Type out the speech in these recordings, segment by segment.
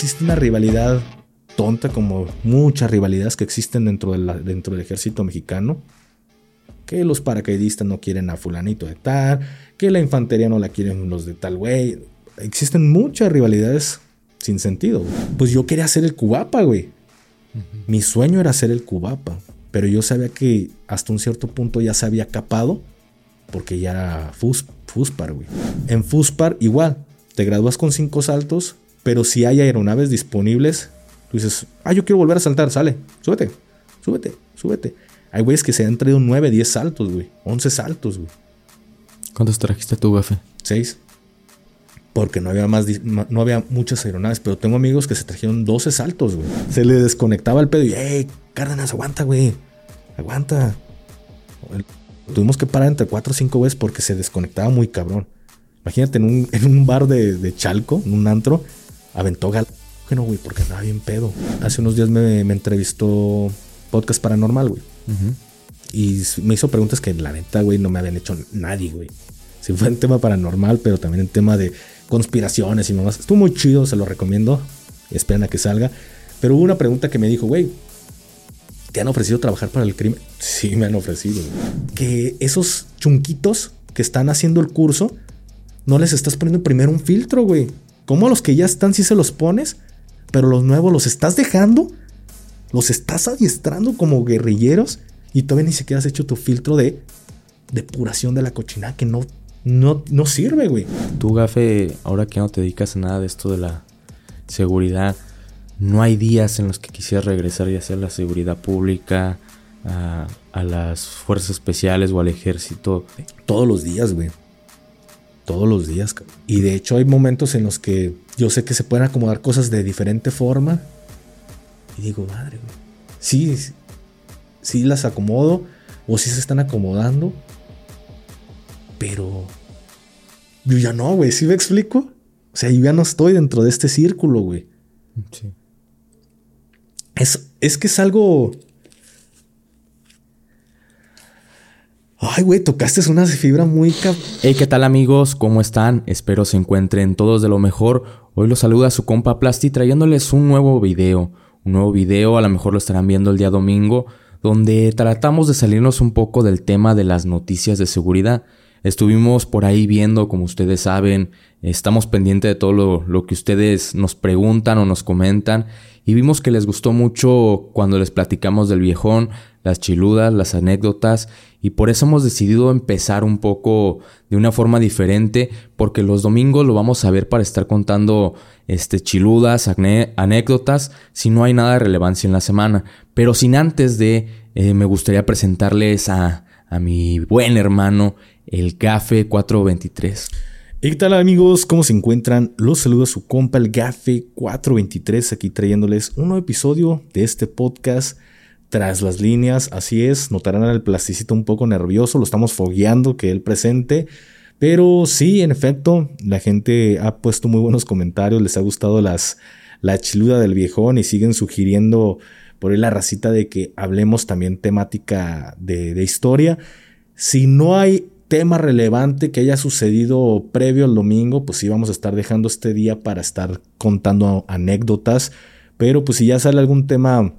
existe una rivalidad tonta como muchas rivalidades que existen dentro, dentro del ejército mexicano. Que los paracaidistas no quieren a fulanito de tal, que la infantería no la quieren los de tal güey. Existen muchas rivalidades sin sentido. Pues yo quería ser el cubapa, güey. Mi sueño era ser el cubapa, pero yo sabía que hasta un cierto punto ya se había capado porque ya era Fus, Fuspar, güey. En Fuspar igual, te gradúas con cinco saltos, pero si hay aeronaves disponibles, tú dices, ah, yo quiero volver a saltar, sale, súbete, súbete, súbete. Hay güeyes que se han traído 9, 10 saltos, güey, 11 saltos, güey. ¿Cuántos trajiste tú, gafe? Seis. Porque no había más, no había muchas aeronaves, pero tengo amigos que se trajeron 12 saltos, güey. Se le desconectaba el pedo y, hey, Cárdenas, aguanta, güey. Aguanta. Tuvimos que parar entre 4 o 5 veces porque se desconectaba muy cabrón. Imagínate en un, en un bar de, Chalco, en un antro, aventó no, güey, porque andaba bien pedo. Hace unos días me, entrevistó Podcast Paranormal, güey. Y me hizo preguntas que la neta, güey, no me habían hecho nadie, güey. Sí fue en tema paranormal, pero también en tema de conspiraciones y nomás. Estuvo muy chido, se lo recomiendo. Esperan a que salga. Pero hubo una pregunta que me dijo, güey, ¿te han ofrecido trabajar para el crimen? Sí, me han ofrecido. Que esos chunquitos que están haciendo el curso no les estás poniendo primero un filtro, güey. Como a los que ya están sí se los pones, pero los nuevos los estás dejando, los estás adiestrando como guerrilleros y todavía ni siquiera has hecho tu filtro de depuración de la cochina que no, no, no sirve, güey. Tú, Gafe, ahora que no te dedicas a nada de esto de la seguridad, no hay días en los que quisieras regresar y hacer la seguridad pública, a, a las fuerzas especiales o al ejército. Todos los días, güey todos los días. Y de hecho hay momentos en los que yo sé que se pueden acomodar cosas de diferente forma. Y digo, madre, güey. Sí, sí las acomodo o sí se están acomodando. Pero yo ya no, güey. ¿Sí me explico? O sea, yo ya no estoy dentro de este círculo, güey. Sí. Es, es que es algo Ay, güey, tocaste una fibra muy. Hey, ¿qué tal amigos? ¿Cómo están? Espero se encuentren todos de lo mejor. Hoy los saluda su compa Plasti trayéndoles un nuevo video. Un nuevo video, a lo mejor lo estarán viendo el día domingo, donde tratamos de salirnos un poco del tema de las noticias de seguridad. Estuvimos por ahí viendo, como ustedes saben, estamos pendientes de todo lo, lo, que ustedes nos preguntan o nos comentan y vimos que les gustó mucho cuando les platicamos del viejón, las chiludas, las anécdotas y por eso hemos decidido empezar un poco de una forma diferente porque los domingos lo vamos a ver para estar contando este chiludas, anécdotas si no hay nada de relevancia en la semana, pero sin antes de eh, me gustaría presentarles a, a mi buen hermano el Gafe 423. ¿Y qué tal amigos? ¿Cómo se encuentran? Los saluda su compa el Gafe 423 aquí trayéndoles un nuevo episodio de este podcast tras las líneas. Así es, notarán al plasticito un poco nervioso, lo estamos fogueando que él presente. Pero sí, en efecto, la gente ha puesto muy buenos comentarios, les ha gustado las, la chiluda del viejón y siguen sugiriendo por ahí la racita de que hablemos también temática de, de historia. Si no hay tema relevante que haya sucedido previo al domingo, pues sí vamos a estar dejando este día para estar contando anécdotas. Pero pues si ya sale algún tema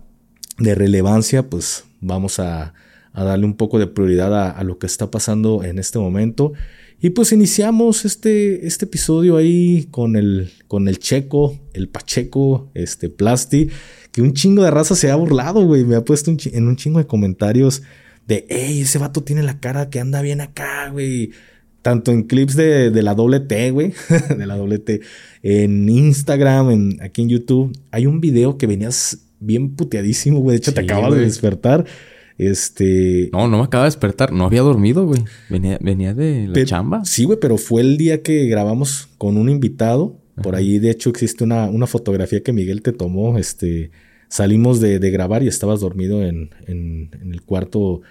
de relevancia, pues vamos a, darle un poco de prioridad a, lo que está pasando en este momento. Y pues iniciamos este, este episodio ahí con el, con el Checo, el Pacheco, este Plasti, que un chingo de raza se ha burlado, güey. Me ha puesto en un chingo de comentarios de, hey, ese vato tiene la cara que anda bien acá, güey. Tanto en clips de, la doble T, güey, de la doble T, en Instagram, en, aquí en YouTube, hay un video que venías bien puteadísimo, güey. De hecho, te acabas de despertar. Este. No, no me acaba de despertar. No había dormido, güey. Venía, venía de la chamba. Sí, güey, pero fue el día que grabamos con un invitado. Por ahí, de hecho, existe una, una fotografía que Miguel te tomó. Este salimos de, grabar y estabas dormido en, el cuarto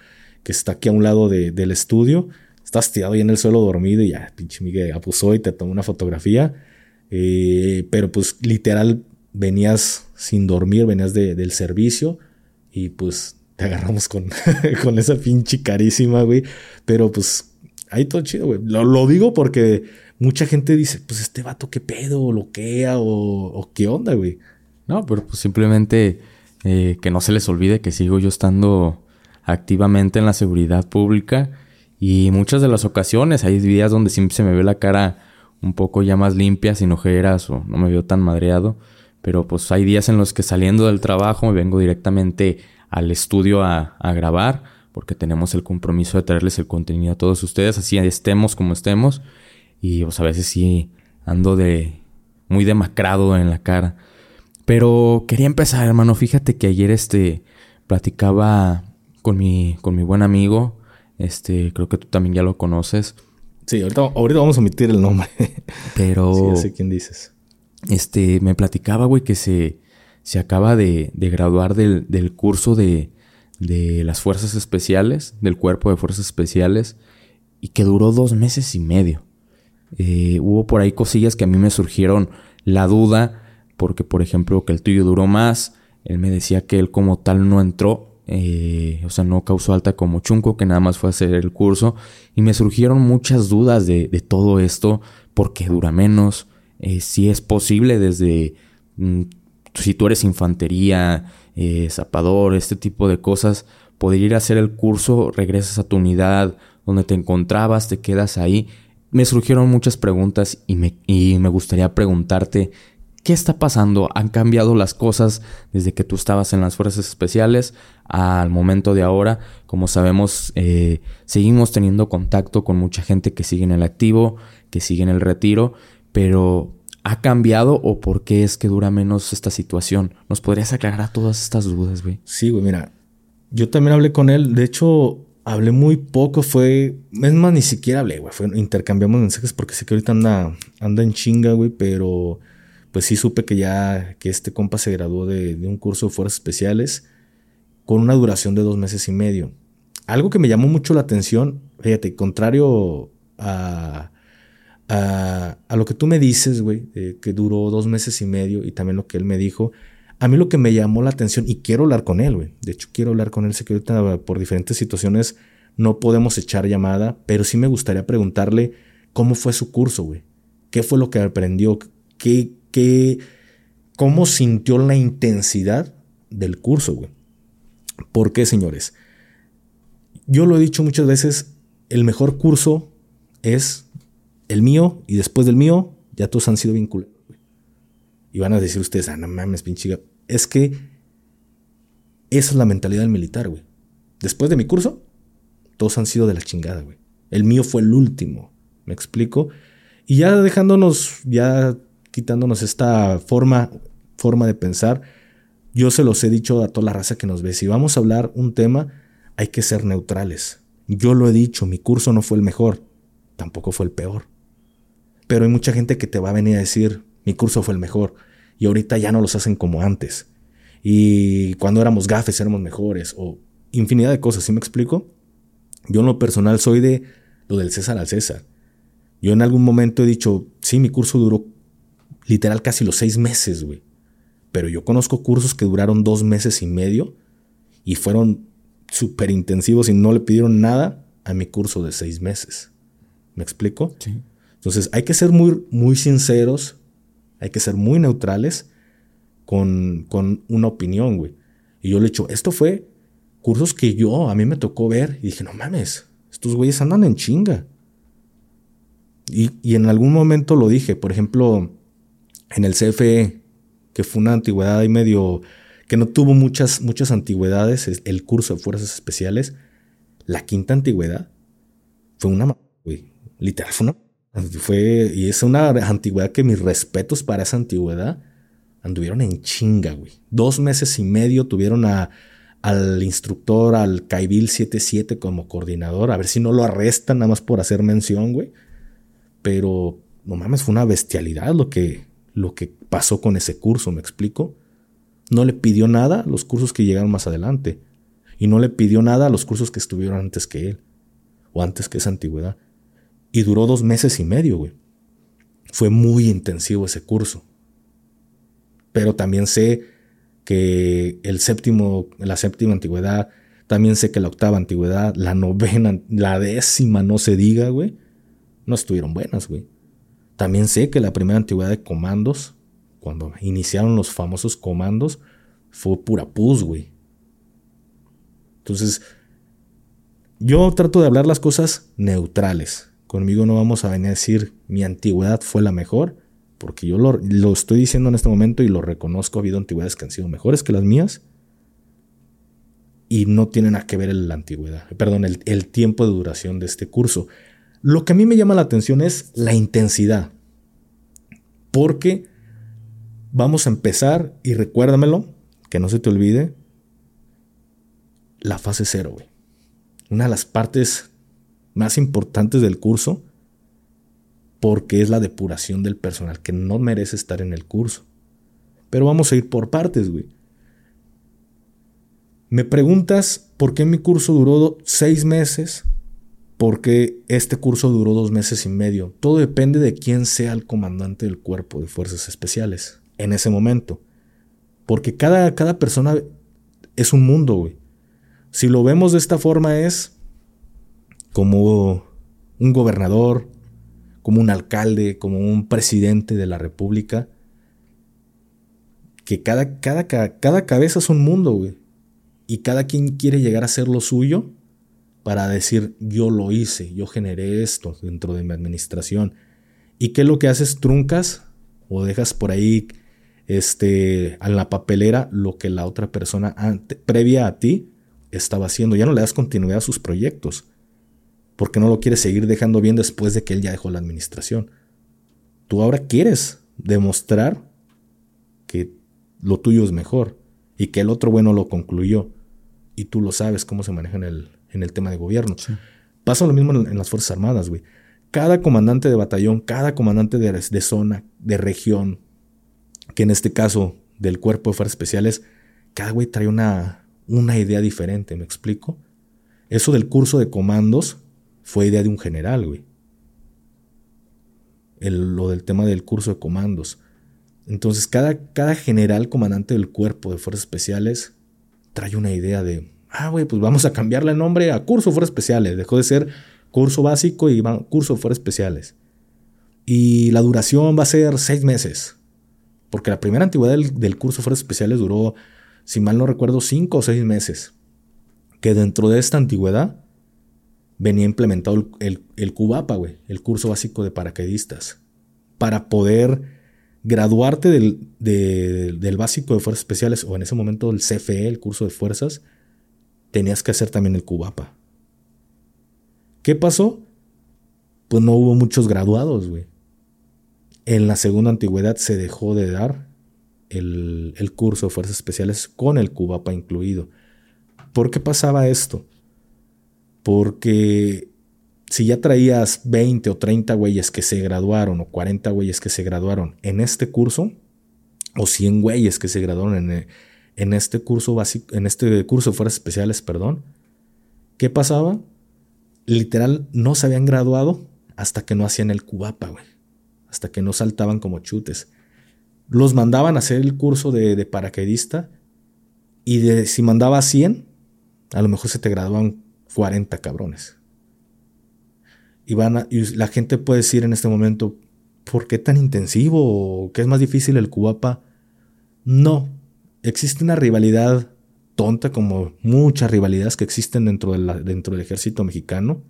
que está aquí a un lado del estudio. Estás tirado ahí en el suelo dormido y ya, pinche Miguel apusó y te tomó una fotografía. Eh, pero pues literal venías sin dormir, venías del servicio y pues te agarramos con, con esa pinche carísima, güey. Pero pues ahí todo chido, güey. Lo, lo digo porque mucha gente dice, pues este vato qué pedo, loquea, o, o qué onda, güey. No, pero pues simplemente eh, que no se les olvide que sigo yo estando activamente en la seguridad pública y muchas de las ocasiones hay días donde siempre se me ve la cara un poco ya más limpia, sin ojeras o no me veo tan madreado. Pero pues hay días en los que saliendo del trabajo me vengo directamente al estudio a, grabar porque tenemos el compromiso de traerles el contenido a todos ustedes, así estemos como estemos. Y pues a veces sí ando de muy demacrado en la cara. Pero quería empezar, hermano. Fíjate que ayer este platicaba con mi, con mi buen amigo. Este, creo que tú también ya lo conoces. Sí, ahorita, vamos a omitir el nombre. Pero. Sí, ya sé quién dices. Este, me platicaba, güey, que se, se acaba de, de graduar del, del curso de, de las fuerzas especiales, del cuerpo de fuerzas especiales, y que duró dos meses y medio. Eh, hubo por ahí cosillas que a mí me surgieron la duda, porque por ejemplo que el tuyo duró más, él me decía que él como tal no entró eh, o sea, no causó alta como chunco, que nada más fue a hacer el curso. Y me surgieron muchas dudas de, todo esto, por qué dura menos, eh, si es posible desde, mm, si tú eres infantería, eh, zapador, este tipo de cosas, poder ir a hacer el curso, regresas a tu unidad donde te encontrabas, te quedas ahí. Me surgieron muchas preguntas y me, y me gustaría preguntarte ¿Qué está pasando? ¿Han cambiado las cosas desde que tú estabas en las fuerzas especiales al momento de ahora? Como sabemos, eh, seguimos teniendo contacto con mucha gente que sigue en el activo, que sigue en el retiro, pero ¿ha cambiado o por qué es que dura menos esta situación? ¿Nos podrías aclarar todas estas dudas, güey? Sí, güey, mira, yo también hablé con él, de hecho, hablé muy poco, fue, es más, ni siquiera hablé, güey, intercambiamos mensajes porque sé que ahorita anda, anda en chinga, güey, pero pues sí supe que ya que este compa se graduó de, un curso de fuerzas especiales con una duración de dos meses y medio. Algo que me llamó mucho la atención, fíjate, contrario a, a, lo que tú me dices, güey, que duró dos meses y medio y también lo que él me dijo, a mí lo que me llamó la atención, y quiero hablar con él, güey, de hecho quiero hablar con él, sé que ahorita por diferentes situaciones no podemos echar llamada, pero sí me gustaría preguntarle cómo fue su curso, güey, qué fue lo que aprendió, qué, que, cómo sintió la intensidad del curso, güey. ¿Por qué, señores? Yo lo he dicho muchas veces, el mejor curso es el mío y después del mío ya todos han sido vinculados. Y van a decir ustedes, ah, no mames, pinche. Es que esa es la mentalidad del militar, güey. Después de mi curso, todos han sido de la chingada, güey. El mío fue el último. ¿Me explico? Y ya dejándonos ya quitándonos esta forma, forma de pensar. Yo se los he dicho a toda la raza que nos ve. Si vamos a hablar un tema, hay que ser neutrales. Yo lo he dicho, mi curso no fue el mejor, tampoco fue el peor. Pero hay mucha gente que te va a venir a decir, mi curso fue el mejor. Y ahorita ya no los hacen como antes. Y cuando éramos gafes éramos mejores. O infinidad de cosas, ¿sí me explico? Yo en lo personal soy de lo del César al César. Yo en algún momento he dicho, sí, mi curso duró literal casi los seis meses, güey. Pero yo conozco cursos que duraron dos meses y medio y fueron súper intensivos y no le pidieron nada a mi curso de seis meses. ¿Me explico? Sí. Entonces hay que ser muy, muy sinceros, hay que ser muy neutrales con, con una opinión, güey. Y yo le he dicho, esto fue cursos que yo, a mí me tocó ver y dije, no mames, estos güeyes andan en chinga. Y, y en algún momento lo dije, por ejemplo, en el CFE, que fue una antigüedad y medio, que no tuvo muchas, muchas antigüedades, el curso de fuerzas especiales, la quinta antigüedad fue una, güey, literal fue una, fue, y es una antigüedad que mis respetos para esa antigüedad anduvieron en chinga, güey. Dos meses y medio tuvieron a, al instructor, al Caibil 77 como coordinador, a ver si no lo arrestan nada más por hacer mención, güey. Pero, no mames, fue una bestialidad lo que, lo que pasó con ese curso, ¿me explico? No le pidió nada a los cursos que llegaron más adelante. Y no le pidió nada a los cursos que estuvieron antes que él. O antes que esa antigüedad. Y duró dos meses y medio, güey. Fue muy intensivo ese curso. Pero también sé que el séptimo, la séptima antigüedad, también sé que la octava antigüedad, la novena, la décima, no se diga, güey, no estuvieron buenas, güey. También sé que la primera antigüedad de comandos, cuando iniciaron los famosos comandos, fue pura pus, güey. Entonces, yo trato de hablar las cosas neutrales. Conmigo no vamos a venir a decir mi antigüedad fue la mejor, porque yo lo, estoy diciendo en este momento y lo reconozco. Ha habido antigüedades que han sido mejores que las mías y no tienen nada que ver la antigüedad, perdón, el, el tiempo de duración de este curso. Lo que a mí me llama la atención es la intensidad, porque vamos a empezar y recuérdamelo, que no se te olvide, la fase cero, güey. Una de las partes más importantes del curso porque es la depuración del personal que no merece estar en el curso. Pero vamos a ir por partes, güey. Me preguntas por qué mi curso duró seis meses, por qué este curso duró dos meses y medio. Todo depende de quién sea el comandante del cuerpo de fuerzas especiales en ese momento. Porque cada, cada persona es un mundo, güey. Si lo vemos de esta forma es como un gobernador, como un alcalde, como un presidente de la república, que cada, cada, cada cabeza es un mundo, güey. Y cada quien quiere llegar a ser lo suyo para decir, yo lo hice, yo generé esto dentro de mi administración. ¿Y qué es lo que haces? Truncas o dejas por ahí este, en la papelera lo que la otra persona previa a ti estaba haciendo. Ya no le das continuidad a sus proyectos porque no lo quieres seguir dejando bien después de que él ya dejó la administración. Tú ahora quieres demostrar que lo tuyo es mejor y que el otro bueno lo concluyó y tú lo sabes cómo se maneja en el, en el tema de gobierno. Pasa lo mismo en, las Fuerzas Armadas, güey. Cada comandante de batallón, cada comandante de, de zona, de región, que en este caso del Cuerpo de Fuerzas Especiales, cada güey trae una, una idea diferente, ¿me explico? Eso del curso de comandos fue idea de un general, güey. lo del tema del curso de comandos. Entonces, cada, cada general comandante del cuerpo de fuerzas especiales trae una idea de, ah, güey, pues vamos a cambiarle el nombre a curso de fuerzas especiales. Dejó de ser curso básico y curso de fuerzas especiales. Y la duración va a ser seis meses. Porque la primera antigüedad del, del curso de fuerzas especiales duró si mal no recuerdo, cinco o seis meses, que dentro de esta antigüedad venía implementado el, el, CUBAPA, güey, el curso básico de paracaidistas, para poder graduarte del, del básico de fuerzas especiales, o en ese momento el CFE, el curso de fuerzas, tenías que hacer también el CUBAPA. ¿Qué pasó? Pues no hubo muchos graduados, güey. En la segunda antigüedad se dejó de dar el, curso de fuerzas especiales con el Cubapa incluido. ¿Por qué pasaba esto? Porque si ya traías 20 o 30 güeyes que se graduaron o 40 güeyes que se graduaron en este curso, o 100 güeyes que se graduaron en, en este curso básico, en este curso de fuerzas especiales, perdón, ¿qué pasaba? Literal, no se habían graduado hasta que no hacían el cubapa, güey. Hasta que no saltaban como chutes los mandaban a hacer el curso de, paracaidista y de, si mandaba 100, a lo mejor se te graduaban 40 cabrones. Y, van y la gente puede decir en este momento, ¿por qué tan intensivo? ¿Qué es más difícil el cubapa? No, existe una rivalidad tonta como muchas rivalidades que existen dentro, dentro del ejército mexicano.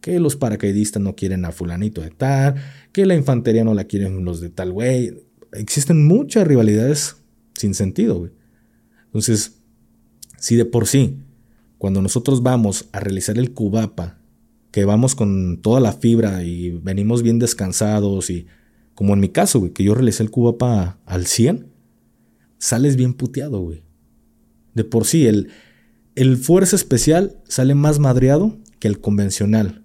Que los paracaidistas no quieren a fulanito de tal, que la infantería no la quieren los de tal güey existen muchas rivalidades sin sentido, güey. Entonces, si de por sí, cuando nosotros vamos a realizar el cubapa, que vamos con toda la fibra y venimos bien descansados y como en mi caso, que yo realicé el cubapa al 100, sales bien puteado, güey. De por sí, el, el fuerza especial sale más madreado que el convencional.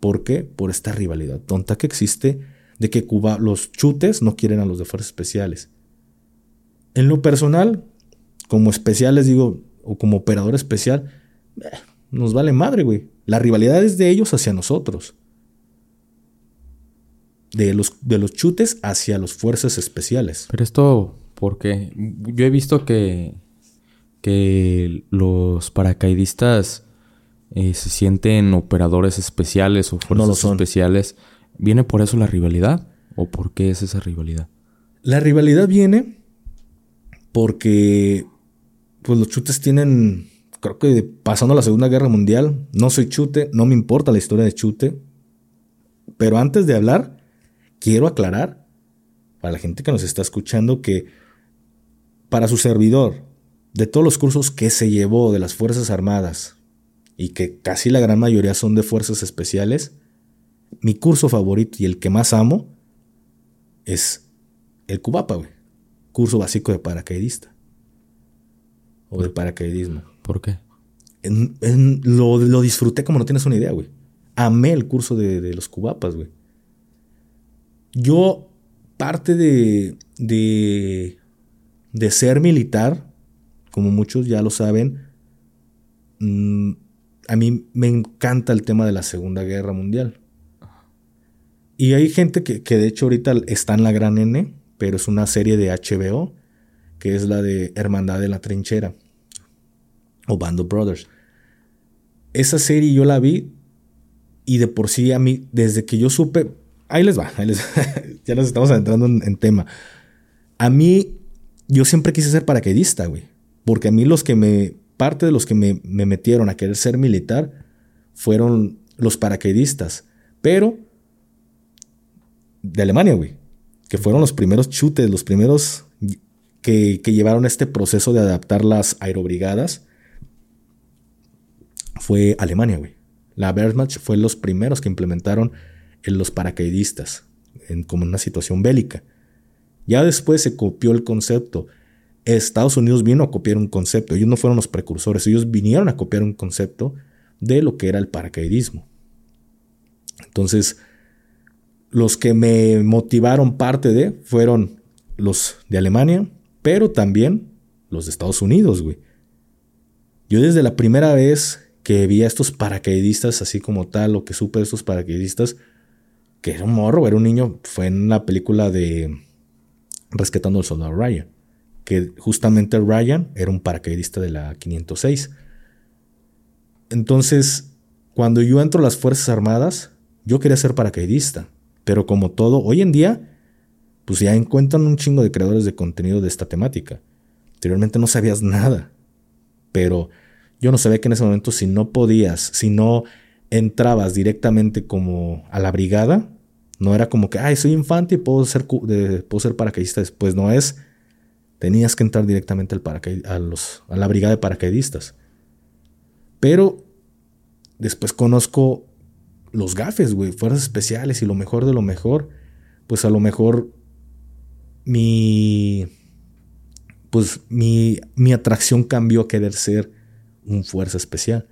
¿Por qué? Por esta rivalidad tonta que existe de que Cuba, los chutes no quieren a los de fuerzas especiales. En lo personal, como especiales digo, o como operador especial, eh, nos vale madre, güey. La rivalidad es de ellos hacia nosotros. De los, de los chutes hacia las fuerzas especiales. Pero esto, porque yo he visto que, que los paracaidistas eh, se sienten operadores especiales o fuerzas especiales ¿Viene por eso la rivalidad? ¿O por qué es esa rivalidad? La rivalidad viene porque pues los chutes tienen, creo que pasando la Segunda Guerra Mundial, no soy chute, no me importa la historia de chute, pero antes de hablar, quiero aclarar para la gente que nos está escuchando que para su servidor, de todos los cursos que se llevó de las Fuerzas Armadas, y que casi la gran mayoría son de fuerzas especiales, mi curso favorito y el que más amo es el Cubapa, güey. Curso básico de paracaidista. O de paracaidismo. ¿Por qué? lo, disfruté como no tienes una idea, güey. Amé el curso de, de los Cubapas, güey. Yo, parte de, de, de ser militar, como muchos ya lo saben, mmm, a mí me encanta el tema de la Segunda Guerra Mundial. Y hay gente que, de hecho ahorita está en la Gran N, pero es una serie de HBO, que es la de Hermandad de la Trinchera, o Band of Brothers. Esa serie yo la vi y de por sí a mí, desde que yo supe, ahí les va, ya nos estamos adentrando en, en tema. A mí, yo siempre quise ser paracaidista, güey, porque a mí los que me parte de los que me, metieron a querer ser militar fueron los paracaidistas, pero de Alemania, güey, que fueron los primeros chutes, los primeros que, llevaron este proceso de adaptar las aerobrigadas, fue Alemania, güey. La Wehrmacht fue los primeros que implementaron en los paracaidistas, en, como una situación bélica. Ya después se copió el concepto Estados Unidos vino a copiar un concepto, ellos no fueron los precursores, ellos vinieron a copiar un concepto de lo que era el paracaidismo. Entonces, los que me motivaron parte de fueron los de Alemania, pero también los de Estados Unidos, güey. Yo desde la primera vez que vi a estos paracaidistas así como tal, o que supe de estos paracaidistas, que era un morro, era un niño, fue en la película de Rescatando al Soldado Ryan que justamente Ryan era un paracaidista de la 506. Entonces, cuando yo entro a las Fuerzas Armadas, yo quería ser paracaidista, pero como todo, hoy en día, pues ya encuentran un chingo de creadores de contenido de esta temática. Anteriormente no sabías nada, pero yo no sabía que en ese momento si no podías, si no entrabas directamente como a la brigada, no era como que, ay, soy infante y puedo ser, puedo ser paracaidista después, no es Tenías que entrar directamente al a, los, a la brigada de paracaidistas. Pero después conozco los gafes, güey, fuerzas especiales y lo mejor de lo mejor. Pues a lo mejor mi. Pues mi, mi atracción cambió a querer ser un fuerza especial.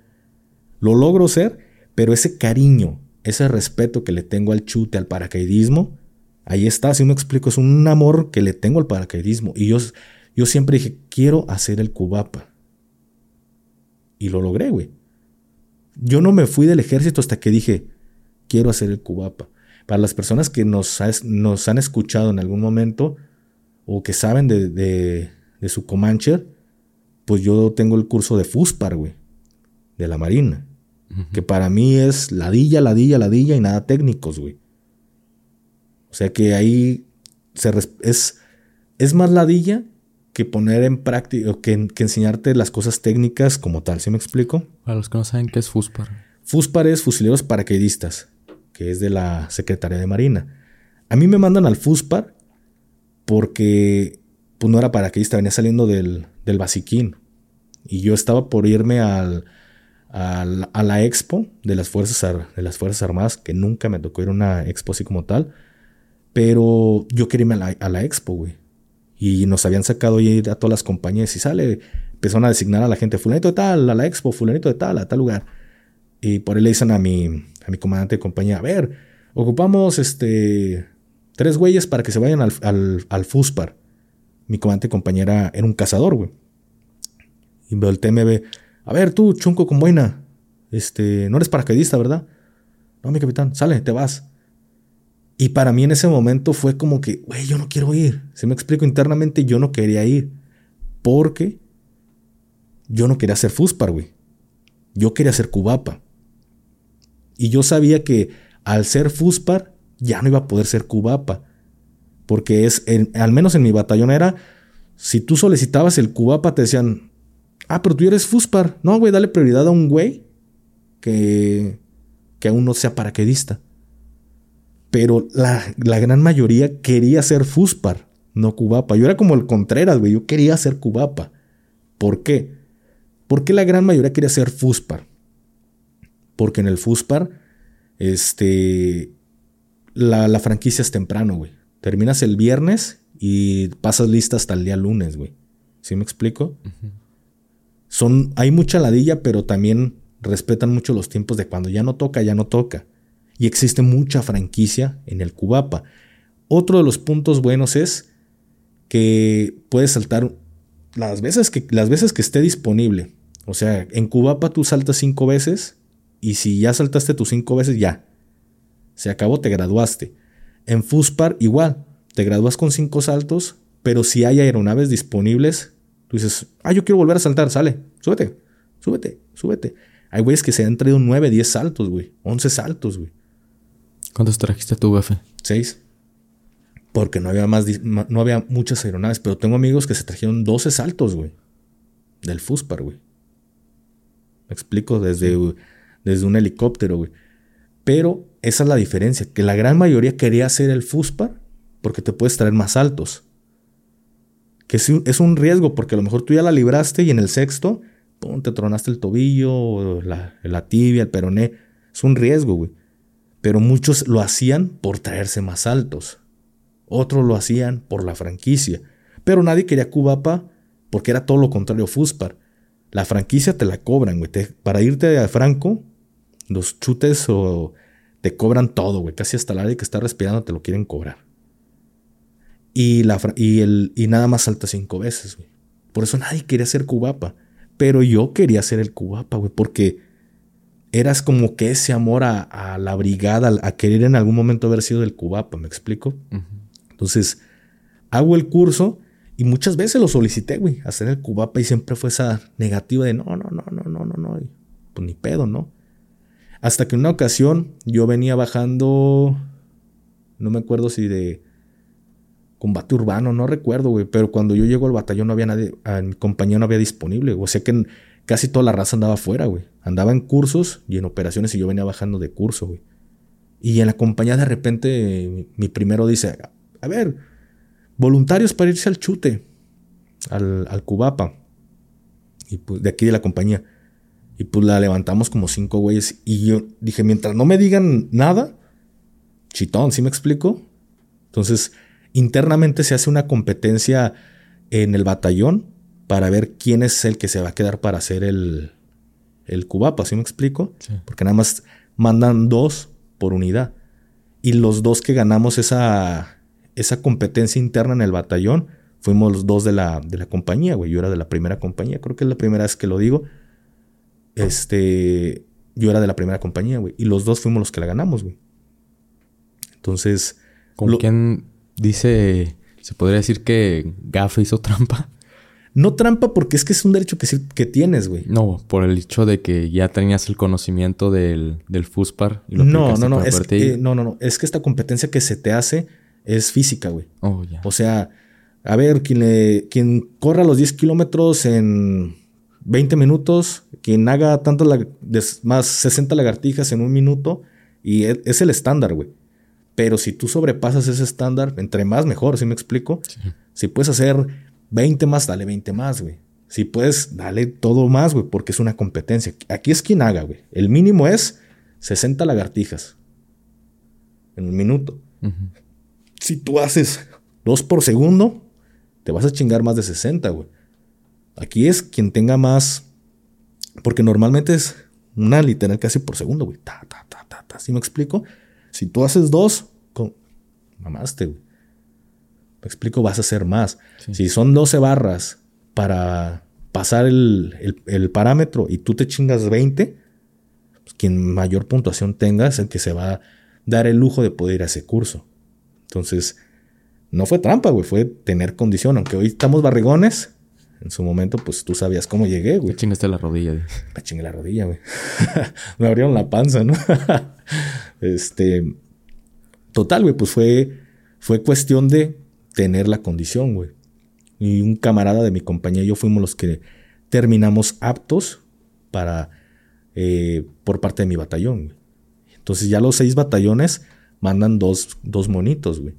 Lo logro ser, pero ese cariño, ese respeto que le tengo al chute, al paracaidismo, Ahí está, si me explico, es un amor que le tengo al paracaidismo. Y yo, yo siempre dije, quiero hacer el cubapa. Y lo logré, güey. Yo no me fui del ejército hasta que dije, quiero hacer el cubapa. Para las personas que nos, han escuchado en algún momento o que saben de, de, su Comancher, pues yo tengo el curso de FUSPAR, güey, de la Marina. Que para mí es ladilla, ladilla, ladilla y nada técnicos, güey. O sea que ahí es, es más ladilla que poner en práctica, o que, enseñarte las cosas técnicas como tal, ¿sí me explico? Para los que no saben qué es FUSPAR. FUSPAR es Fusileros Paracaidistas, que es de la Secretaría de Marina. A mí me mandan al FUSPAR porque pues no era paracaidista, venía saliendo del, del basiquín. Y yo estaba por irme al, a la expo de las, fuerzas, de las Fuerzas Armadas, que nunca me tocó ir a una expo así como tal. Pero yo quería irme a la, expo, güey. Y nos habían sacado ir a todas las compañías y sale, empezaron a designar a la gente, fulanito de tal, a la expo, fulanito de tal, a tal lugar. Y por ahí le dicen a mi, a mi comandante de compañía, a ver, ocupamos este tres güeyes para que se vayan al, al, al FUSPAR. Mi comandante de compañera era un cazador, güey. Y el TMB, a ver, tú, chunco con buena, este, no eres paracaidista, ¿verdad? No, mi capitán, sale, te vas. Y para mí en ese momento fue como que, güey, yo no quiero ir. Se me explico internamente, yo no quería ir. Porque yo no quería ser Fuspar, güey. Yo quería ser Cubapa. Y yo sabía que al ser Fuspar ya no iba a poder ser cubapa. Porque es, al menos en mi batallón era, si tú solicitabas el cubapa, te decían, ah, pero tú eres Fuspar. No, güey, dale prioridad a un güey que, que aún no sea paraquedista. Pero la, la gran mayoría quería ser Fuspar, no cubapa. Yo era como el Contreras, güey, yo quería ser cubapa. ¿Por qué? Porque la gran mayoría quería ser Fuspar. Porque en el Fuspar, este, la, la franquicia es temprano, güey. Terminas el viernes y pasas lista hasta el día lunes, güey. ¿Sí me explico? Son, hay mucha ladilla, pero también respetan mucho los tiempos de cuando ya no toca, ya no toca. Y existe mucha franquicia en el Cubapa. Otro de los puntos buenos es que puedes saltar las veces que, las veces que esté disponible. O sea, en Cubapa tú saltas cinco veces y si ya saltaste tus cinco veces, ya. Se acabó, te graduaste. En Fuspar igual, te gradúas con cinco saltos, pero si hay aeronaves disponibles, tú dices, ah, yo quiero volver a saltar, sale, súbete, súbete, súbete. Hay güeyes que se han traído nueve, diez saltos, güey, once saltos, güey. ¿Cuántos trajiste tú, jefe? Seis. Porque no había más, no había muchas aeronaves, pero tengo amigos que se trajeron 12 saltos, güey. Del Fuspar, güey. Me explico, desde, desde un helicóptero, güey. Pero esa es la diferencia, que la gran mayoría quería hacer el Fuspar porque te puedes traer más altos. Que es un riesgo, porque a lo mejor tú ya la libraste y en el sexto, pum, te tronaste el tobillo, la, la tibia, el peroné. Es un riesgo, güey. Pero muchos lo hacían por traerse más altos. Otros lo hacían por la franquicia. Pero nadie quería Cubapa porque era todo lo contrario Fuspar. La franquicia te la cobran, güey. para irte a Franco, los chutes o te cobran todo, güey. Casi hasta el área que está respirando te lo quieren cobrar. Y, la, y, el, y nada más salta cinco veces, güey. Por eso nadie quería ser Cubapa. Pero yo quería ser el Cubapa, güey, porque eras como que ese amor a, la brigada, a, querer en algún momento haber sido el Cubapa, ¿me explico? Entonces, hago el curso y muchas veces lo solicité, güey, hacer el cubapa y siempre fue esa negativa de no, no, no, no, no, no, no. pues ni pedo, ¿no? Hasta que en una ocasión yo venía bajando, no me acuerdo si de combate urbano, no recuerdo, güey, pero cuando yo llego al batallón no había nadie, a mi compañía no había disponible, o sea que casi toda la raza andaba afuera, güey. Andaba en cursos y en operaciones y yo venía bajando de curso, güey. Y en la compañía de repente mi primero dice, a ver, voluntarios para irse al chute, al, al Cubapa, y pues, de aquí de la compañía. Y pues la levantamos como cinco güeyes. Y yo dije, mientras no me digan nada, chitón, ¿sí me explico? Entonces, internamente se hace una competencia en el batallón para ver quién es el que se va a quedar para hacer el, el cubapa, ¿sí me explico? Porque nada más mandan dos por unidad. Y los dos que ganamos esa, esa competencia interna en el batallón, fuimos los dos de la, de la compañía, güey. Yo era de la primera compañía, creo que es la primera vez que lo digo. Este, yo era de la primera compañía, güey. Y los dos fuimos los que la ganamos, güey. Entonces... ¿Con quién dice, se podría decir que Gafe hizo trampa? No trampa porque es que es un derecho que, que tienes, güey. No, por el hecho de que ya tenías el conocimiento del, del FUSPAR. Y lo no, no, no. Es que, no, no, no. Es que esta competencia que se te hace es física, güey. Oh, o sea, a ver, quien, le, quien corra los 10 kilómetros en 20 minutos, quien haga tantas más 60 lagartijas en un minuto, y e, es, el estándar, güey. Pero si tú sobrepasas ese estándar, entre más mejor, ¿sí me explico? Si puedes hacer 20 más, dale 20 más, güey. Si puedes, dale todo más, güey, porque es una competencia. Aquí es quien haga, güey. El mínimo es 60 lagartijas en un minuto si tú haces dos por segundo, te vas a chingar más de 60, güey. Aquí es quien tenga más, porque normalmente es una literal casi por segundo, güey. Ta, ta, ta, ta, ta. ¿Sí me explico? Si tú haces dos, con... mamaste, güey. Me explico, vas a hacer más. Si son 12 barras para pasar el, el, parámetro y tú te chingas 20, pues quien mayor puntuación tenga es el que se va a dar el lujo de poder ir a ese curso. Entonces, no fue trampa, güey, fue tener condición. Aunque hoy estamos barrigones, en su momento, pues tú sabías cómo llegué, güey. Me chingaste la rodilla, güey. Me chingué la rodilla, güey. Me abrieron la panza, ¿no? este. Total, güey, pues fue, fue cuestión de tener la condición, güey. Y un camarada de mi compañía y yo fuimos los que terminamos aptos para, eh, por parte de mi batallón, güey. Entonces ya los seis batallones mandan dos, dos monitos, güey.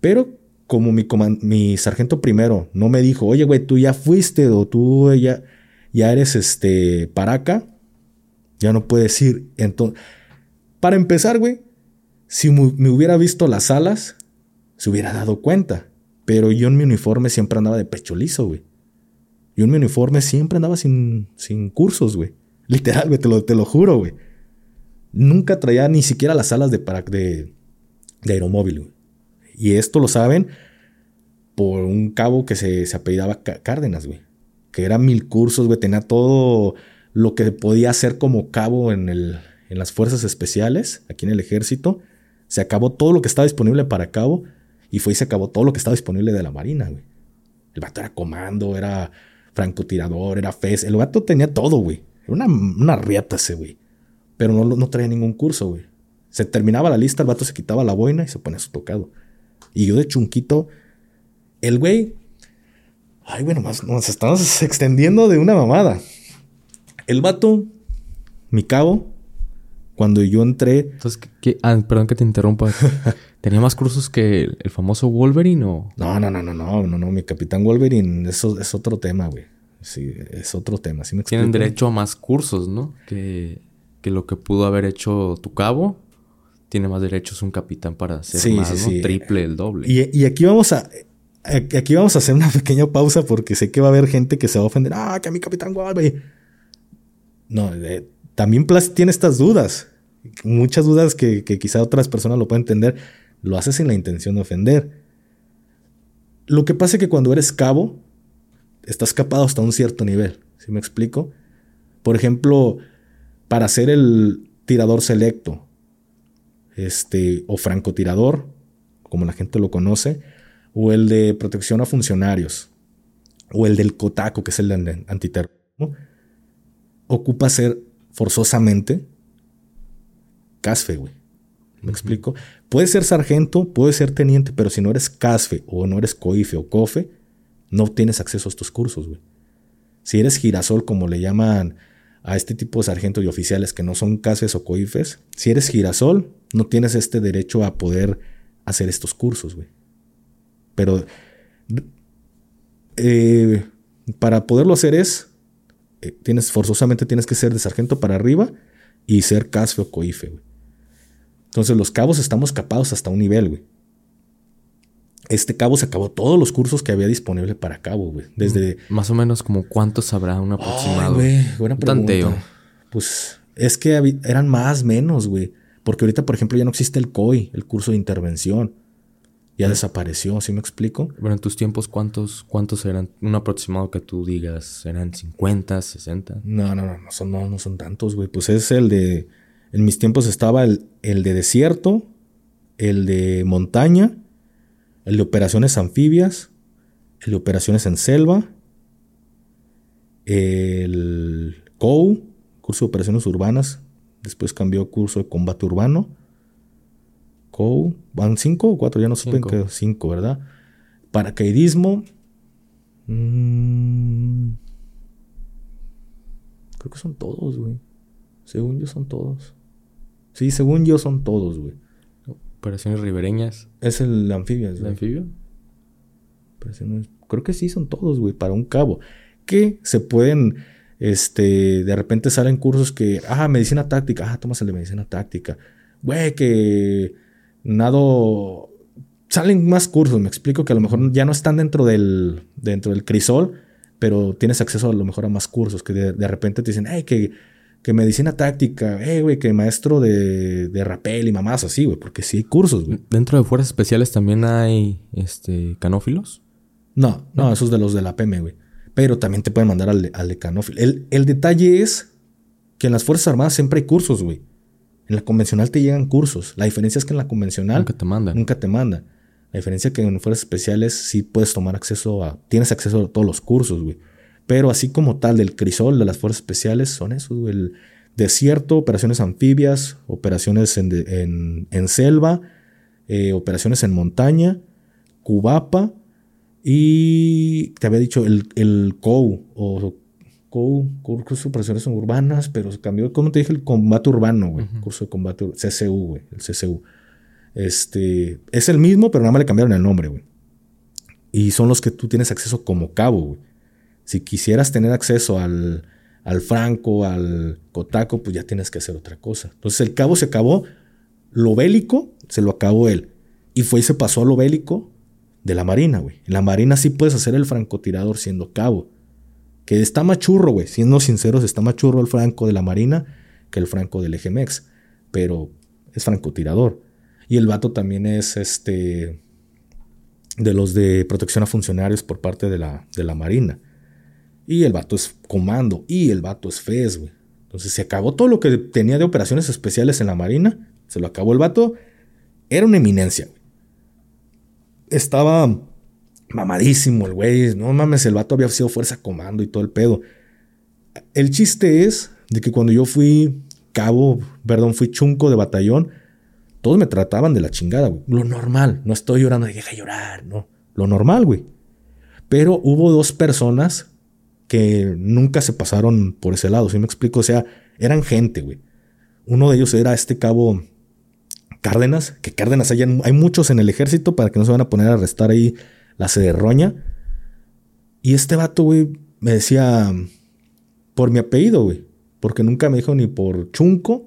Pero como mi, mi sargento primero no me dijo, oye, güey, tú ya fuiste o tú ya, ya eres este paraca, ya no puedes ir. Entonces, para empezar, güey, si me hubiera visto las alas, se hubiera dado cuenta. Pero yo en mi uniforme siempre andaba de pecho liso, güey. Yo en mi uniforme siempre andaba sin, sin cursos, güey. Literal, güey, te lo, te lo juro, güey. Nunca traía ni siquiera las alas de, de, de aeromóvil, güey. Y esto lo saben por un cabo que se, se apellidaba Cárdenas, güey. Que era mil cursos, güey. Tenía todo lo que podía hacer como cabo en, el, en las fuerzas especiales, aquí en el ejército. Se acabó todo lo que estaba disponible para cabo y fue y se acabó todo lo que estaba disponible de la marina, güey. El vato era comando, era francotirador, era FES. El vato tenía todo, güey. Era una, una riata ese, güey. Pero no, no traía ningún curso, güey. Se terminaba la lista, el vato se quitaba la boina y se ponía su tocado. Y yo de chunquito, el güey. Ay, bueno, nos estamos extendiendo de una mamada. El vato, mi cabo, cuando yo entré. Entonces, ¿qué, ah, perdón que te interrumpa. ¿Tenía más cursos que el, famoso Wolverine o.? No, no, no, no, no, no, no. Mi capitán Wolverine, eso es otro tema, güey. Sí, es otro tema. ¿Sí me Tienen derecho a más cursos, ¿no? Que, que lo que pudo haber hecho tu cabo. Tiene más derechos un capitán para hacer más, ¿no? Triple, el doble. Y, y aquí vamos a. Aquí vamos a hacer una pequeña pausa porque sé que va a haber gente que se va a ofender. Ah, que a mi capitán Wolverine. No, también tiene estas dudas. Muchas dudas que, que quizá otras personas lo pueden entender lo haces sin la intención de ofender. Lo que pasa es que cuando eres cabo, estás capado hasta un cierto nivel. ¿Sí me explico? Por ejemplo, para ser el tirador selecto, este, o francotirador, como la gente lo conoce, o el de protección a funcionarios, o el del COTACO, que es el de antiterrorismo, ocupa ser forzosamente CASFE, güey. ¿Me explico? Puedes ser sargento, puedes ser teniente, pero si no eres CASFE o no eres COIFE o COFE, no tienes acceso a estos cursos, güey. Si eres girasol, como le llaman a este tipo de sargentos y oficiales que no son CASFES o COIFES, si eres girasol, no tienes este derecho a poder hacer estos cursos, güey. Pero eh, para poderlo hacer es, eh, tienes, forzosamente tienes que ser de sargento para arriba y ser CASFE o COIFE, güey. Entonces los cabos estamos capados hasta un nivel, güey. Este cabo se acabó todos los cursos que había disponible para cabo, güey. Desde... Mm, más o menos como cuántos habrá un aproximado. güey, buena pregunta. Pues es que eran más, menos, güey. Porque ahorita, por ejemplo, ya no existe el COI, el curso de intervención. Ya desapareció, ¿sí me explico? Bueno, en tus tiempos, ¿cuántos, cuántos eran? Un aproximado que tú digas, ¿eran 50, 60? No, no, no, no son, no, no son tantos, güey. Pues es el de en mis tiempos estaba el, de desierto, el de montaña, el de operaciones anfibias, el de operaciones en selva, el COU, curso de operaciones urbanas, después cambió curso de combate urbano. COU, ¿van cinco o cuatro? Ya no supe que cinco, ¿verdad? Paracaidismo. Mm, creo que son todos, güey. Según yo son todos. Sí, según yo son todos, güey. Operaciones ribereñas. Es el anfibio. ¿El anfibio? Creo que sí son todos, güey, para un cabo. Que se pueden, este, de repente salen cursos que, ah, medicina táctica, ah, tomas el de medicina táctica. Güey, que nado... Salen más cursos, me explico que a lo mejor ya no están dentro del, dentro del crisol, pero tienes acceso a lo mejor a más cursos que de, de repente te dicen, hey, que que medicina táctica, eh, güey, que maestro de, de rapel y mamás así, güey, porque sí hay cursos, güey. ¿Dentro de fuerzas especiales también hay, este, canófilos? No, no, esos de los de la PM, güey. Pero también te pueden mandar al al de canófilo. El, el, detalle es que en las Fuerzas Armadas siempre hay cursos, güey. En la convencional te llegan cursos. La diferencia es que en la convencional... Nunca te mandan. Nunca te mandan. La diferencia es que en Fuerzas Especiales sí puedes tomar acceso a... Tienes acceso a todos los cursos, güey. Pero así como tal del crisol de las fuerzas especiales son eso, el desierto, operaciones anfibias, operaciones en, selva, eh, operaciones en montaña, Cubapa y te había dicho el, el COU o COU, curso de operaciones urbanas, pero se cambió, como te dije, el combate urbano, güey. Curso de combate, CCU, güey, el CCU. Este, es el mismo, pero nada más le cambiaron el nombre, güey. Y son los que tú tienes acceso como cabo, güey. Si quisieras tener acceso al, al Franco, al Cotaco, pues ya tienes que hacer otra cosa. Entonces el cabo se acabó, lo bélico se lo acabó él. Y fue y se pasó a lo bélico de la Marina, güey. En la Marina sí puedes hacer el francotirador siendo cabo. Que está más churro, güey. Siendo sinceros, está más churro el franco de la Marina que el franco del EGMEX. Pero es francotirador. Y el vato también es este de los de protección a funcionarios por parte de la, de la Marina. Y el vato es comando. Y el vato es FES, güey. Entonces se acabó todo lo que tenía de operaciones especiales en la Marina. Se lo acabó el vato. Era una eminencia, güey. Estaba mamadísimo el güey. No mames, el vato había sido fuerza comando y todo el pedo. El chiste es de que cuando yo fui cabo, perdón, fui chunco de batallón, todos me trataban de la chingada, güey. Lo normal. No estoy llorando, deja llorar, no. Lo normal, güey. Pero hubo dos personas que nunca se pasaron por ese lado, ¿sí me explico? O sea, eran gente, güey. Uno de ellos era este cabo Cárdenas, que Cárdenas hay, hay muchos en el ejército para que no se van a poner a arrestar ahí la cederroña. Y este vato, güey, me decía por mi apellido, güey. Porque nunca me dijo ni por chunco.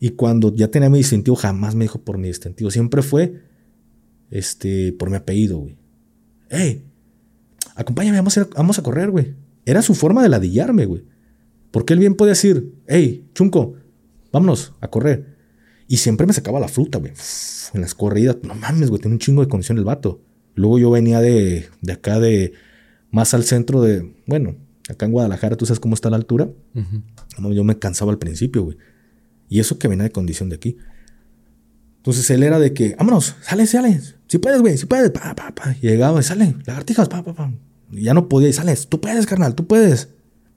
Y cuando ya tenía mi distintivo, jamás me dijo por mi distintivo. Siempre fue este, por mi apellido, güey. ¡Ey! Acompáñame, a, vamos a correr, güey. Era su forma de ladillarme, güey. Porque él bien podía decir, hey, chunco, vámonos a correr. Y siempre me sacaba la fruta, güey. En las corridas, no mames, güey, tiene un chingo de condición el vato. Luego yo venía de, de acá, de más al centro de, bueno, acá en Guadalajara, tú sabes cómo está la altura. Yo me cansaba al principio, güey. Y eso que venía de condición de aquí. Entonces él era de que, vámonos, sale, sale. Si puedes, güey, si puedes. Pa, pa, pa. Llegaba y sale, lagartijas, pa, pa, pa. Ya no podía y sales. Tú puedes, carnal, tú puedes.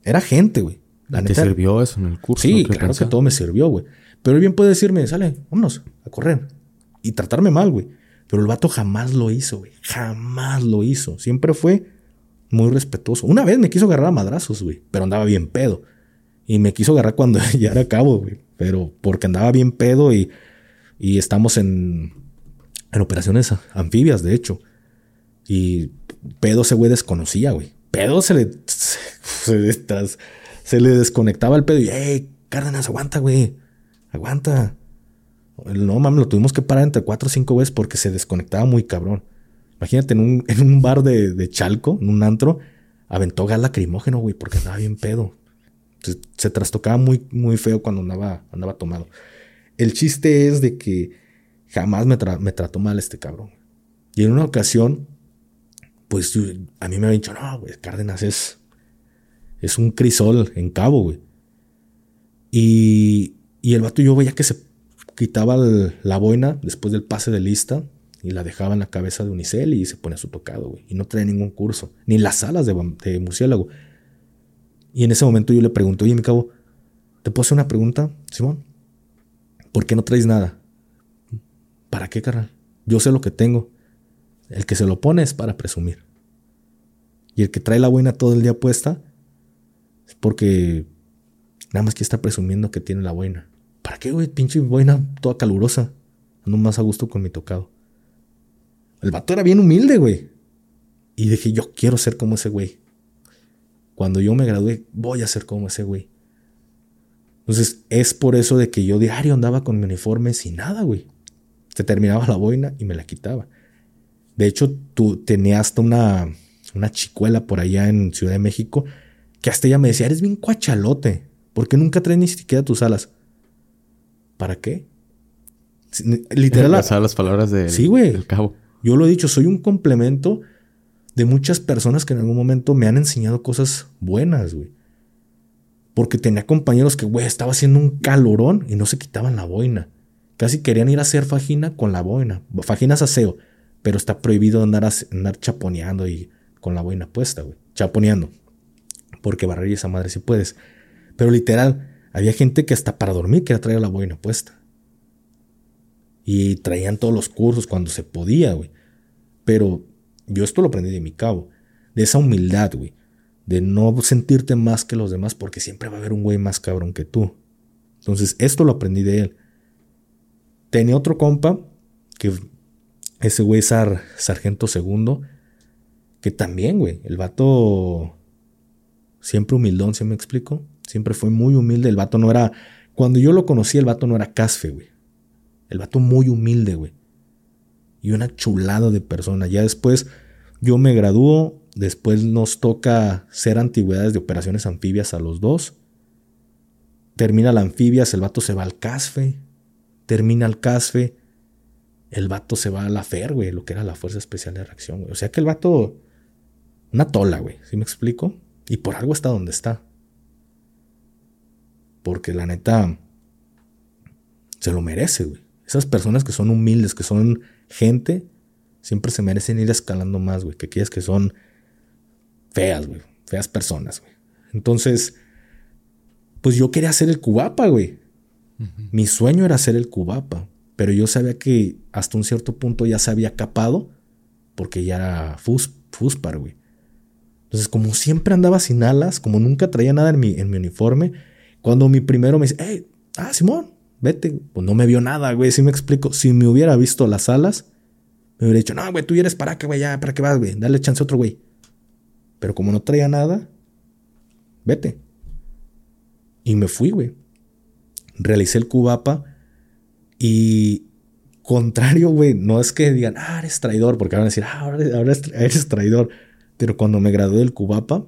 Era gente, güey. ¿Te sirvió eso en el curso? Sí, claro que todo me sirvió, güey. Pero él bien puede decirme, sale, vámonos a correr. Y tratarme mal, güey. Pero el vato jamás lo hizo, güey. Jamás lo hizo. Siempre fue muy respetuoso. Una vez me quiso agarrar a madrazos, güey. Pero andaba bien pedo. Y me quiso agarrar cuando ya era cabo, güey. Pero porque andaba bien pedo y, y estamos en, en operaciones anfibias, de hecho. Y pedo ese güey desconocía, güey. Pedo se le, se, le desconectaba el pedo y, hey, Cárdenas, aguanta, güey. Aguanta. No mames, lo tuvimos que parar entre cuatro o cinco veces porque se desconectaba muy cabrón. Imagínate en un, en un bar de, de, Chalco, en un antro, aventó gas lacrimógeno, güey, porque andaba bien pedo. Se, trastocaba muy, muy feo cuando andaba, andaba tomado. El chiste es de que jamás me, me trató mal este cabrón. Y en una ocasión pues a mí me habían dicho, no, güey, Cárdenas es, es un crisol en cabo, güey. Y, y el vato yo veía que se quitaba la boina después del pase de lista y la dejaba en la cabeza de Unicel y se ponía su tocado, güey. Y no traía ningún curso, ni las alas de, de murciélago. Y en ese momento yo le pregunto, oye, mi cabo, ¿te puedo hacer una pregunta, Simón? ¿Por qué no traes nada? ¿Para qué, carnal? Yo sé lo que tengo. El que se lo pone es para presumir. Y el que trae la buena todo el día puesta es porque nada más que está presumiendo que tiene la buena. ¿Para qué, güey? Pinche buena toda calurosa. Ando más a gusto con mi tocado. El vato era bien humilde, güey. Y dije, yo quiero ser como ese güey. Cuando yo me gradué, voy a ser como ese güey. Entonces, es por eso de que yo diario andaba con mi uniforme sin nada, güey. Se terminaba la boina y me la quitaba. De hecho, tú tenías hasta una, una chicuela por allá en Ciudad de México que hasta ella me decía, eres bien cuachalote, ¿por qué nunca traes ni siquiera tus alas? ¿Para qué? Literal. las palabras de, sí, güey. del cabo. Yo lo he dicho, soy un complemento de muchas personas que en algún momento me han enseñado cosas buenas, güey. Porque tenía compañeros que, güey, estaba haciendo un calorón y no se quitaban la boina. Casi querían ir a hacer fajina con la boina. Fajinas aseo pero está prohibido andar, andar chaponeando y con la boina puesta, güey. Chaponeando. Porque barrer esa madre si puedes. Pero literal, había gente que hasta para dormir quería traer la boina puesta. Y traían todos los cursos cuando se podía, güey. Pero yo esto lo aprendí de mi cabo. De esa humildad, güey. De no sentirte más que los demás porque siempre va a haber un güey más cabrón que tú. Entonces, esto lo aprendí de él. Tenía otro compa, que ese güey es sargento segundo, que también, güey, el vato siempre humildón, ¿se me explico? Siempre fue muy humilde. El vato no era. Cuando yo lo conocí, el vato no era casfe, güey. El vato muy humilde, güey. Y una chulada de persona. Ya después yo me graduó. Después nos toca ser antigüedades de operaciones anfibias a los dos. Termina la anfibias, el vato se va al casfe. Termina el casfe. El vato se va a la FER, güey, lo que era la Fuerza Especial de Reacción, güey. O sea que el vato. Una tola, güey. ¿Sí me explico? Y por algo está donde está. Porque la neta. Se lo merece, güey. Esas personas que son humildes, que son gente, siempre se merecen ir escalando más, güey. Que aquellas que son feas, güey. Feas personas, güey. Entonces, pues yo quería ser el cubapa, güey. Mi sueño era ser el cubapa. Pero yo sabía que hasta un cierto punto ya se había capado. Porque ya era fus, fuspar, güey. Entonces, como siempre andaba sin alas, como nunca traía nada en mi, en mi uniforme, cuando mi primero me dice, hey, ah, Simón, vete, pues no me vio nada, güey, si me explico. Si me hubiera visto las alas, me hubiera dicho, no, güey, tú ya eres para qué, güey, ya, para qué vas, güey, dale chance a otro güey. Pero como no traía nada, vete. Y me fui, güey. Realicé el cubapa y contrario, güey, no es que digan, ah, eres traidor, porque van a decir, ah, ahora, eres traidor. Pero cuando me gradué del Cubapa,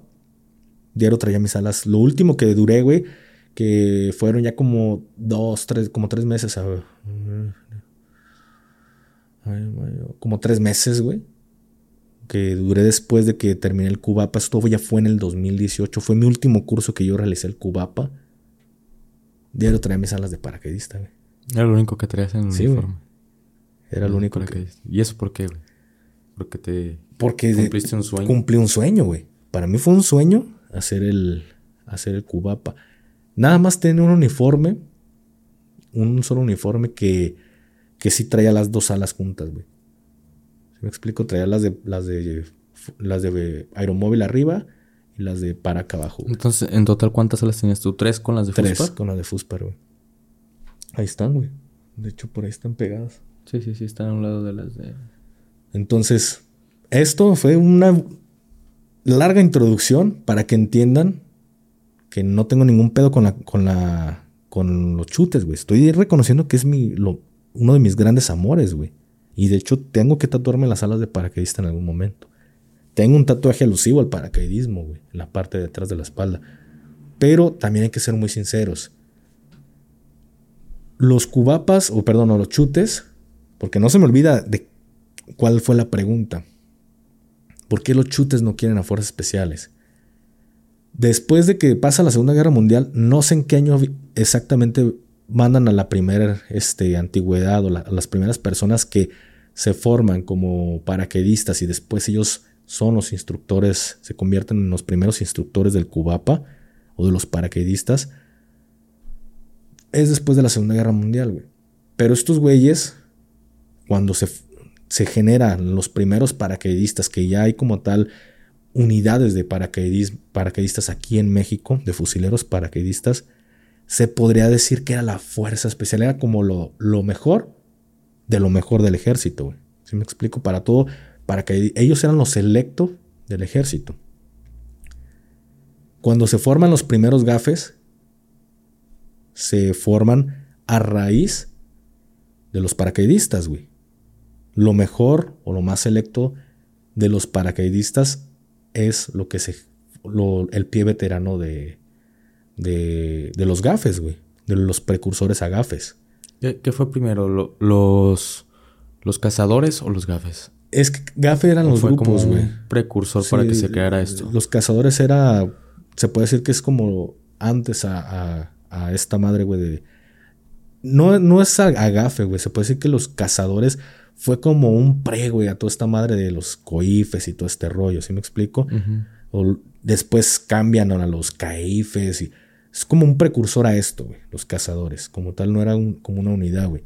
diario traía mis alas. Lo último que duré, güey, que fueron ya como dos, tres, como tres meses. Como tres meses, güey. Que duré después de que terminé el Cubapa. Esto ya fue en el 2018. Fue mi último curso que yo realicé el Cubapa. Diario traía mis alas de paracaidista, güey. Era lo único que traías en el sí, uniforme. Era lo único que... ¿Y eso por qué, güey? Porque te porque cumpliste un sueño. Cumplí un sueño, güey. Para mí fue un sueño hacer el hacer el cubapa. Nada más tener un uniforme, un solo uniforme que que sí traía las dos alas juntas, güey. me explico? Traía las de las de las de aeromóvil arriba y las de para acá abajo. Entonces, en total cuántas alas tenías tú? ¿Tres con las de Tres con las de Fuspar, güey. Ahí están, güey. De hecho, por ahí están pegadas. Sí, sí, sí, están a un lado de las de entonces, esto fue una larga introducción para que entiendan que no tengo ningún pedo con la, con la, con los chutes, güey. Estoy reconociendo que es mi, uno de mis grandes amores, güey. Y de hecho tengo que tatuarme las alas de paracaidista en algún momento. Tengo un tatuaje alusivo al paracaidismo, güey, en la parte de atrás de la espalda. Pero también hay que ser muy sinceros. Los cubapas, o perdón, los chutes, porque no se me olvida de ¿Cuál fue la pregunta? ¿Por qué los chutes no quieren a fuerzas especiales? Después de que pasa la Segunda Guerra Mundial, no sé en qué año exactamente mandan a la primera este, antigüedad o a las primeras personas que se forman como paracaidistas y después ellos son los instructores, se convierten en los primeros instructores del Cubapa o de los paracaidistas. Es después de la Segunda Guerra Mundial, güey. Pero estos güeyes, cuando se se generan los primeros paracaidistas, que ya hay como tal unidades de paracaidistas aquí en México, de fusileros paracaidistas, se podría decir que era la fuerza especial, era como lo, lo mejor de lo mejor del ejército. Si me explico? Para todo, para que ellos eran los selectos del ejército. Cuando se forman los primeros gafes, se forman a raíz de los paracaidistas, güey lo mejor o lo más selecto de los paracaidistas es lo que se el pie veterano de, de, los gafes, güey, de los precursores a gafes. ¿Qué, fue primero, los, los cazadores o los gafes? Es que gafe eran los grupos, güey. Precursor para que se creara esto. Los cazadores era, se puede decir que es como antes a, a, esta madre, güey, de... No, no es a, gafe, güey. Se puede decir que los cazadores fue como un pre, güey, a toda esta madre de los coifes y todo este rollo, ¿sí me explico? o después cambian a los caifes y es como un precursor a esto, güey, los cazadores, como tal no era como una unidad, güey.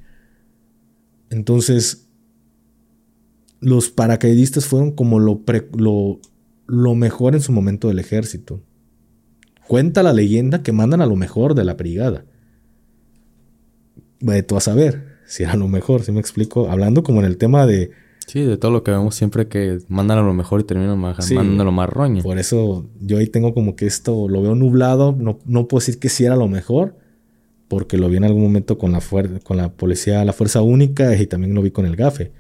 Entonces, los paracaidistas fueron como lo, lo, lo mejor en su momento del ejército. Cuenta la leyenda que mandan a lo mejor de la brigada. Vete tú a saber si era lo mejor, si me explico. Hablando como en el tema de. Sí, de todo lo que vemos siempre que mandan a lo mejor y terminan mandando a lo más roña. Por eso yo ahí tengo como que esto lo veo nublado. No, no puedo decir que sí era lo mejor, porque lo vi en algún momento con la, con la policía, la fuerza única y también lo vi con el GAFE.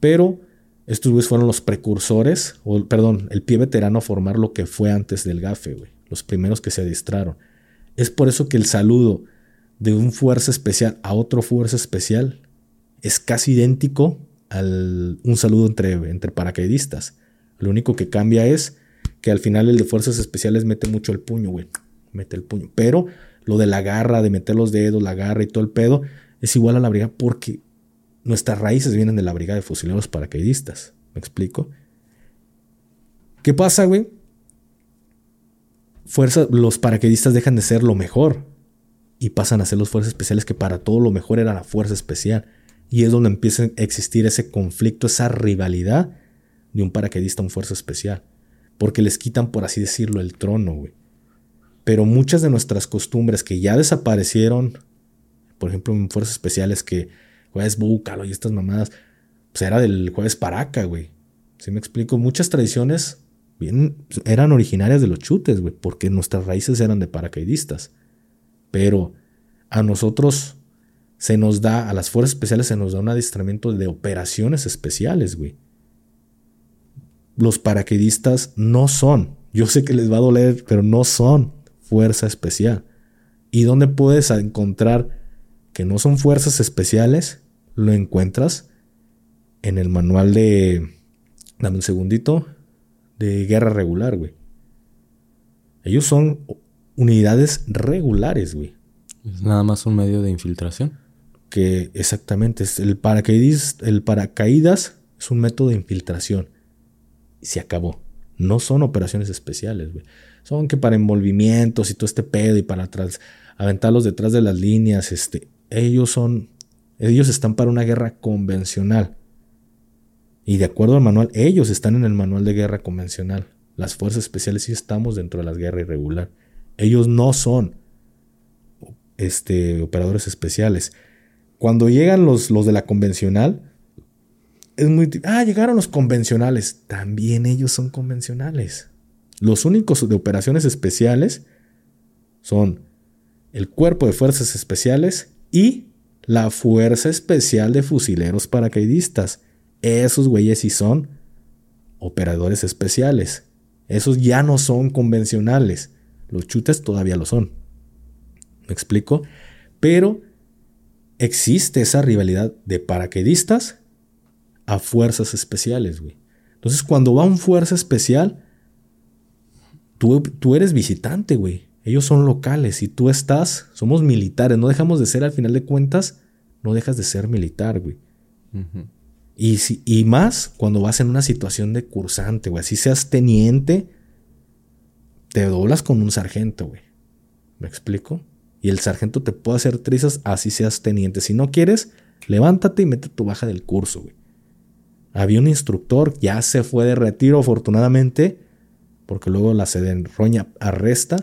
Pero estos güeyes fueron los precursores, o perdón, el pie veterano a formar lo que fue antes del GAFE, güey. Los primeros que se adiestraron. Es por eso que el saludo de un fuerza especial a otro fuerza especial es casi idéntico al un saludo entre, entre paracaidistas. Lo único que cambia es que al final el de fuerzas especiales mete mucho el puño, güey. Mete el puño. Pero lo de la garra, de meter los dedos, la garra y todo el pedo, es igual a la brigada porque nuestras raíces vienen de la brigada de fusileros paracaidistas. ¿Me explico? ¿Qué pasa, güey? Fuerza, los paracaidistas dejan de ser lo mejor y pasan a ser los fuerzas especiales que para todo lo mejor era la fuerza especial. Y es donde empieza a existir ese conflicto, esa rivalidad de un paracaidista a un fuerza especial. Porque les quitan, por así decirlo, el trono, güey. Pero muchas de nuestras costumbres que ya desaparecieron, por ejemplo, en fuerzas especiales que jueves búcalo y estas mamadas, pues era del jueves paraca, güey. ¿Sí me explico? Muchas tradiciones eran originarias de los chutes, güey, porque nuestras raíces eran de paracaidistas. Pero a nosotros se nos da, a las fuerzas especiales se nos da un adiestramiento de operaciones especiales, güey. Los paracaidistas no son, yo sé que les va a doler, pero no son fuerza especial. ¿Y dónde puedes encontrar que no son fuerzas especiales? Lo encuentras en el manual de... Dame un segundito. De guerra regular, güey. Ellos son unidades regulares, güey. Es nada más un medio de infiltración. Que exactamente, es el, paracaidis, el paracaídas es un método de infiltración. Y se acabó. No son operaciones especiales, güey. Son que para envolvimientos y todo este pedo y para atrás, aventarlos detrás de las líneas, este, ellos son, ellos están para una guerra convencional. Y de acuerdo al manual, ellos están en el manual de guerra convencional. Las fuerzas especiales sí estamos dentro de la guerra irregular. Ellos no son este, operadores especiales. Cuando llegan los, los de la convencional, es muy... Ah, llegaron los convencionales. También ellos son convencionales. Los únicos de operaciones especiales son el Cuerpo de Fuerzas Especiales y la Fuerza Especial de Fusileros Paracaidistas. Esos güeyes sí son operadores especiales. Esos ya no son convencionales. Los chutes todavía lo son. ¿Me explico? Pero existe esa rivalidad de paracaidistas a fuerzas especiales, güey. Entonces, cuando va un fuerza especial, Tú, eres visitante, güey. Ellos son locales y tú estás, somos militares. No dejamos de ser, al final de cuentas, no dejas de ser militar, güey. Y, si, y más cuando vas en una situación de cursante, güey. Así seas teniente, te doblas con un sargento, güey. ¿Me explico? Y el sargento te puede hacer trizas así seas teniente. Si no quieres, levántate y mete tu baja del curso, güey. Había un instructor, ya se fue de retiro, afortunadamente porque luego la Roña arresta,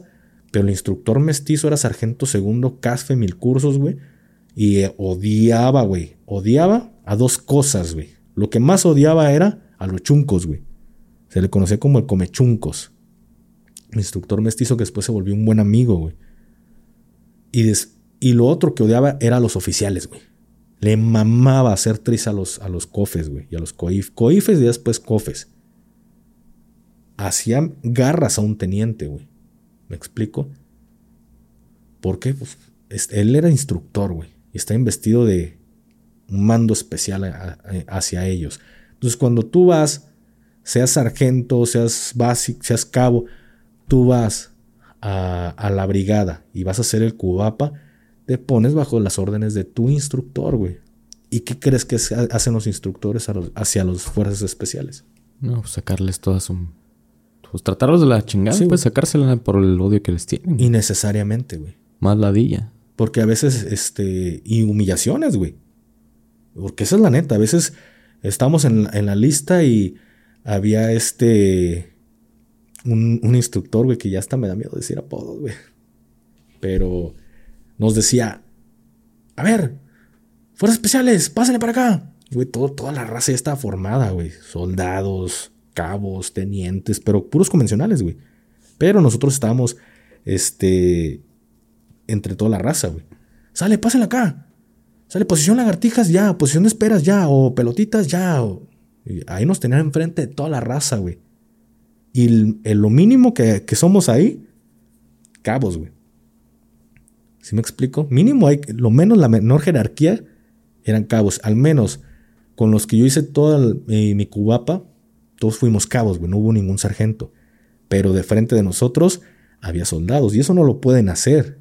pero el instructor mestizo era sargento segundo, Casfe, mil cursos, güey, y eh, odiaba, güey, odiaba a dos cosas, güey. Lo que más odiaba era a los chuncos, güey. Se le conocía como el comechuncos. El instructor mestizo que después se volvió un buen amigo, güey. Y, y lo otro que odiaba era a los oficiales, güey. Le mamaba hacer tris a los, a los cofes, güey, y a los coif. Coifes y después cofes hacía garras a un teniente, güey. ¿Me explico? Porque pues, él era instructor, güey. Y está investido de mando especial hacia ellos. Entonces, cuando tú vas, seas sargento, seas básico, seas cabo, tú vas a, a, la brigada y vas a hacer el cubapa, te pones bajo las órdenes de tu instructor, güey. ¿Y qué crees que hacen los instructores hacia los fuerzas especiales? No, pues, sacarles todas un pues tratarlos de la chingada, pues sacársela por el odio que les tienen. Innecesariamente, güey. Más ladilla. Porque a veces, este, y humillaciones, güey. Porque esa es la neta. A veces estamos en, en la lista y había este. Un, instructor, güey, que ya hasta me da miedo decir apodos, güey. Pero nos decía: A ver, fuerzas especiales, pásenle para acá. Güey, todo, toda la raza ya estaba formada, güey. Soldados, cabos, tenientes, pero puros convencionales, güey. Pero nosotros estábamos, este, entre toda la raza, güey. Sale, pásenle acá. Sale, posición lagartijas ya, posición de esperas ya, o pelotitas ya. ahí nos tenían enfrente de toda la raza, güey. Y lo mínimo que, que, somos ahí, cabos, güey. ¿Sí me explico? Mínimo hay, lo menos la menor jerarquía eran cabos. Al menos con los que yo hice toda mi cubapa, todos fuimos cabos, güey. No hubo ningún sargento. Pero de frente de nosotros había soldados. Y eso no lo pueden hacer.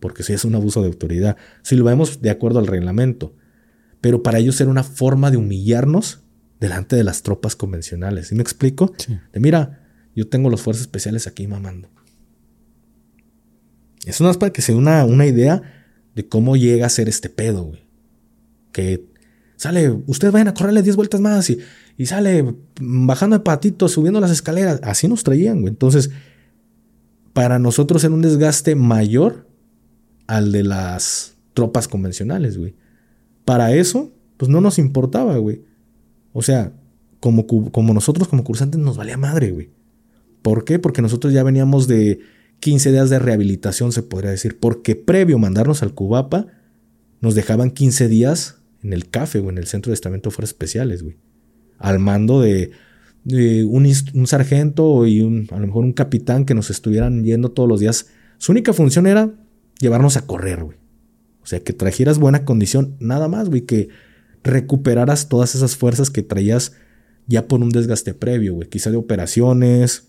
Porque si es un abuso de autoridad. Si lo vemos de acuerdo al reglamento. Pero para ellos era una forma de humillarnos delante de las tropas convencionales. ¿Sí me explico? De mira, yo tengo los fuerzas especiales aquí mamando. Eso no es para que se dé una, una idea de cómo llega a ser este pedo, güey. Que sale, ustedes vayan a correrle 10 vueltas más y, y sale bajando de patitos, subiendo las escaleras. Así nos traían, güey. Entonces, para nosotros era un desgaste mayor al de las tropas convencionales, güey. Para eso, pues no nos importaba, güey. O sea, como, como nosotros como cursantes nos valía madre, güey. ¿Por qué? Porque nosotros ya veníamos de 15 días de rehabilitación, se podría decir. Porque previo mandarnos al Cubapa, nos dejaban 15 días en el CAFE o en el Centro de Estamento de Fuerzas Especiales, güey. Al mando de, un, sargento y un, a lo mejor un capitán que nos estuvieran yendo todos los días. Su única función era llevarnos a correr, güey. O sea, que trajeras buena condición, nada más, güey, que recuperaras todas esas fuerzas que traías ya por un desgaste previo, güey. Quizá de operaciones,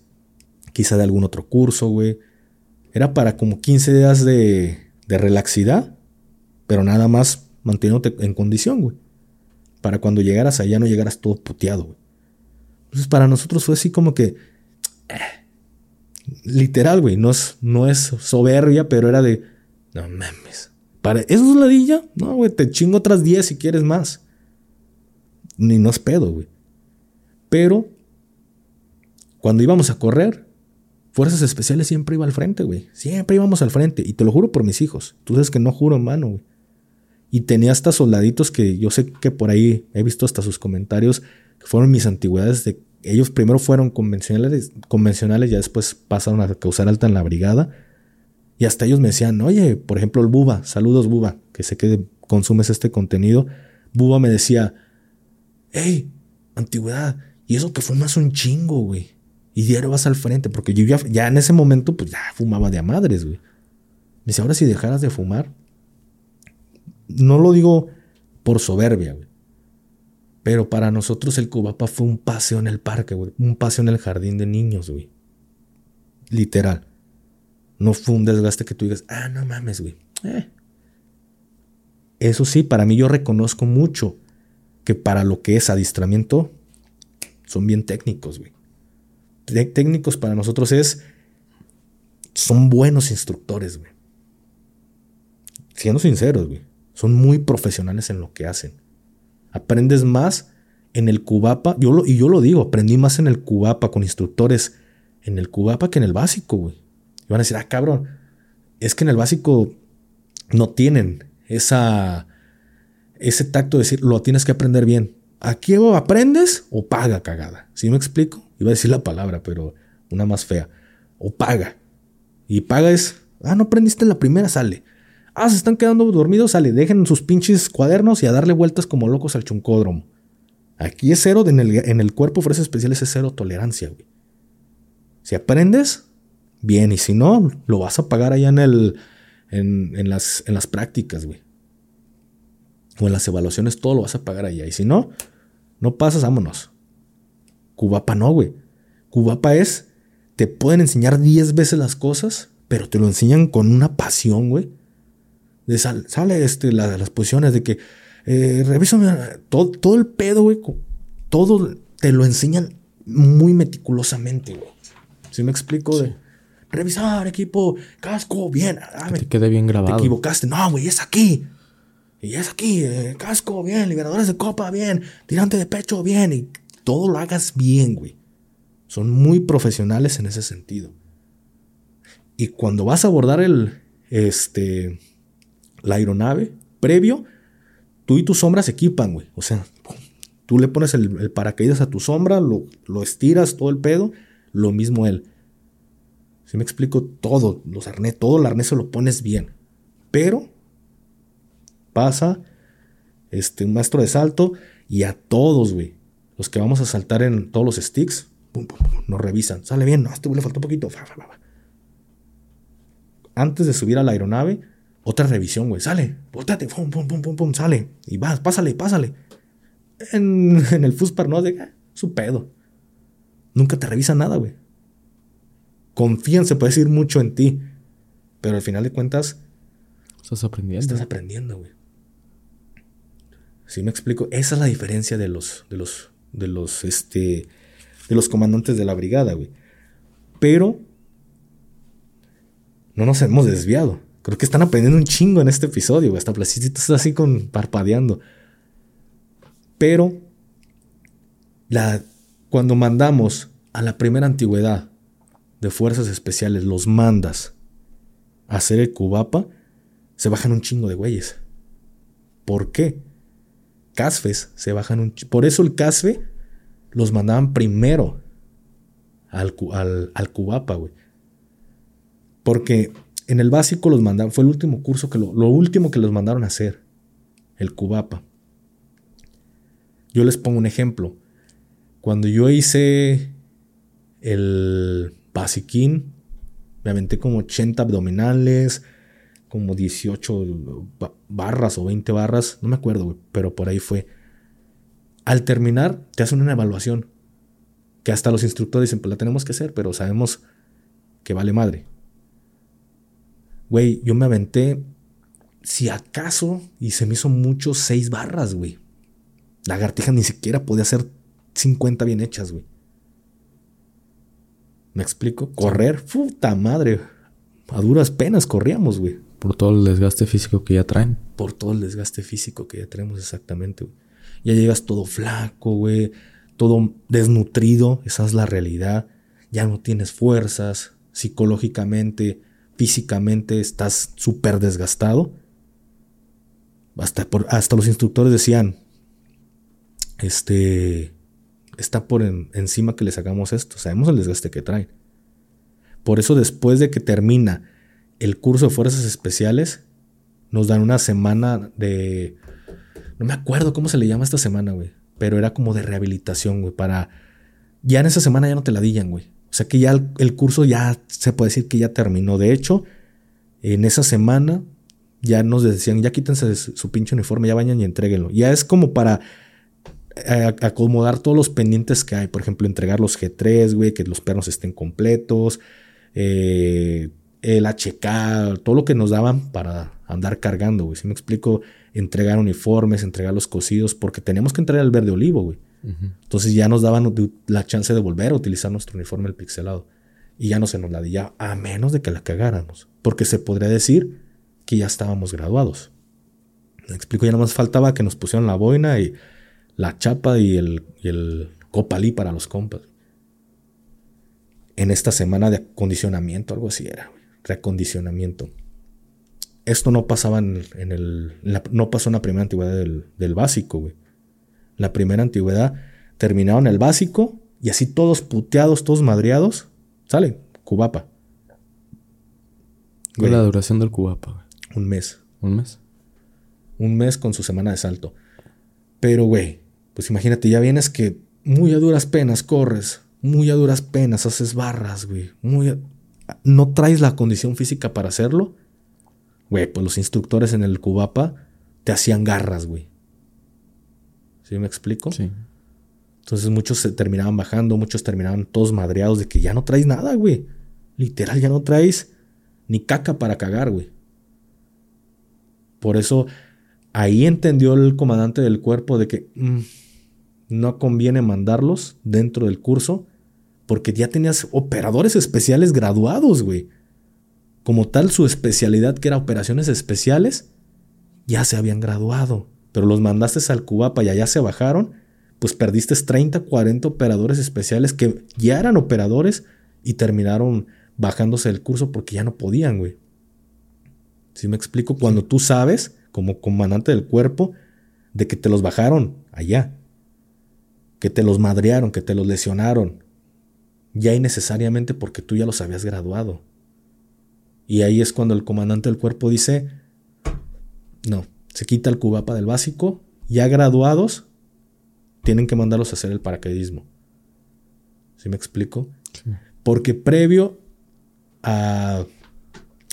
quizá de algún otro curso, güey. Era para como 15 días de, de relaxidad, pero nada más manteniéndote en condición, güey. Para cuando llegaras allá no llegaras todo puteado, güey. Entonces para nosotros fue así como que... Eh, literal, güey. No es, no es soberbia, pero era de... No mames. ¿Para ¿Eso es ladilla? No, güey. Te chingo otras 10 si quieres más. Ni no es pedo, güey. Pero... Cuando íbamos a correr, Fuerzas Especiales siempre iba al frente, güey. Siempre íbamos al frente. Y te lo juro por mis hijos. Tú sabes que no juro en mano, güey. Y tenía hasta soldaditos que yo sé que por ahí he visto hasta sus comentarios, que fueron mis antigüedades de ellos primero fueron convencionales, convencionales, ya después pasaron a causar alta en la brigada. Y hasta ellos me decían, oye, por ejemplo, el Buba, saludos Buba, que sé que consumes este contenido. Buba me decía, hey, antigüedad, y eso que fumas un chingo, güey. Y diario vas al frente, porque yo ya, en ese momento, pues ya fumaba de a madres, güey. Me dice, ahora si dejaras de fumar, no lo digo por soberbia, güey. Pero para nosotros el Cubapa fue un paseo en el parque, güey. Un paseo en el jardín de niños, güey. Literal. No fue un desgaste que tú digas, ah, no mames, güey. Eh. Eso sí, para mí yo reconozco mucho que para lo que es adiestramiento son bien técnicos, güey. Técnicos para nosotros es. Son buenos instructores, güey. Siendo sinceros, güey. Son muy profesionales en lo que hacen. Aprendes más en el Cubapa. Yo lo, y yo lo digo, aprendí más en el Cubapa con instructores en el Cubapa que en el básico, güey. Y van a decir, ah, cabrón, es que en el básico no tienen esa, ese tacto de decir, lo tienes que aprender bien. Aquí aprendes o paga cagada. ¿Sí me explico? Iba a decir la palabra, pero una más fea. O paga. Y paga es, ah, no aprendiste la primera, sale. Ah, se están quedando dormidos, sale, dejen sus pinches cuadernos y a darle vueltas como locos al chuncódromo. Aquí es cero, en el, en el cuerpo ofrece especiales es cero tolerancia, güey. Si aprendes, bien, y si no, lo vas a pagar allá en el. en, las, en las prácticas, güey. O en las evaluaciones, todo lo vas a pagar allá. Y si no, no pasas, vámonos. Cubapa no, güey. Cubapa es. Te pueden enseñar 10 veces las cosas, pero te lo enseñan con una pasión, güey sale este, las posiciones de que eh, todo, todo el pedo, güey. Todo te lo enseñan muy meticulosamente, güey. ¿Sí me explico? De revisar, equipo, casco, bien. Ah, te quede bien grabado. Te equivocaste. No, güey, es aquí. Y es aquí, eh, casco, bien, liberadores de copa, bien, tirante de pecho, bien, y todo lo hagas bien, güey. Son muy profesionales en ese sentido. Y cuando vas a abordar el, este, la aeronave, previo, tú y tu sombra se equipan, güey. O sea, tú le pones el, paracaídas a tu sombra, lo, lo, estiras todo el pedo, lo mismo él. Si me explico, todo, los arnés, todo el arnés se lo pones bien. Pero pasa este, un maestro de salto y a todos, güey, los que vamos a saltar en todos los sticks, nos revisan. Sale bien, no, a este le faltó un poquito. Antes de subir a la aeronave, otra revisión, güey. Sale, volteate, pum, pum, pum, pum, pum, sale. Y vas, pásale, pásale. En, el Fuspar no, de ah, su pedo. Nunca te revisan nada, güey. Confían, se puede decir mucho en ti. Pero al final de cuentas. Estás aprendiendo. Estás aprendiendo, güey. Si me explico, esa es la diferencia de los, de los, de los, este, de los comandantes de la brigada, güey. Pero no nos hemos desviado. Creo que están aprendiendo un chingo en este episodio, güey. Hasta Placito está así con parpadeando. Pero la, cuando mandamos a la primera antigüedad de fuerzas especiales, los mandas a hacer el cubapa, se bajan un chingo de güeyes. ¿Por qué? Casfes se bajan un Por eso el casfe los mandaban primero al, al, al cubapa, güey. Porque en el básico los mandaron, fue el último curso que lo, último que los mandaron a hacer, el cubapa. Yo les pongo un ejemplo. Cuando yo hice el basiquín, me aventé como 80 abdominales, como 18 barras o 20 barras, no me acuerdo, pero por ahí fue. Al terminar, te hacen una evaluación. Que hasta los instructores dicen, pues la tenemos que hacer, pero sabemos que vale madre. Güey, yo me aventé, si acaso, y se me hizo mucho, seis barras, güey. Lagartija ni siquiera podía hacer 50 bien hechas, güey. ¿Me explico? Correr, puta madre. A duras penas corríamos, güey. Por todo el desgaste físico que ya traen. Por todo el desgaste físico que ya traemos, exactamente, güey. Ya llegas todo flaco, güey. Todo desnutrido, esa es la realidad. Ya no tienes fuerzas, psicológicamente físicamente estás súper desgastado. Hasta, por, hasta los instructores decían, este, está por encima que les hagamos esto. Sabemos el desgaste que traen. Por eso después de que termina el curso de fuerzas especiales, nos dan una semana de... No me acuerdo cómo se le llama esta semana, güey. Pero era como de rehabilitación, güey. Para... Ya en esa semana ya no te la dillan, güey. O sea que ya el, curso ya se puede decir que ya terminó. De hecho, en esa semana ya nos decían, ya quítense su, pinche uniforme, ya vayan y entréguenlo. Ya es como para acomodar todos los pendientes que hay. Por ejemplo, entregar los G3, güey, que los pernos estén completos. Eh, el HK, todo lo que nos daban para andar cargando, güey. Si me explico, entregar uniformes, entregar los cosidos, porque tenemos que entregar el verde olivo, güey. Entonces ya nos daban la chance de volver a utilizar nuestro uniforme el pixelado. Y ya no se nos la ya a menos de que la cagáramos. Porque se podría decir que ya estábamos graduados. Me explico, ya más faltaba que nos pusieran la boina y la chapa y el, el copalí para los compas. En esta semana de acondicionamiento, algo así era, reacondicionamiento. Esto no pasaba en, el. no pasó en la primera antigüedad del, del básico, güey la primera antigüedad, terminaron el básico y así todos puteados, todos madreados, sale, cubapa. ¿Cuál es la duración del cubapa? Un mes. ¿Un mes? Un mes con su semana de salto. Pero, güey, pues imagínate, ya vienes que muy a duras penas corres, muy a duras penas haces barras, güey, muy no traes la condición física para hacerlo. Güey, pues los instructores en el cubapa te hacían garras, güey. ¿Sí me explico? Sí. Entonces muchos se terminaban bajando, muchos terminaban todos madreados de que ya no traes nada, güey. Literal, ya no traes ni caca para cagar, güey. Por eso ahí entendió el comandante del cuerpo de que mm, no conviene mandarlos dentro del curso porque ya tenías operadores especiales graduados, güey. Como tal, su especialidad que era operaciones especiales, ya se habían graduado, pero los mandaste al Cubapa y allá se bajaron, pues perdiste 30, 40 operadores especiales que ya eran operadores y terminaron bajándose del curso porque ya no podían, güey. ¿Sí me explico? Cuando tú sabes, como comandante del cuerpo, de que te los bajaron allá, que te los madrearon, que te los lesionaron, ya innecesariamente porque tú ya los habías graduado. Y ahí es cuando el comandante del cuerpo dice, no, se quita el cubapa del básico, ya graduados, tienen que mandarlos a hacer el paracaidismo. ¿Sí me explico? Porque previo a,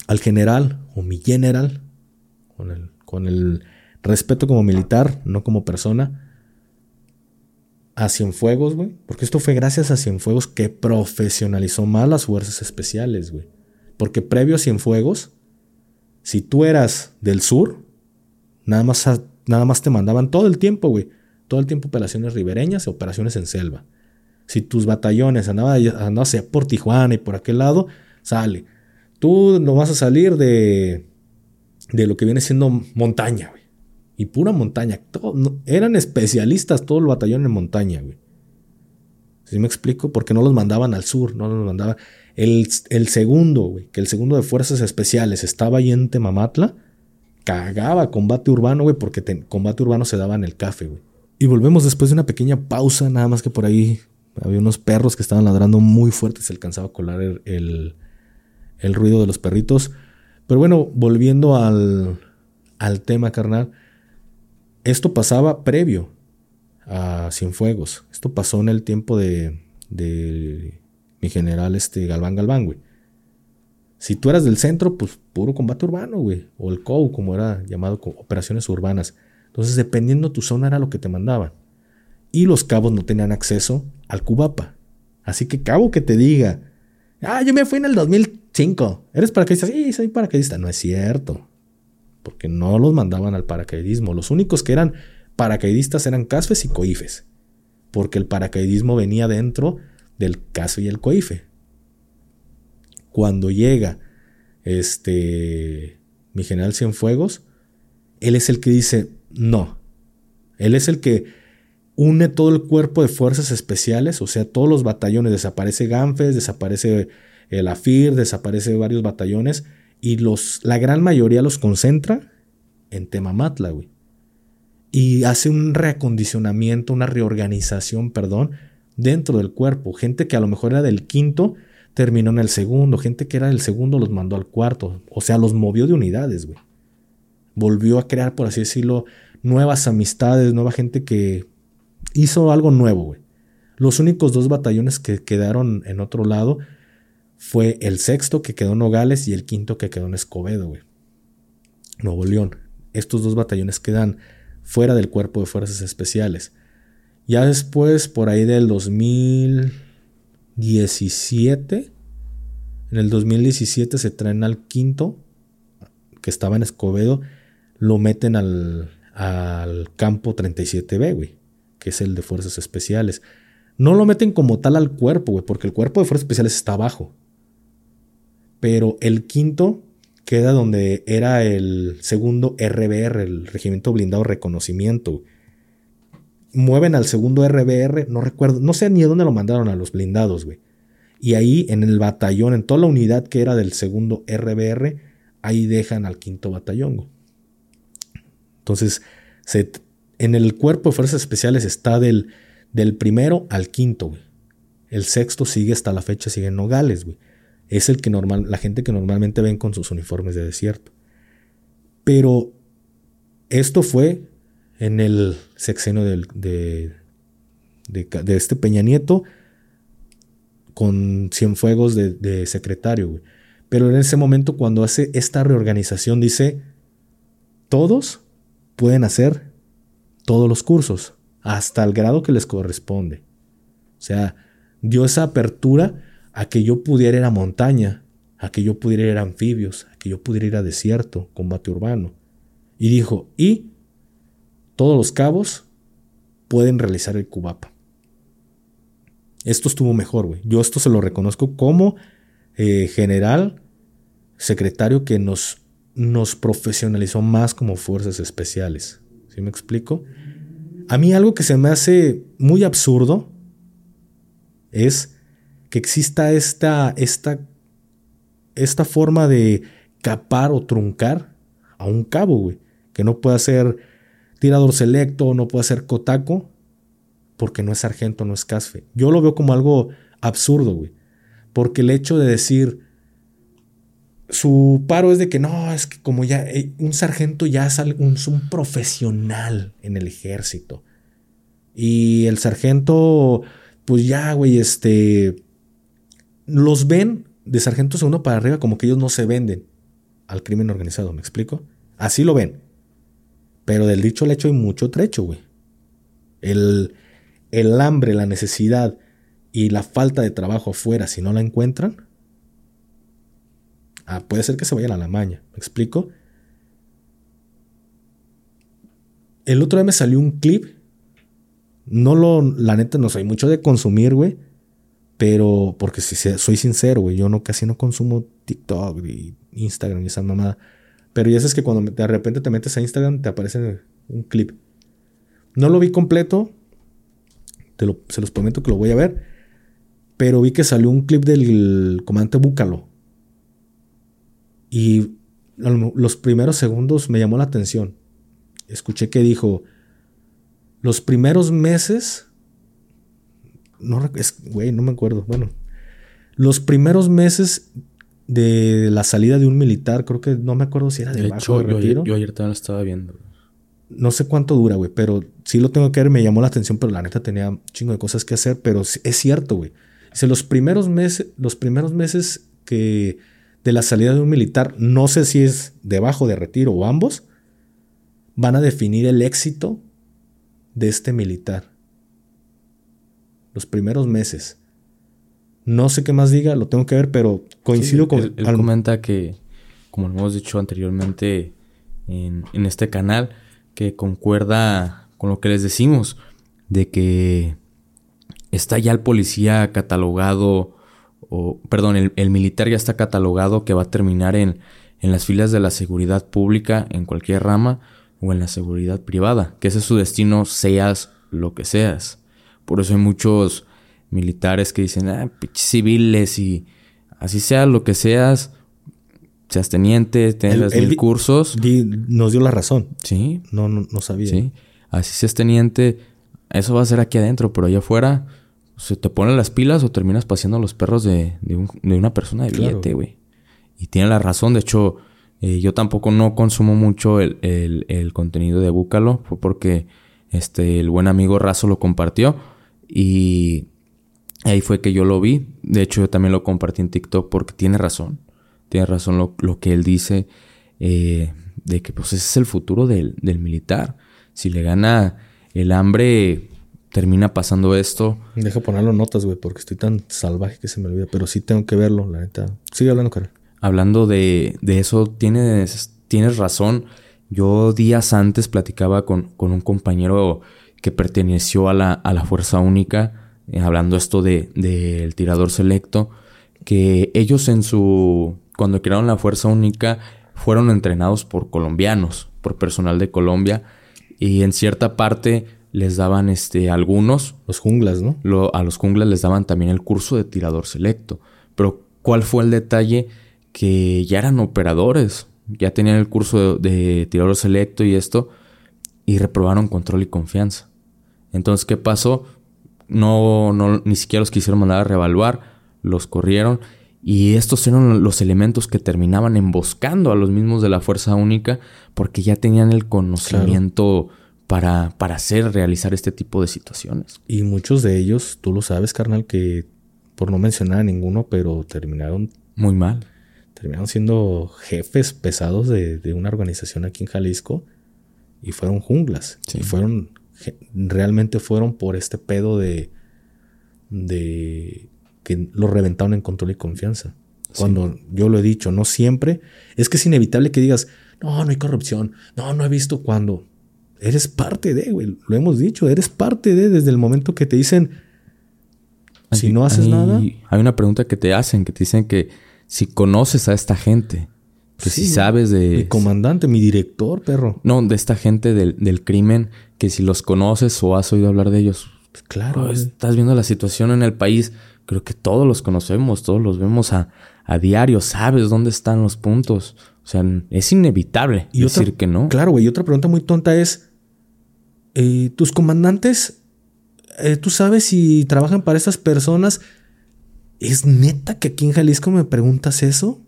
al general o mi general, con el, con el respeto como militar, no como persona, a Cienfuegos, güey. Porque esto fue gracias a Cienfuegos que profesionalizó más las fuerzas especiales, güey. Porque previo a Cienfuegos, si tú eras del sur, nada más, nada más te mandaban todo el tiempo, güey. Todo el tiempo operaciones ribereñas y operaciones en selva. Si tus batallones andaban, andaban por Tijuana y por aquel lado, sale. Tú no vas a salir de, de lo que viene siendo montaña, güey. Y pura montaña. eran especialistas todo el batallón en montaña, güey. ¿Sí me explico? Porque no los mandaban al sur, no los mandaban. El, el segundo, güey, que el segundo de fuerzas especiales estaba ahí en Temamatla, cagaba combate urbano, güey, porque combate urbano se daba en el café, güey. Y volvemos después de una pequeña pausa, nada más que por ahí había unos perros que estaban ladrando muy fuerte, se alcanzaba a colar el, el, ruido de los perritos. Pero bueno, volviendo al, al tema, carnal, esto pasaba previo a Cienfuegos. Esto pasó en el tiempo de, de mi general este Galván Galván, güey. Si tú eras del centro, pues puro combate urbano, güey. O el COU, como era llamado, operaciones urbanas. Entonces, dependiendo tu zona, era lo que te mandaban. Y los cabos no tenían acceso al Cubapa. Así que cabo que te diga, ah, yo me fui en el 2005. ¿Eres paracaidista? Sí, soy paracaidista. No es cierto. Porque no los mandaban al paracaidismo. Los únicos que eran paracaidistas eran CASFES y COIFES. Porque el paracaidismo venía dentro del caso y el COIFE. Cuando llega este mi general Cienfuegos, él es el que dice, no. Él es el que une todo el cuerpo de fuerzas especiales, o sea, todos los batallones. Desaparece Ganfes, desaparece el AFIR, desaparece varios batallones y los, la gran mayoría los concentra en Temamatla, güey. Y hace un reacondicionamiento, una reorganización, perdón, dentro del cuerpo. Gente que a lo mejor era del quinto, terminó en el segundo. Gente que era del segundo los mandó al cuarto. O sea, los movió de unidades, güey. Volvió a crear, por así decirlo, nuevas amistades, nueva gente que hizo algo nuevo, güey. Los únicos dos batallones que quedaron en otro lado fue el sexto que quedó en Nogales y el quinto que quedó en Escobedo, güey. Nuevo León. Estos dos batallones quedan fuera del cuerpo de fuerzas especiales. Ya después, por ahí del 2017, en el 2017 se traen al quinto, que estaba en Escobedo, lo meten al, al campo 37B, güey, que es el de fuerzas especiales. No lo meten como tal al cuerpo, güey, porque el cuerpo de fuerzas especiales está abajo. Pero el quinto queda donde era el segundo RBR, el Regimiento Blindado Reconocimiento mueven al segundo RBR, no recuerdo, no sé ni dónde lo mandaron a los blindados, güey. Y ahí en el batallón, en toda la unidad que era del segundo RBR, ahí dejan al quinto batallón. Güey. Entonces, en el cuerpo de fuerzas especiales está del, del primero al quinto, güey. El sexto sigue hasta la fecha, sigue en Nogales, güey. Es el que normal, la gente que normalmente ven con sus uniformes de desierto. Pero esto fue en el sexenio de, de, este Peña Nieto con Cienfuegos de, de secretario. Pero en ese momento cuando hace esta reorganización dice, todos pueden hacer todos los cursos, hasta el grado que les corresponde. O sea, dio esa apertura a que yo pudiera ir a montaña, a que yo pudiera ir a anfibios, a que yo pudiera ir a desierto, combate urbano. Y dijo, y todos los cabos pueden realizar el cubapa. Esto estuvo mejor, güey. Yo esto se lo reconozco como eh, general, secretario que nos, nos profesionalizó más como fuerzas especiales. ¿Sí me explico? A mí algo que se me hace muy absurdo es que exista esta, esta, esta forma de capar o truncar a un cabo, güey. Que no pueda ser tirador selecto, no puede ser cotaco, porque no es sargento, no es casfe. Yo lo veo como algo absurdo, güey. Porque el hecho de decir, su paro es de que no, es que como ya eh, un sargento ya es un, un, profesional en el ejército. Y el sargento, pues ya, güey, este, los ven de sargento segundo para arriba como que ellos no se venden al crimen organizado, ¿me explico? Así lo ven. Pero del dicho al hecho hay mucho trecho, güey. El, el hambre, la necesidad y la falta de trabajo afuera, si no la encuentran, Ah, puede ser que se vayan a la maña. ¿Me explico? El otro día me salió un clip. No lo, la neta, no soy mucho de consumir, güey. Pero, porque si soy sincero, güey, yo no casi no consumo TikTok y Instagram y esa mamada. Pero ya sabes que cuando de repente te metes a Instagram te aparece un clip. No lo vi completo. Te lo, se los prometo que lo voy a ver. Pero vi que salió un clip del comandante Búcalo. Y los primeros segundos me llamó la atención. Escuché que dijo, los primeros meses, no, güey, no me acuerdo, bueno, los primeros meses de la salida de un militar, creo que no me acuerdo si era de, hecho, yo, retiro. Yo, ayer también lo estaba viendo. No sé cuánto dura, güey, pero sí lo tengo que ver, me llamó la atención, pero la neta tenía un chingo de cosas que hacer, pero es cierto, güey. Dice, los primeros meses, los primeros meses que de la salida de un militar, no sé si es debajo de retiro o ambos, van a definir el éxito de este militar. Los primeros meses. No sé qué más diga, lo tengo que ver, pero coincido con... Él, él comenta que, como lo hemos dicho anteriormente en, en este canal, que concuerda con lo que les decimos, de que está ya el policía catalogado o perdón, el, militar ya está catalogado que va a terminar en, en las filas de la seguridad pública en cualquier rama o en la seguridad privada, que ese es su destino, seas lo que seas. Por eso hay muchos militares que dicen, ah, civiles y así sea lo que seas, seas teniente, tengas mil cursos. nos dio la razón. Sí. No, no, no sabía. Sí. Así seas teniente, eso va a ser aquí adentro, pero allá afuera se te ponen las pilas o terminas paseando a los perros de, una persona de billete, güey. Y tiene la razón, de hecho, eh, yo tampoco no consumo mucho el, contenido de Búcalo, fue porque este, el buen amigo Razo lo compartió y ahí fue que yo lo vi. De hecho, yo también lo compartí en TikTok porque tiene razón, tiene razón lo, que él dice eh, de que pues ese es el futuro del, del militar. Si le gana el hambre termina pasando esto. Deja ponerlo notas, güey, porque estoy tan salvaje que se me olvida. Pero sí tengo que verlo, la neta. Sigue hablando, cara. Hablando de, de eso, tienes, tienes razón. Yo días antes platicaba con, con un compañero que perteneció a la, a la Fuerza Única, eh, hablando esto del de, tirador selecto, que ellos en su... cuando crearon la Fuerza Única fueron entrenados por colombianos, por personal de Colombia, y en cierta parte les daban este algunos. Los junglas, ¿no? a los junglas les daban también el curso de tirador selecto. Pero, ¿cuál fue el detalle? Que ya eran operadores, ya tenían el curso de, tirador selecto y esto, y reprobaron control y confianza. Entonces, ¿qué pasó? No, no, ni siquiera los quisieron mandar a revaluar, los corrieron. Y estos eran los elementos que terminaban emboscando a los mismos de la Fuerza Única porque ya tenían el conocimiento para, para hacer, realizar este tipo de situaciones. Y muchos de ellos, tú lo sabes, carnal, que por no mencionar a ninguno, pero terminaron muy mal. Terminaron siendo jefes pesados de, una organización aquí en Jalisco y fueron junglas. Y fueron, realmente fueron por este pedo de, de que lo reventaron en control y confianza. Cuando yo lo he dicho, no siempre, es que es inevitable que digas, no, no hay corrupción, no, no he visto cuando Eres parte de, güey. Lo hemos dicho, eres parte de desde el momento que te dicen, si no haces nada. Hay una pregunta que te hacen, que te dicen que si conoces a esta gente, Que si sabes de... Mi comandante, mi director, perro. No, de esta gente del, del crimen, que si los conoces o has oído hablar de ellos. Claro. Estás viendo la situación en el país. Creo que todos los conocemos, todos los vemos a, a diario. Sabes dónde están los puntos. O sea, es inevitable decir que no. Claro, güey. Y otra pregunta muy tonta es: eh, ¿tus comandantes, eh, tú sabes si trabajan para estas personas? ¿Es neta que aquí en Jalisco me preguntas eso?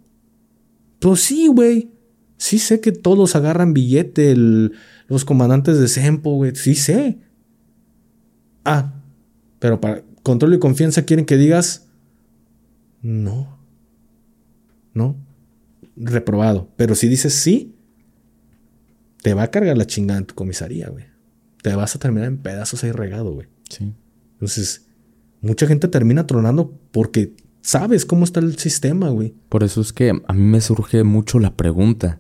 Pues sí, güey. Sí sé que todos agarran billete, los comandantes de Sempo, güey. Sí sé. Ah, pero para control y confianza quieren que digas no. No. Reprobado. Pero si dices sí, te va a cargar la chingada en tu comisaría, güey. Te vas a terminar en pedazos ahí regado, güey. Sí. Entonces, mucha gente termina tronando porque sabes cómo está el sistema, güey. Por eso es que a mí me surge mucho la pregunta.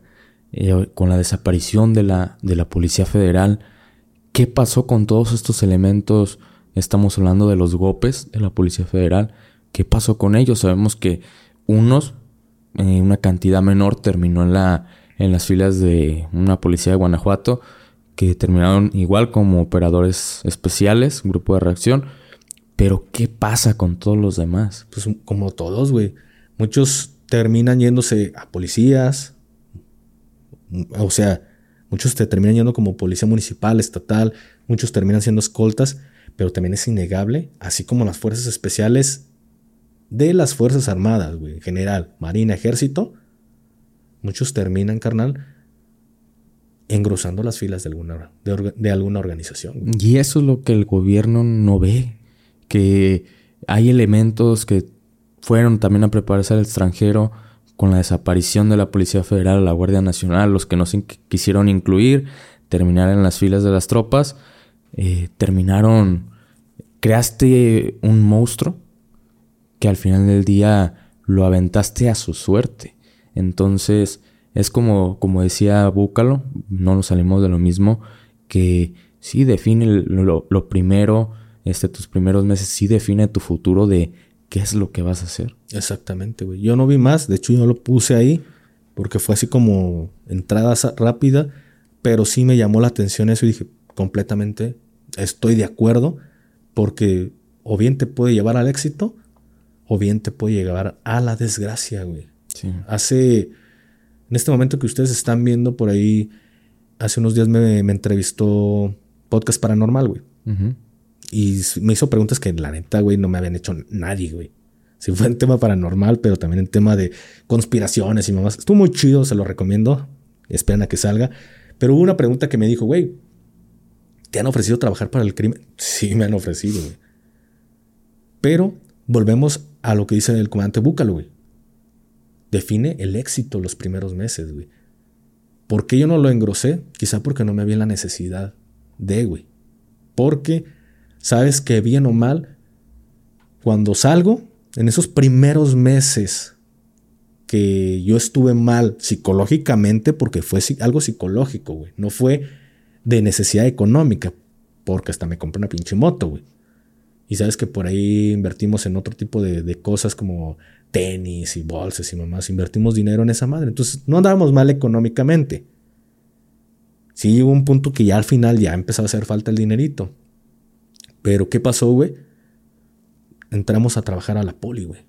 Eh, con la desaparición de la, de la Policía Federal, ¿qué pasó con todos estos elementos? Estamos hablando de los GOPES de la Policía Federal. ¿Qué pasó con ellos? Sabemos que unos, eh, una cantidad menor, terminó en, la, en las filas de una policía de Guanajuato, que terminaron igual como operadores especiales, grupo de reacción. Pero, ¿qué pasa con todos los demás? Pues como todos, güey. Muchos terminan yéndose a policías. O sea, muchos te terminan yendo como policía municipal, estatal. Muchos terminan siendo escoltas. Pero también es innegable, así como las fuerzas especiales de las Fuerzas Armadas, güey, en general, Marina, Ejército, muchos terminan, carnal, engrosando las filas de alguna, de, alguna organización. Y eso es lo que el gobierno no ve, que hay elementos que fueron también a prepararse al extranjero con la desaparición de la Policía Federal, la Guardia Nacional, los que no se quisieron incluir, terminar en las filas de las tropas, eh, terminaron, creaste un monstruo que al final del día lo aventaste a su suerte. Entonces, es como, como decía Búcalo, no nos salimos de lo mismo, que sí define lo, lo, primero, este, tus primeros meses, sí define tu futuro de qué es lo que vas a hacer. Exactamente, güey. Yo no vi más, de hecho yo lo puse ahí, porque fue así como entrada rápida, pero sí me llamó la atención eso y dije, completamente estoy de acuerdo, porque o bien te puede llevar al éxito, o bien te puede llevar a la desgracia, güey. Hace, en este momento que ustedes están viendo por ahí, hace unos días me, entrevistó Podcast Paranormal, güey. Y me hizo preguntas que la neta, güey, no me habían hecho nadie, güey. Sí fue en tema paranormal, pero también en tema de conspiraciones y mamás. Estuvo muy chido, se lo recomiendo. Esperen a que salga. Pero hubo una pregunta que me dijo, güey, ¿te han ofrecido trabajar para el crimen? Sí, me han ofrecido, güey. Pero volvemos a lo que dice el comandante Búcalo, güey. Define el éxito los primeros meses, güey. ¿Por qué yo no lo engrosé? Quizá porque no me había la necesidad de, güey. Porque sabes que bien o mal, cuando salgo, en esos primeros meses que yo estuve mal psicológicamente, porque fue algo psicológico, güey. No fue de necesidad económica, porque hasta me compré una pinche moto, güey. Y sabes que por ahí invertimos en otro tipo de, cosas como tenis y bolsas y mamás. Invertimos dinero en esa madre. Entonces no andábamos mal económicamente. Sí llegó un punto que ya al final ya empezaba a hacer falta el dinerito. Pero ¿qué pasó, güey? Entramos a trabajar a la poli, güey.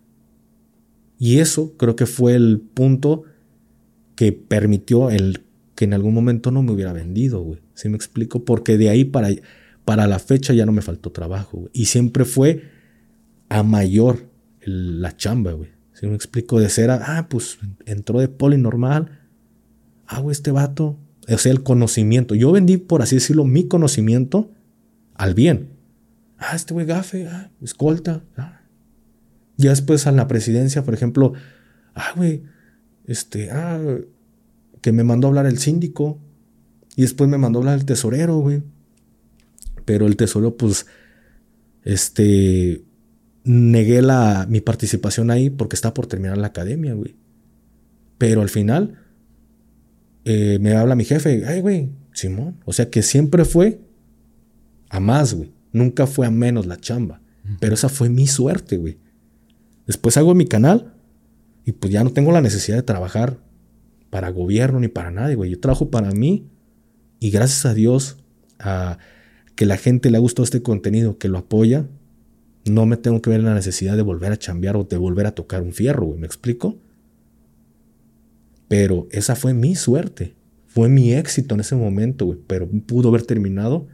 Y eso creo que fue el punto que permitió el que en algún momento no me hubiera vendido, güey. ¿Sí me explico? Porque de ahí para para la fecha ya no me faltó trabajo, güey. Y siempre fue a mayor la chamba, güey. Si me explico, de ser, ah, pues entró de poli normal. Ah, güey, este vato. O sea, el conocimiento. Yo vendí, por así decirlo, mi conocimiento al bien. Ah, este güey gafe, ah, escolta. Ah. Ya después a la presidencia, por ejemplo, ah, güey, este, ah, que me mandó a hablar el síndico. Y después me mandó a hablar el tesorero, güey. Pero el tesoro, pues, este, negué la, mi participación ahí porque estaba por terminar la academia, güey. Pero al final, eh, me habla mi jefe, ay, güey, Simón. O sea que siempre fue a más, güey. Nunca fue a menos la chamba. Pero esa fue mi suerte, güey. Después hago mi canal y pues ya no tengo la necesidad de trabajar para gobierno ni para nadie, güey. Yo trabajo para mí y gracias a Dios, a que la gente le ha gustado este contenido, que lo apoya, no me tengo que ver en la necesidad de volver a chambear o de volver a tocar un fierro, güey. ¿Me explico? Pero esa fue mi suerte. Fue mi éxito en ese momento, güey. Pero pudo haber terminado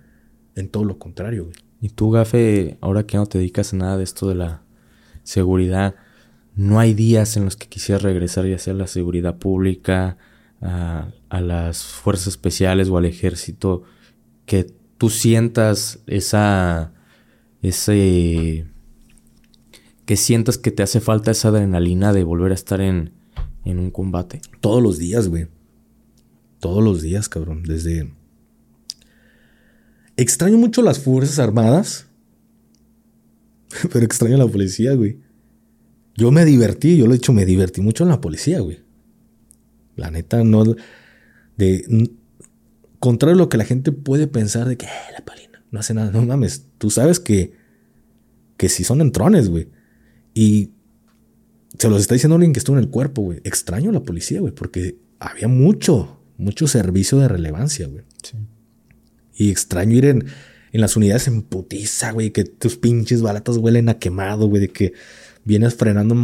en todo lo contrario, güey. Y tú, Gafe, ahora que no te dedicas a nada de esto de la seguridad, no hay días en los que quisieras regresar y hacer la seguridad pública, a, a, las fuerzas especiales o al ejército, que tú sientas esa, ese, que sientas que te hace falta esa adrenalina de volver a estar en, en un combate. Todos los días, güey. Todos los días, cabrón. Desde... Extraño mucho las Fuerzas Armadas, pero extraño la policía, güey. Yo me divertí, yo lo he dicho, me divertí mucho en la policía, güey. La neta, no. De. Contrario a lo que la gente puede pensar de que eh, la palina no hace nada. No mames. Tú sabes que. Que si son entrones, güey. Y. Se los está diciendo alguien que estuvo en el cuerpo, güey. Extraño a la policía, güey. Porque había mucho, mucho servicio de relevancia, güey. Sí. Y extraño ir en, en las unidades en putiza, güey. Que tus pinches balatas huelen a quemado, güey. De que vienes frenando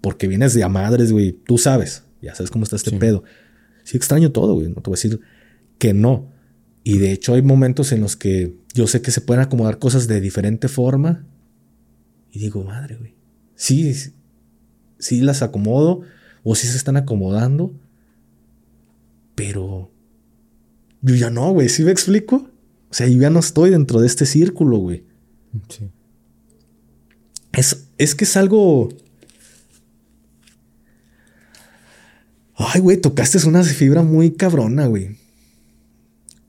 porque vienes de a madres, güey. Tú sabes, ya sabes cómo está este pedo. Sí extraño todo, güey. No te voy a decir que no. Y de hecho hay momentos en los que yo sé que se pueden acomodar cosas de diferente forma. Y digo, madre, güey. Sí, sí las acomodo o sí se están acomodando. Pero yo ya no, güey. ¿Sí me explico? O sea, yo ya no estoy dentro de este círculo, güey. Sí. Es, es que es algo. Ay, güey, tocaste una fibra muy cabrona, güey.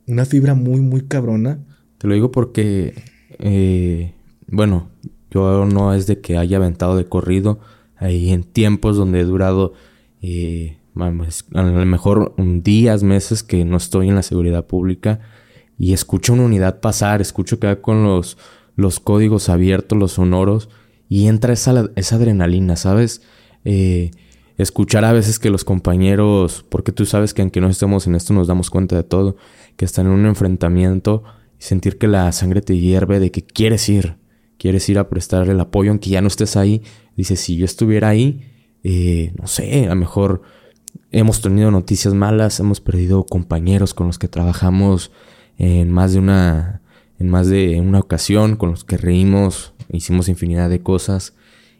Una fibra muy, muy cabrona. Te lo digo porque, eh, bueno, yo no es de que haya aventado de corrido. Hay en tiempos donde he durado, eh, a lo mejor días, meses que no estoy en la seguridad pública y escucho una unidad pasar, escucho que va con los, los códigos abiertos, los sonoros y entra esa, esa adrenalina, ¿sabes? Eh, escuchar a veces que los compañeros, porque tú sabes que aunque no estemos en esto nos damos cuenta de todo, que están en un enfrentamiento y sentir que la sangre te hierve de que quieres ir, quieres ir a prestar el apoyo aunque ya no estés ahí. Dices, si yo estuviera ahí, eh, no sé, a lo mejor hemos tenido noticias malas, hemos perdido compañeros con los que trabajamos en más de una en más de una ocasión, con los que reímos, hicimos infinidad de cosas,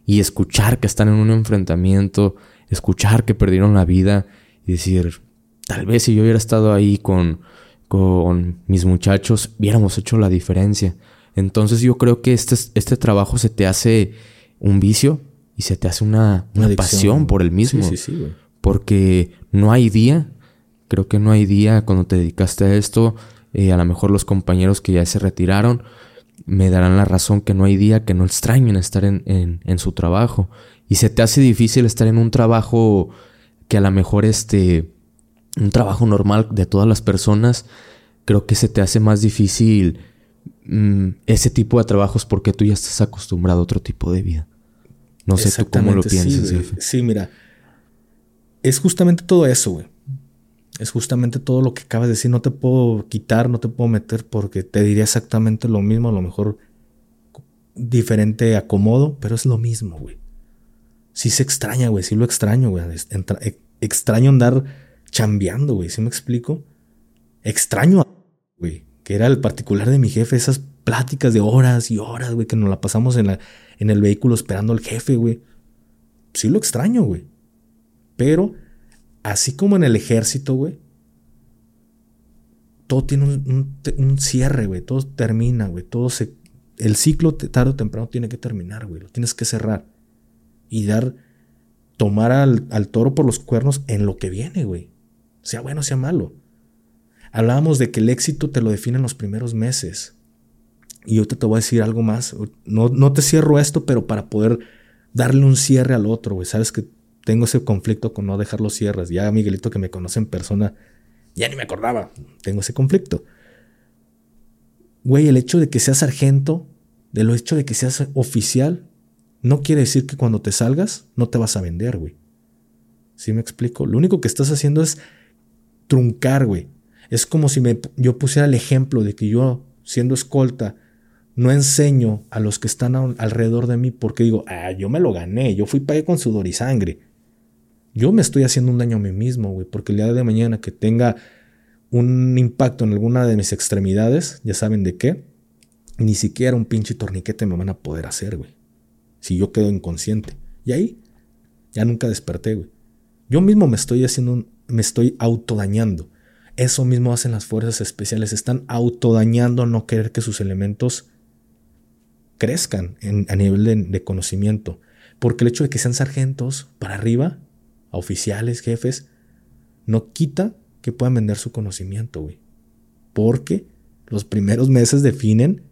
y escuchar que están en un enfrentamiento, escuchar que perdieron la vida, y decir, tal vez si yo hubiera estado ahí con, con mis muchachos, hubiéramos hecho la diferencia. Entonces yo creo que este, este trabajo se te hace un vicio y se te hace una, una, pasión por el mismo. Sí, sí, sí, Porque no hay día, creo que no hay día cuando te dedicaste a esto, eh, a lo mejor los compañeros que ya se retiraron me darán la razón que no hay día que no extrañen estar en, en, su trabajo. Y se te hace difícil estar en un trabajo que a lo mejor este, un trabajo normal de todas las personas, creo que se te hace más difícil mm, ese tipo de trabajos porque tú ya estás acostumbrado a otro tipo de vida. No sé tú cómo lo piensas, sí, sí, mira. Es justamente todo eso, güey es justamente todo lo que acabas de decir. No te puedo quitar, no te puedo meter porque te diría exactamente lo mismo, a lo mejor diferente acomodo, pero es lo mismo, güey. Sí se extraña, güey, sí lo extraño, güey. E, extraño andar chambeando, güey, ¿sí me explico? Extraño, güey, que era el particular de mi jefe, esas pláticas de horas y horas, güey, que nos la pasamos en, la, en el vehículo esperando al jefe, güey. Sí lo extraño, güey. Pero así como en el ejército, güey, todo tiene un, cierre, güey, todo termina, güey, todo se... El ciclo tarde o temprano tiene que terminar, güey, lo tienes que cerrar y dar, tomar al, al toro por los cuernos en lo que viene, güey, sea bueno, sea malo. Hablábamos de que el éxito te lo definen los primeros meses. Y yo te, te voy a decir algo más. No, no te cierro esto, pero para poder darle un cierre al otro, güey. Sabes que tengo ese conflicto con no dejar los cierres. Ya Miguelito que me conoce en persona, ya ni me acordaba. Tengo ese conflicto. Güey, el hecho de que seas sargento, de lo hecho de que seas oficial, no quiere decir que cuando te salgas no te vas a vender, güey. ¿Sí me explico? Lo único que estás haciendo es truncar, güey. Es como si me, yo pusiera el ejemplo de que yo, siendo escolta, no enseño a los que están alrededor de mí porque digo, ah, yo me lo gané, yo fui pagué con sudor y sangre. Yo me estoy haciendo un daño a mí mismo, güey, porque el día de mañana que tenga un impacto en alguna de mis extremidades, ya saben de qué, ni siquiera un pinche torniquete me van a poder hacer, güey. Si yo quedo inconsciente. Y ahí, ya nunca desperté, güey. Yo mismo me estoy haciendo, me estoy autodañando. Eso mismo hacen las fuerzas especiales. Están autodañando no querer que sus elementos crezcan a nivel de, conocimiento. Porque el hecho de que sean sargentos para arriba, oficiales, jefes, no quita que puedan vender su conocimiento, güey. Porque los primeros meses definen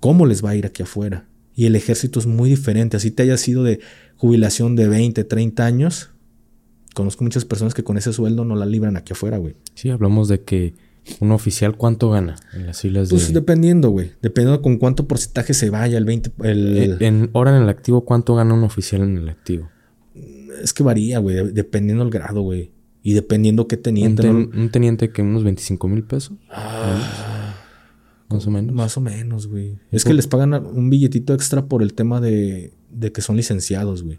cómo les va a ir aquí afuera. Y el ejército es muy diferente. Así te haya sido de jubilación de 20, 30 años. Conozco muchas personas que con ese sueldo no la libran aquí afuera, güey. Sí, hablamos de que un oficial cuánto gana en las islas pues de... dependiendo, güey. Dependiendo con cuánto porcentaje se vaya, el 20... El... Eh, en hora en el activo, ¿cuánto gana un oficial en el activo? Es que varía, güey. Dependiendo el grado, güey. Y dependiendo qué teniente. ¿Un, teniente que unos 25 mil pesos? Ah, más o menos. Más o menos, güey. Es que les pagan un billetito extra por el tema de, de que son licenciados, güey.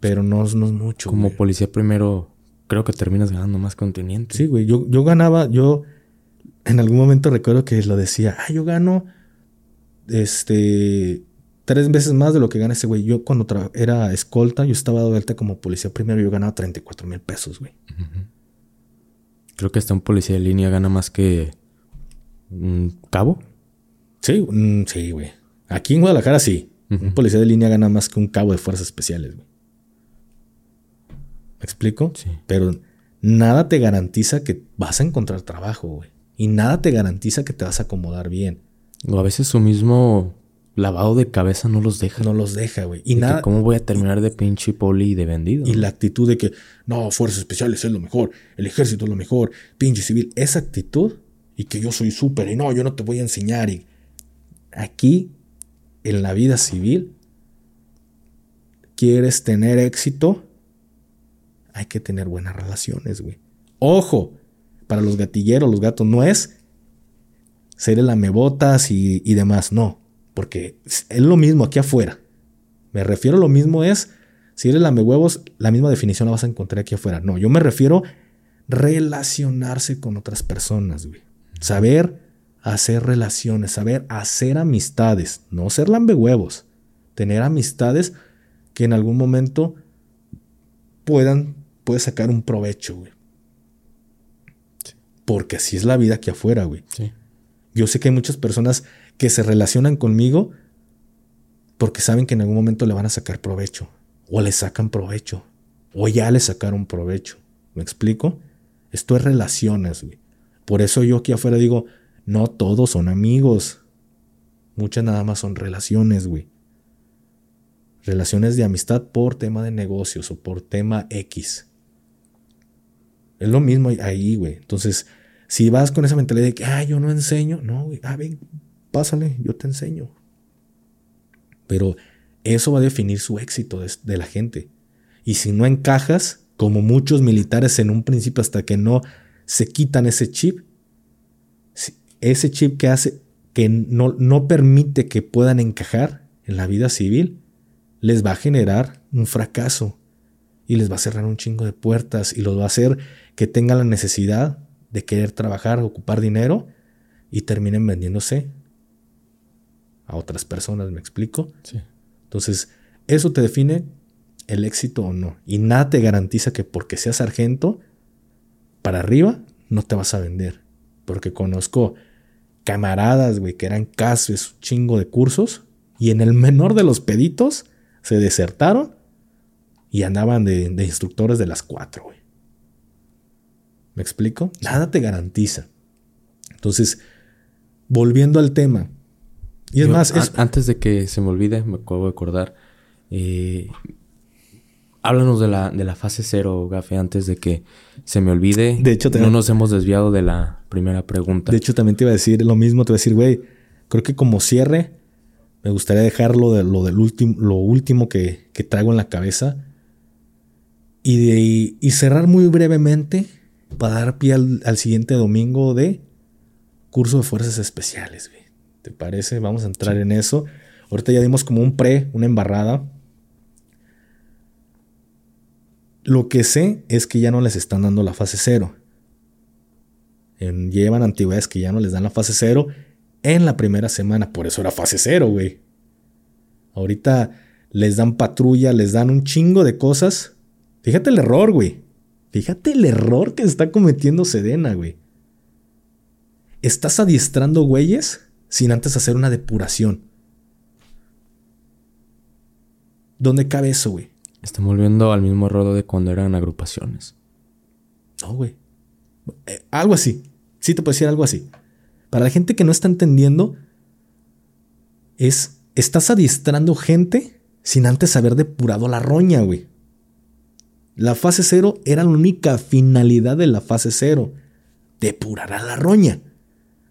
Pero no, no es mucho. Como policía primero, creo que terminas ganando más con teniente. Sí, güey. Yo, yo ganaba, yo en algún momento recuerdo que lo decía, ah, yo gano este tres veces más de lo que gana ese güey. Yo cuando era escolta, yo estaba de alta como policía primero, yo ganaba 34 mil pesos, güey. Creo que hasta un policía de línea gana más que un cabo. Sí, sí, güey. Aquí en Guadalajara sí. Un policía de línea gana más que un cabo de fuerzas especiales, güey. ¿Me explico? Sí. Pero nada te garantiza que vas a encontrar trabajo, güey. Y nada te garantiza que te vas a acomodar bien. O a veces su mismo lavado de cabeza no los deja. No los deja, güey. Y nada. ¿Cómo voy a terminar de pinche poli y de vendido? Y la actitud de que, no, fuerzas especiales es lo mejor, el ejército es lo mejor, pinche civil. Esa actitud y que yo soy súper y no, yo no te voy a enseñar. Y aquí, en la vida civil, quieres tener éxito, hay que tener buenas relaciones, güey. Ojo, para los gatilleros, los gatos, no es ser el amebotas y, y demás, no porque es lo mismo aquí afuera. Me refiero a lo mismo es, si eres lame huevos, la misma definición la vas a encontrar aquí afuera. No, yo me refiero relacionarse con otras personas, güey. Saber hacer relaciones, saber hacer amistades, no ser huevos. Tener amistades que en algún momento puedan, puedes sacar un provecho, güey. Porque así es la vida aquí afuera, güey. Sí. Yo sé que hay muchas personas que se relacionan conmigo porque saben que en algún momento le van a sacar provecho. O le sacan provecho. O ya le sacaron provecho. ¿Me explico? Esto es relaciones, güey. Por eso yo aquí afuera digo, no todos son amigos. Muchas nada más son relaciones, güey. Relaciones de amistad por tema de negocios o por tema X. Es lo mismo ahí, güey. Entonces, si vas con esa mentalidad de que, ah, yo no enseño, no, güey, ah, ven, pásale, yo te enseño. Pero eso va a definir su éxito de, la gente. Y si no encajas, como muchos militares en un principio hasta que no se quitan ese chip, ese chip que hace que no, no permite que puedan encajar en la vida civil, les va a generar un fracaso y les va a cerrar un chingo de puertas y los va a hacer que tengan la necesidad de querer trabajar, ocupar dinero y terminen vendiéndose a otras personas, ¿me explico? Sí. Entonces, eso te define el éxito o no. Y nada te garantiza que porque seas sargento, para arriba, no te vas a vender. Porque conozco camaradas, güey, que eran casi un chingo de cursos y en el menor de los peditos se desertaron y andaban de, de instructores de las cuatro, güey. ¿Me explico? Nada te garantiza. Entonces, volviendo al tema. Y es más, antes de que se me olvide, me acabo de acordar. Eh, háblanos de la, de la fase cero, Gafe, antes de que se me olvide. De hecho, no nos hemos desviado de la primera pregunta. De hecho, también te iba a decir lo mismo. Te iba a decir, güey, creo que como cierre, me gustaría dejarlo de lo del último, lo último que, que traigo en la cabeza Y, y cerrar muy brevemente para dar pie al, siguiente domingo de curso de fuerzas especiales. ¿Te parece? Vamos a entrar en eso. Ahorita ya dimos como un pre, una embarrada. Lo que sé es que ya no les están dando la fase cero. llevan antigüedades que ya no les dan la fase cero en la primera semana. Por eso era fase cero, güey. Ahorita les dan patrulla, les dan un chingo de cosas. Fíjate el error, güey. Fíjate el error que está cometiendo Sedena, güey. Estás adiestrando güeyes sin antes hacer una depuración. ¿Dónde cabe eso, güey? Están volviendo al mismo error de cuando eran agrupaciones. No, güey. Eh, algo así. Sí te puedo decir algo así. Para la gente que no está entendiendo, es, estás adiestrando gente sin antes haber depurado la roña, güey. La fase cero era la única finalidad de la fase cero. Depurar a la roña.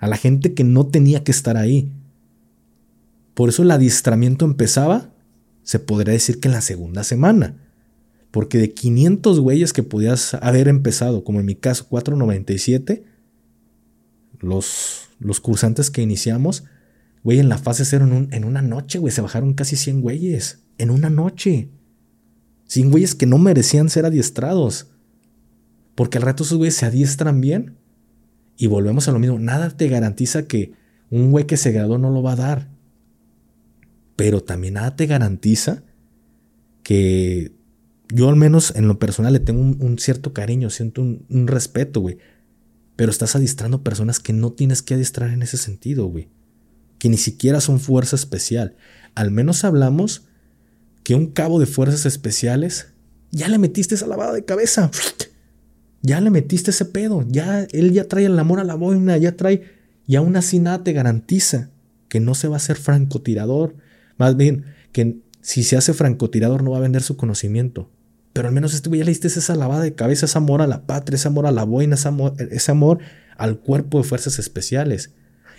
A la gente que no tenía que estar ahí. Por eso el adiestramiento empezaba, se podría decir que en la segunda semana. Porque de 500 güeyes que podías haber empezado, como en mi caso 497, los los cursantes que iniciamos, güey, en la fase cero, en, una noche, güey, se bajaron casi 100 güeyes. En una noche. 100 güeyes que no merecían ser adiestrados. Porque al rato esos güeyes se adiestran bien. Y volvemos a lo mismo. Nada te garantiza que un güey que se graduó no lo va a dar. Pero también nada te garantiza que yo al menos en lo personal le tengo un, cierto cariño, siento un, un respeto, güey pero estás adiestrando personas que no tienes que adiestrar en ese sentido, güey. Que ni siquiera son fuerza especial. Al menos hablamos que un cabo de fuerzas especiales ya le metiste esa lavada de cabeza. Ya le metiste ese pedo. Ya él ya trae el amor a la boina, ya trae y aún así nada te garantiza que no se va a hacer francotirador. Más bien, que si se hace francotirador no va a vender su conocimiento. Pero al menos este güey ya le diste esa lavada de cabeza, ese amor a la patria, ese amor a la boina, ese amor, ese amor al cuerpo de fuerzas especiales.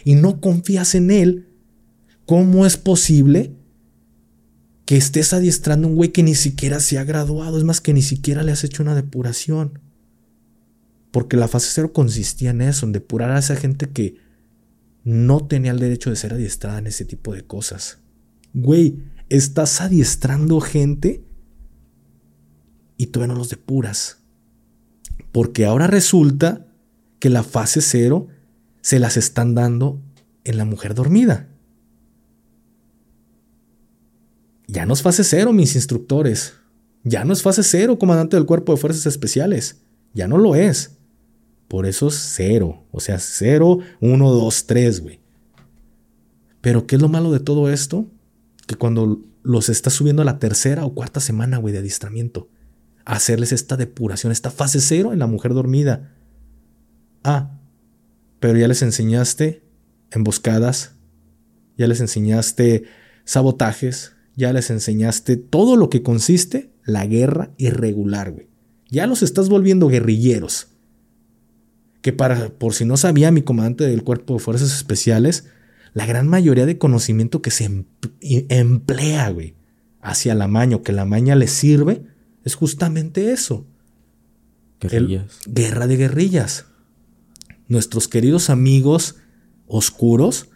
Y no confías en él. ¿Cómo es posible que estés adiestrando un güey que ni siquiera se ha graduado? Es más, que ni siquiera le has hecho una depuración. Porque la fase cero consistía en eso, en depurar a esa gente que no tenía el derecho de ser adiestrada en ese tipo de cosas. Güey, estás adiestrando gente y todavía no los depuras. Porque ahora resulta que la fase cero se las están dando en la mujer dormida. Ya no es fase cero, mis instructores. Ya no es fase cero, comandante del cuerpo de fuerzas especiales. Ya no lo es. Por eso es cero. O sea, cero, uno, dos, tres, güey. Pero ¿qué es lo malo de todo esto? Que cuando los estás subiendo a la tercera o cuarta semana, güey, de adiestramiento, hacerles esta depuración, esta fase cero en la mujer dormida. Ah, pero ya les enseñaste emboscadas, ya les enseñaste sabotajes, ya les enseñaste todo lo que consiste la guerra irregular, güey. Ya los estás volviendo guerrilleros. Que para, por si no sabía mi comandante del Cuerpo de Fuerzas Especiales, la gran mayoría de conocimiento que se em-, emplea, güey, hacia la maña o que la maña le sirve, es justamente eso. Guerrillas. guerra de guerrillas. Nuestros queridos amigos oscuros,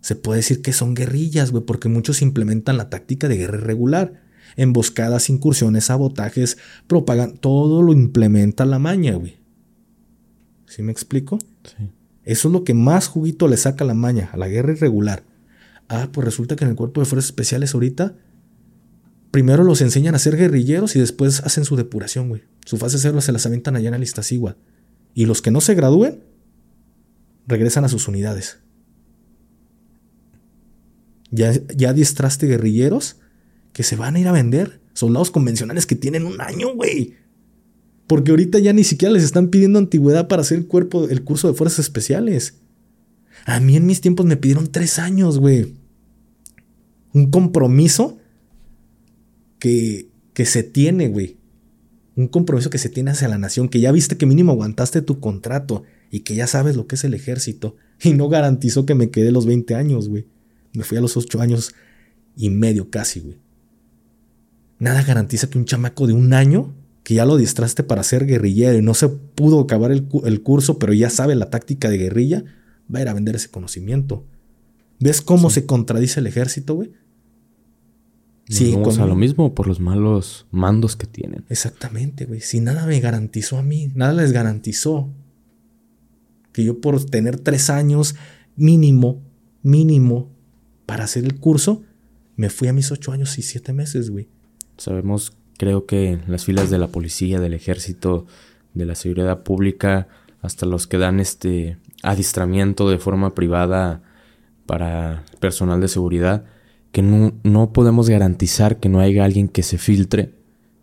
se puede decir que son guerrillas, güey, porque muchos implementan la táctica de guerra irregular. Emboscadas, incursiones, sabotajes, propaganda, todo lo implementa la maña, güey. ¿Sí me explico? Sí. Eso es lo que más juguito le saca la maña, a la guerra irregular. Ah, pues resulta que en el cuerpo de fuerzas especiales ahorita primero los enseñan a ser guerrilleros y después hacen su depuración, güey. Su fase cero se las aventan allá en el igual. Y los que no se gradúen, regresan a sus unidades. Ya, ya adiestraste guerrilleros que se van a ir a vender. Soldados convencionales que tienen un año, güey. Porque ahorita ya ni siquiera les están pidiendo antigüedad para hacer el, cuerpo, el curso de fuerzas especiales. A mí en mis tiempos me pidieron tres años, güey. Un compromiso que, que se tiene, güey. Un compromiso que se tiene hacia la nación, que ya viste que mínimo aguantaste tu contrato y que ya sabes lo que es el ejército. Y no garantizó que me quedé los 20 años, güey. Me fui a los 8 años y medio casi, güey. Nada garantiza que un chamaco de un año que ya lo distraste para ser guerrillero y no se pudo acabar el, el curso, pero ya sabe la táctica de guerrilla, va a ir a vender ese conocimiento. ¿Ves cómo se contradice el ejército, güey? Sí, vamos a lo mismo por los malos mandos que tienen. Exactamente, güey. Si nada me garantizó a mí, nada les garantizó que yo por tener tres años mínimo, mínimo para hacer el curso, me fui a mis ocho años y siete meses, güey. Sabemos, creo que las filas de la policía, del ejército, de la seguridad pública, hasta los que dan este adiestramiento de forma privada para personal de seguridad, que no, podemos garantizar que no haya alguien que se filtre,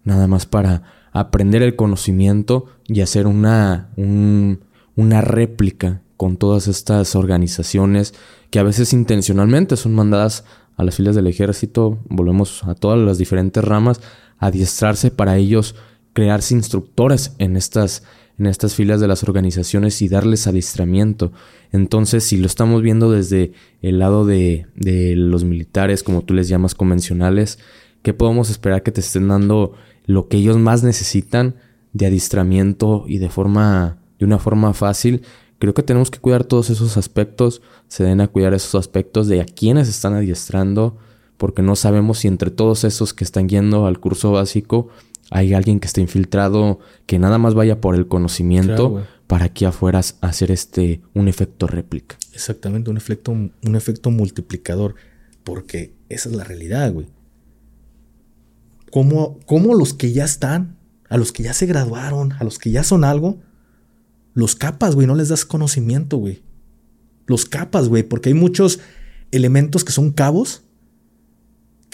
nada más para aprender el conocimiento y hacer una, una réplica con todas estas organizaciones que a veces intencionalmente son mandadas a las filas del ejército, volvemos a todas las diferentes ramas, adiestrarse para ellos crearse instructores en estas en estas filas de las organizaciones y darles adiestramiento. Entonces, si lo estamos viendo desde el lado de, de los militares, como tú les llamas convencionales, ¿qué podemos esperar que te estén dando lo que ellos más necesitan de adiestramiento y de forma, de una forma fácil? Creo que tenemos que cuidar todos esos aspectos, se deben a cuidar esos aspectos de a quienes están adiestrando, porque no sabemos si entre todos esos que están yendo al curso básico hay alguien que esté infiltrado, que nada más vaya por el conocimiento para aquí afuera hacer este un efecto réplica. Exactamente, un efecto, un efecto multiplicador. Porque esa es la realidad, güey. ¿Cómo, ¿Cómo los que ya están, a los que ya se graduaron, a los que ya son algo, los capas, güey, no les das conocimiento, güey. Los capas, güey, porque hay muchos elementos que son cabos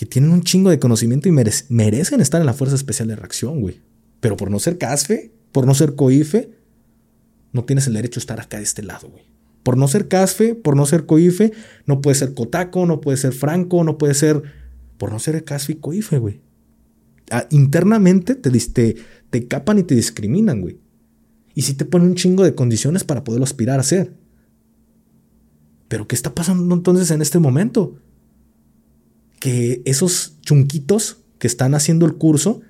que tienen un chingo de conocimiento y merecen estar en la Fuerza Especial de Reacción, güey. Pero por no ser CASFE, por no ser COIFE, no tienes el derecho a estar acá de este lado, güey. Por no ser CASFE, por no ser COIFE, no puede ser COTACO, no puede ser Franco, no puede ser... Por no ser CASFE y COIFE, güey. Ah, internamente te, te, te capan y te discriminan, güey. Y si te ponen un chingo de condiciones para poderlo aspirar a ser. Pero ¿qué está pasando entonces en este momento? Que esos chunquitos que están haciendo el curso,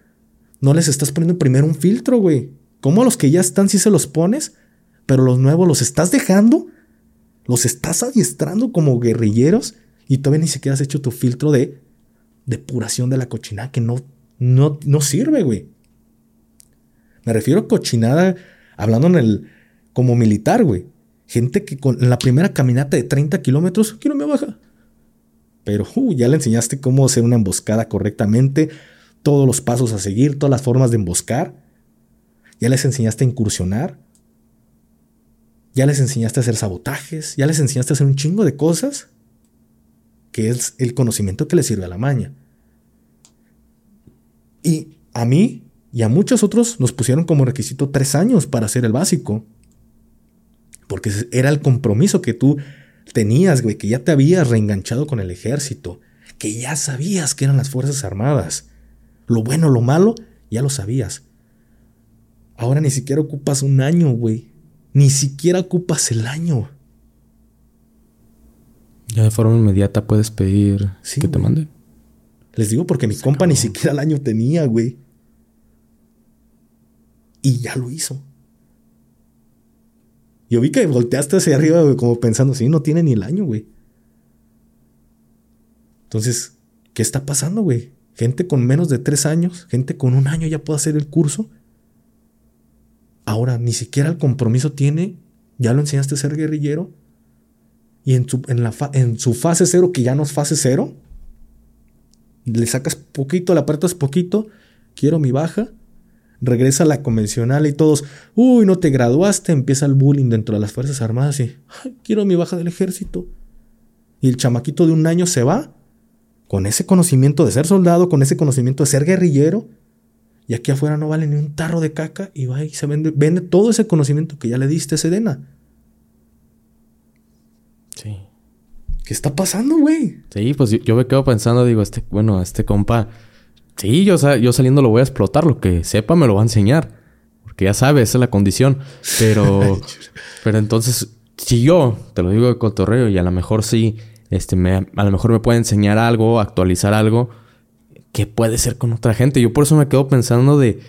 no les estás poniendo primero un filtro, güey. ¿Cómo los que ya están sí se los pones? Pero los nuevos los estás dejando, los estás adiestrando como guerrilleros y todavía ni siquiera has hecho tu filtro de depuración de la cochinada que no, no, no sirve, güey. Me refiero a cochinada hablando en el como militar, güey. Gente que con la primera caminata de 30 kilómetros, quiero me baja pero uh, ya le enseñaste cómo hacer una emboscada correctamente, todos los pasos a seguir, todas las formas de emboscar. Ya les enseñaste a incursionar. Ya les enseñaste a hacer sabotajes. Ya les enseñaste a hacer un chingo de cosas. Que es el conocimiento que les sirve a la maña. Y a mí y a muchos otros nos pusieron como requisito tres años para hacer el básico. Porque era el compromiso que tú tenías, güey, que ya te habías reenganchado con el ejército, que ya sabías que eran las Fuerzas Armadas. Lo bueno, lo malo, ya lo sabías. Ahora ni siquiera ocupas un año, güey. Ni siquiera ocupas el año. Ya de forma inmediata puedes pedir que te manden. Les digo porque mi compa ni siquiera el año tenía, güey. Y ya lo hizo. Yo vi que volteaste hacia arriba, como pensando, sí, no tiene ni el año, güey. Entonces, ¿qué está pasando, güey? Gente con menos de tres años, gente con un año ya puede hacer el curso. Ahora, ni siquiera el compromiso tiene, ya lo enseñaste a ser guerrillero. Y en su, en la en su fase cero, que ya no es fase cero, le sacas poquito, le apretas poquito, quiero mi baja, regresa a la convencional y todos, uy, no te graduaste, empieza el bullying dentro de las Fuerzas Armadas y, quiero mi baja del ejército. Y el chamaquito de un año se va con ese conocimiento de ser soldado, con ese conocimiento de ser guerrillero, y aquí afuera no vale ni un tarro de caca y va y se vende, vende todo ese conocimiento que ya le diste a Sedena. Sí. ¿Qué está pasando, güey? Sí, pues yo, me quedo pensando, digo, este, bueno, este compa Sí, yo, yo saliendo lo voy a explotar. Lo que sepa me lo va a enseñar. Porque ya sabes, esa es la condición. Pero, pero entonces, si yo te lo digo de cotorreo y a lo mejor sí, este, me, a lo mejor me puede enseñar algo, actualizar algo, que puede ser con otra gente. Yo por eso me quedo pensando de,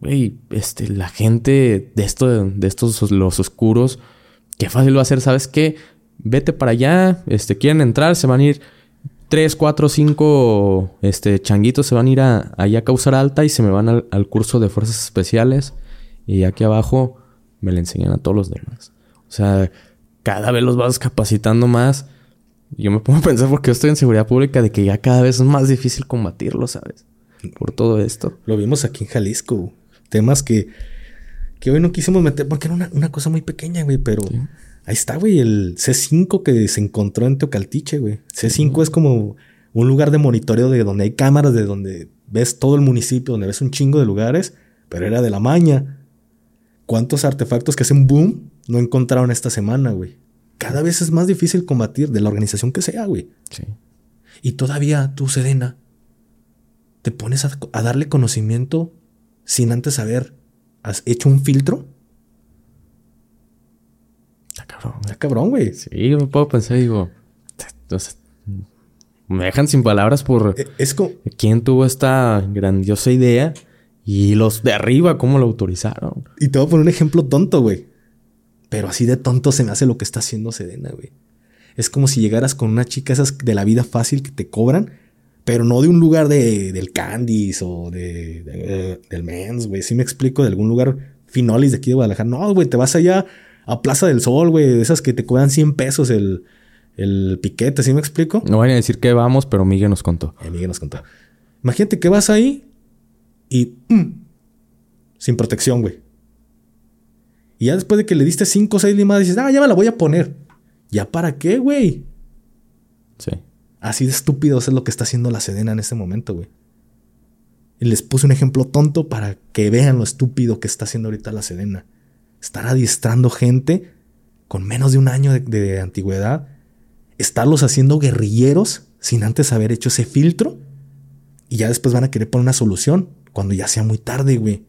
güey, este, la gente de esto, de estos los oscuros, qué fácil va a ser, ¿sabes qué? Vete para allá, este, quieren entrar, se van a ir tres, cuatro, cinco, este, changuitos se van a ir a, allá a causar alta y se me van al, al curso de fuerzas especiales y aquí abajo me le enseñan a todos los demás. O sea, cada vez los vas capacitando más. Yo me pongo a pensar porque yo estoy en seguridad pública de que ya cada vez es más difícil combatirlo, ¿sabes? Por todo esto. Lo vimos aquí en Jalisco. Temas que, que hoy no quisimos meter porque era una, cosa muy pequeña, güey, pero ahí está, güey, el C5 que se encontró en Teocaltiche, güey. C5 es como un lugar de monitoreo de donde hay cámaras, de donde ves todo el municipio, donde ves un chingo de lugares, pero era de la maña. ¿Cuántos artefactos que hacen boom no encontraron esta semana, güey? Cada vez es más difícil combatir de la organización que sea, güey. Sí. Y todavía tú, Sedena, te pones a, darle conocimiento sin antes haber has hecho un filtro. Cabrón. Está cabrón, güey. Sí, yo me puedo pensar, digo. Entonces, me dejan sin palabras por. E, es como. ¿Quién tuvo esta grandiosa idea? Y los de arriba, ¿cómo lo autorizaron? Y te voy a poner un ejemplo tonto, güey. Pero así de tonto se me hace lo que está haciendo Sedena, güey. Es como si llegaras con una chica esas de la vida fácil que te cobran, pero no de un lugar de, del Candies o de, del Men's, güey. Si me explico, de algún lugar finolis de aquí de Guadalajara. No, güey, te vas allá a Plaza del Sol, güey. De esas que te cobran 100 pesos el, el piquete, ¿sí me explico? No voy a decir que vamos, pero Miguel nos contó. Eh, Miguel nos contó. Imagínate que vas ahí y mm, sin protección, güey. Y ya después de que le diste cinco o seis limadas, dices, ah, ya me la voy a poner. ¿Ya para qué, güey? Sí. Así de estúpido es lo que está haciendo la Sedena en este momento, güey. Y les puse un ejemplo tonto para que vean lo estúpido que está haciendo ahorita la Sedena. Estar adiestrando gente con menos de un año de, antigüedad. Estarlos haciendo guerrilleros sin antes haber hecho ese filtro. Y ya después van a querer poner una solución cuando ya sea muy tarde, güey.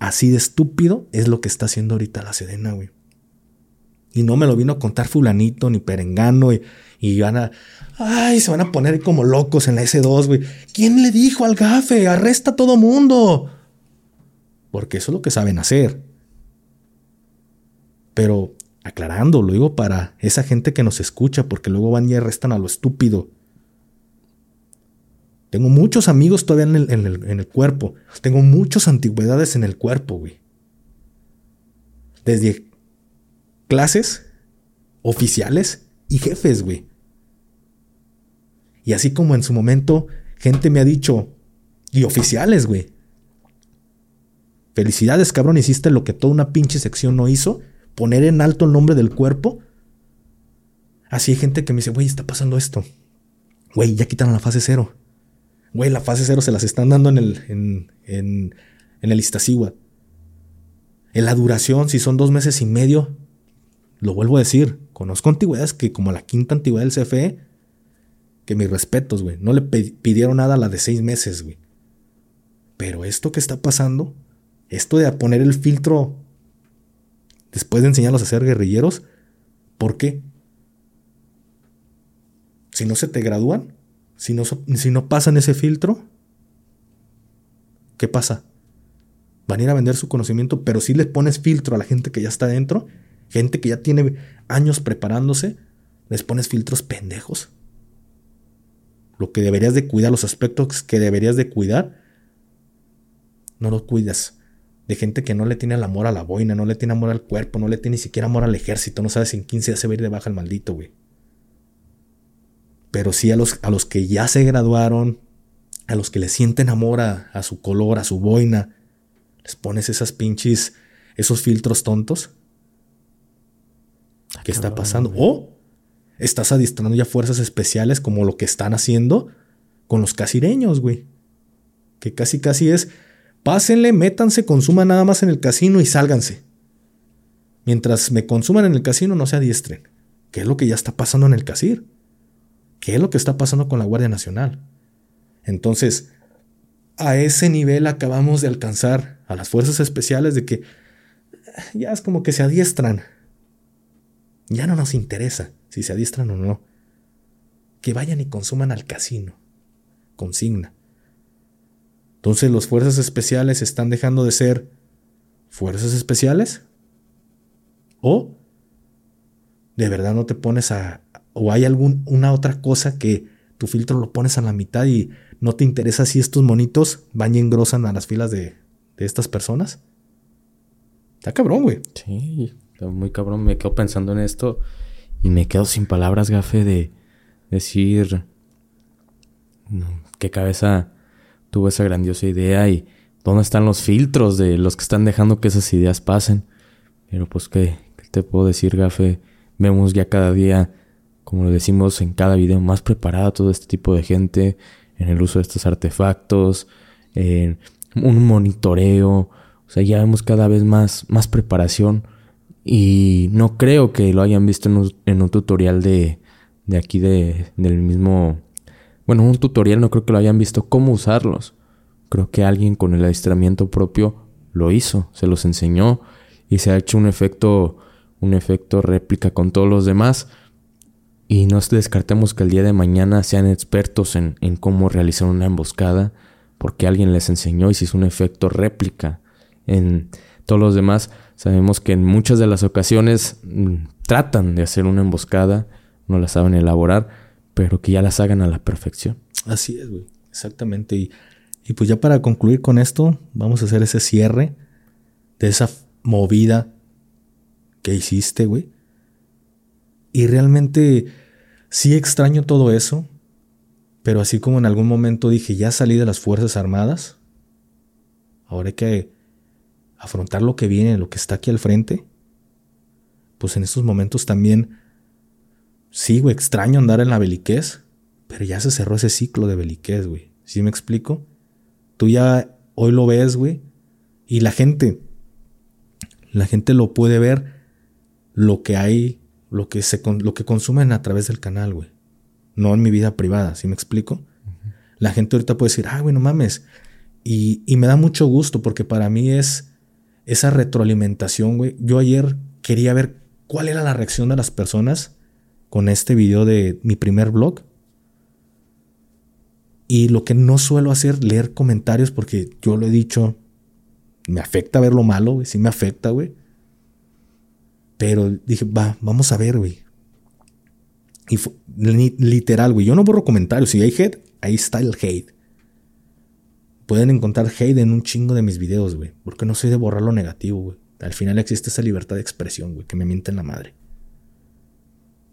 Así de estúpido es lo que está haciendo ahorita la Sedena, güey. Y no me lo vino a contar fulanito ni perengano y, y van a... Ay, se van a poner como locos en la S2, güey. ¿Quién le dijo al gafe? Arresta a todo mundo. Porque eso es lo que saben hacer. Pero aclarando, lo digo para esa gente que nos escucha, porque luego van y arrestan a lo estúpido. Tengo muchos amigos todavía en el, cuerpo. Tengo muchas antigüedades en el cuerpo, güey. Desde clases, oficiales y jefes, güey. Y así como en su momento gente me ha dicho, y oficiales, güey. Felicidades, cabrón, hiciste lo que toda una pinche sección no hizo, poner en alto el nombre del cuerpo. Así hay gente que me dice, güey, está pasando esto. Güey, ya quitaron la fase cero. Güey, la fase cero se las están dando en el, en, en, en el. En la duración, si son dos meses y medio, lo vuelvo a decir, conozco antigüedades que como la quinta antigüedad del CFE, que mis respetos, güey, no le pidieron nada a la de seis meses, güey. Pero esto que está pasando, esto de poner el filtro después de enseñarlos a ser guerrilleros, ¿por qué? Si no se te gradúan, si no, si no pasan ese filtro, ¿qué pasa? Van a ir a vender su conocimiento, pero si les pones filtro a la gente que ya está dentro, gente que ya tiene años preparándose, les pones filtros pendejos. Lo que deberías de cuidar, los aspectos que deberías de cuidar, no los cuidas. De gente que no le tiene el amor a la boina, no le tiene amor al cuerpo, no le tiene ni siquiera amor al ejército, no sabes si en 15 días se va a ir de baja el maldito, güey pero sí a los, a los que ya se graduaron, a los que le sienten amor a, su color, a su boina, les pones esas pinches, esos filtros tontos. Ah, ¿Qué está pasando? O estás adiestrando ya fuerzas especiales como lo que están haciendo con los casireños, güey. Que casi casi es, pásenle, métanse, consuman nada más en el casino y sálganse. Mientras me consuman en el casino, no se adiestren. ¿Qué es lo que ya está pasando en el casir? ¿Qué es lo que está pasando con la Guardia Nacional? Entonces, a ese nivel acabamos de alcanzar a las fuerzas especiales de que eh, ya es como que se adiestran. Ya no nos interesa si se adiestran o no. Que vayan y consuman al casino. Consigna. Entonces, ¿los fuerzas especiales están dejando de ser fuerzas especiales? ¿O de verdad no te pones a... o hay alguna otra cosa que tu filtro lo pones a la mitad y no te interesa si estos monitos van y engrosan a las filas de, de estas personas? Está cabrón, güey. Sí, está muy cabrón. Me quedo pensando en esto y me quedo sin palabras, gafe, de decir qué cabeza tuvo esa grandiosa idea y dónde están los filtros de los que están dejando que esas ideas pasen. Pero pues, ¿qué, te puedo decir, gafe? Vemos ya cada día, como lo decimos en cada video, más preparada todo este tipo de gente en el uso de estos artefactos, en un monitoreo. O sea, ya vemos cada vez más, más preparación. Y no creo que lo hayan visto en un, tutorial de, de aquí de, del mismo... Bueno, un tutorial no creo que lo hayan visto cómo usarlos. Creo que alguien con el adiestramiento propio lo hizo, se los enseñó y se ha hecho un efecto un efecto réplica con todos los demás. Y no descartemos que el día de mañana sean expertos en, cómo realizar una emboscada, porque alguien les enseñó y si es un efecto réplica en todos los demás. Sabemos que en muchas de las ocasiones mm, tratan de hacer una emboscada, no la saben elaborar, pero que ya las hagan a la perfección. Así es, güey. Exactamente. Y, y pues ya para concluir con esto, vamos a hacer ese cierre de esa movida ¿qué hiciste, güey? Y realmente sí extraño todo eso, pero así como en algún momento dije, ya salí de las Fuerzas Armadas, ahora hay que afrontar lo que viene, lo que está aquí al frente, pues en estos momentos también sigo extraño andar en la beliquez, pero ya se cerró ese ciclo de beliquez, güey. ¿Sí me explico? Tú ya hoy lo ves, güey, y la gente, la gente lo puede ver lo que hay, lo que, se, lo que consumen a través del canal, güey. No en mi vida privada, ¿sí me explico? La gente ahorita puede decir, ah, güey, no mames. Y, y me da mucho gusto porque para mí es esa retroalimentación, güey. Yo ayer quería ver cuál era la reacción de las personas con este video de mi primer blog. Y lo que no suelo hacer, leer comentarios, porque yo lo he dicho, me afecta ver lo malo, güey. Sí me afecta, güey. Pero dije, va, vamos a ver, güey. Y literal, güey. Yo no borro comentarios. Si hay hate, ahí está el hate. Pueden encontrar hate en un chingo de mis videos, güey. Porque no soy de borrar lo negativo, güey. Al final existe esa libertad de expresión, güey, que me miente en la madre.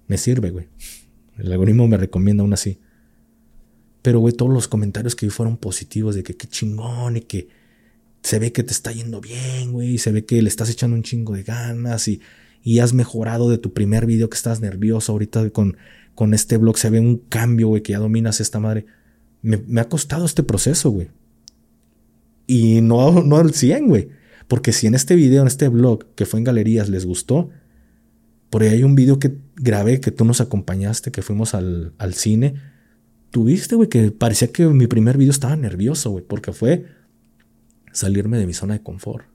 Me sirve, güey. El algoritmo me recomienda aún así. Pero, güey, todos los comentarios que vi fueron positivos de que qué chingón y que se ve que te está yendo bien, güey. Y se ve que le estás echando un chingo de ganas y y has mejorado de tu primer video que estás nervioso. Ahorita con, con este blog se ve un cambio, güey, que ya dominas esta madre. Me, ha costado este proceso, güey. Y no, no al 100, güey. Porque si en este video, en este blog que fue en galerías, les gustó, por ahí hay un video que grabé que tú nos acompañaste, que fuimos al, al cine. Tuviste, güey, que parecía que mi primer video estaba nervioso, güey, porque fue salirme de mi zona de confort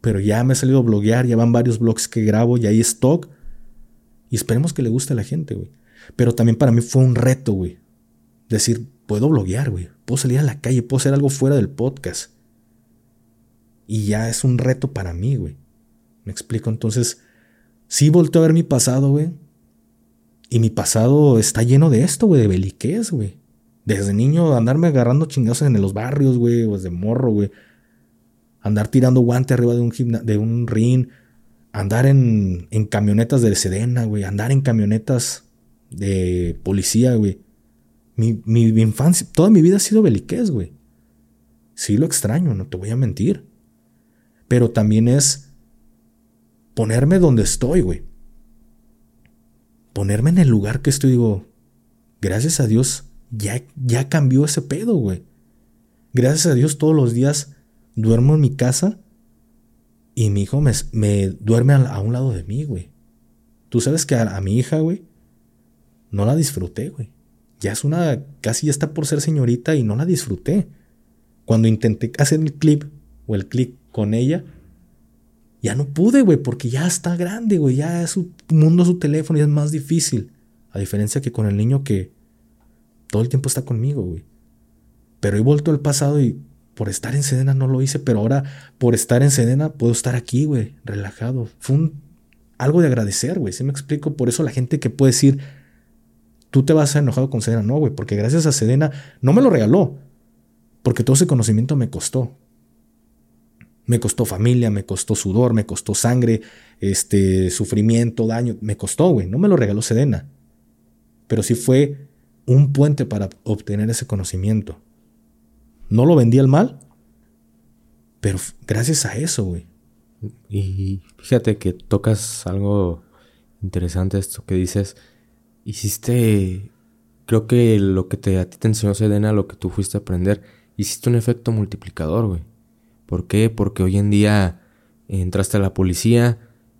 pero ya me ha salido a bloguear, ya van varios blogs que grabo, y hay stock. Y esperemos que le guste a la gente, güey. Pero también para mí fue un reto, güey. Decir, puedo bloguear, güey. Puedo salir a la calle, puedo hacer algo fuera del podcast. Y ya es un reto para mí, güey. Me explico. Entonces, sí volteo a ver mi pasado, güey. Y mi pasado está lleno de esto, güey, de beliquez, güey. Desde niño andarme agarrando chingazos en los barrios, güey, o desde morro, güey andar tirando guante arriba de un, de un ring, andar en, camionetas de Sedena, güey, andar en camionetas de policía, güey. Mi, mi, infancia, toda mi vida ha sido beliquez, güey. Sí lo extraño, no te voy a mentir. Pero también es ponerme donde estoy, güey. Ponerme en el lugar que estoy, digo, gracias a Dios, ya, ya cambió ese pedo, güey. Gracias a Dios todos los días duermo en mi casa y mi hijo me, me duerme a, un lado de mí, güey. Tú sabes que a, mi hija, güey, no la disfruté, güey. Ya es una, casi ya está por ser señorita y no la disfruté. Cuando intenté hacer el clip o el clic con ella, ya no pude, güey, porque ya está grande, güey. Ya es su mundo, su teléfono y es más difícil. A diferencia que con el niño que todo el tiempo está conmigo, güey. Pero he vuelto al pasado y por estar en Sedena no lo hice, pero ahora por estar en Sedena puedo estar aquí, güey, relajado. Fue un, algo de agradecer, güey, ¿sí me explico? Por eso la gente que puede decir, tú te vas a enojado con Sedena, no, güey, porque gracias a Sedena no me lo regaló, porque todo ese conocimiento me costó. Me costó familia, me costó sudor, me costó sangre, este, sufrimiento, daño, me costó, güey, no me lo regaló Sedena. Pero sí fue un puente para obtener ese conocimiento. No lo vendí al mal, pero gracias a eso, güey. Y fíjate que tocas algo interesante esto que dices. Hiciste, creo que lo que te, a ti te enseñó Sedena, lo que tú fuiste a aprender, hiciste un efecto multiplicador, güey. ¿Por qué? Porque hoy en día entraste a la policía,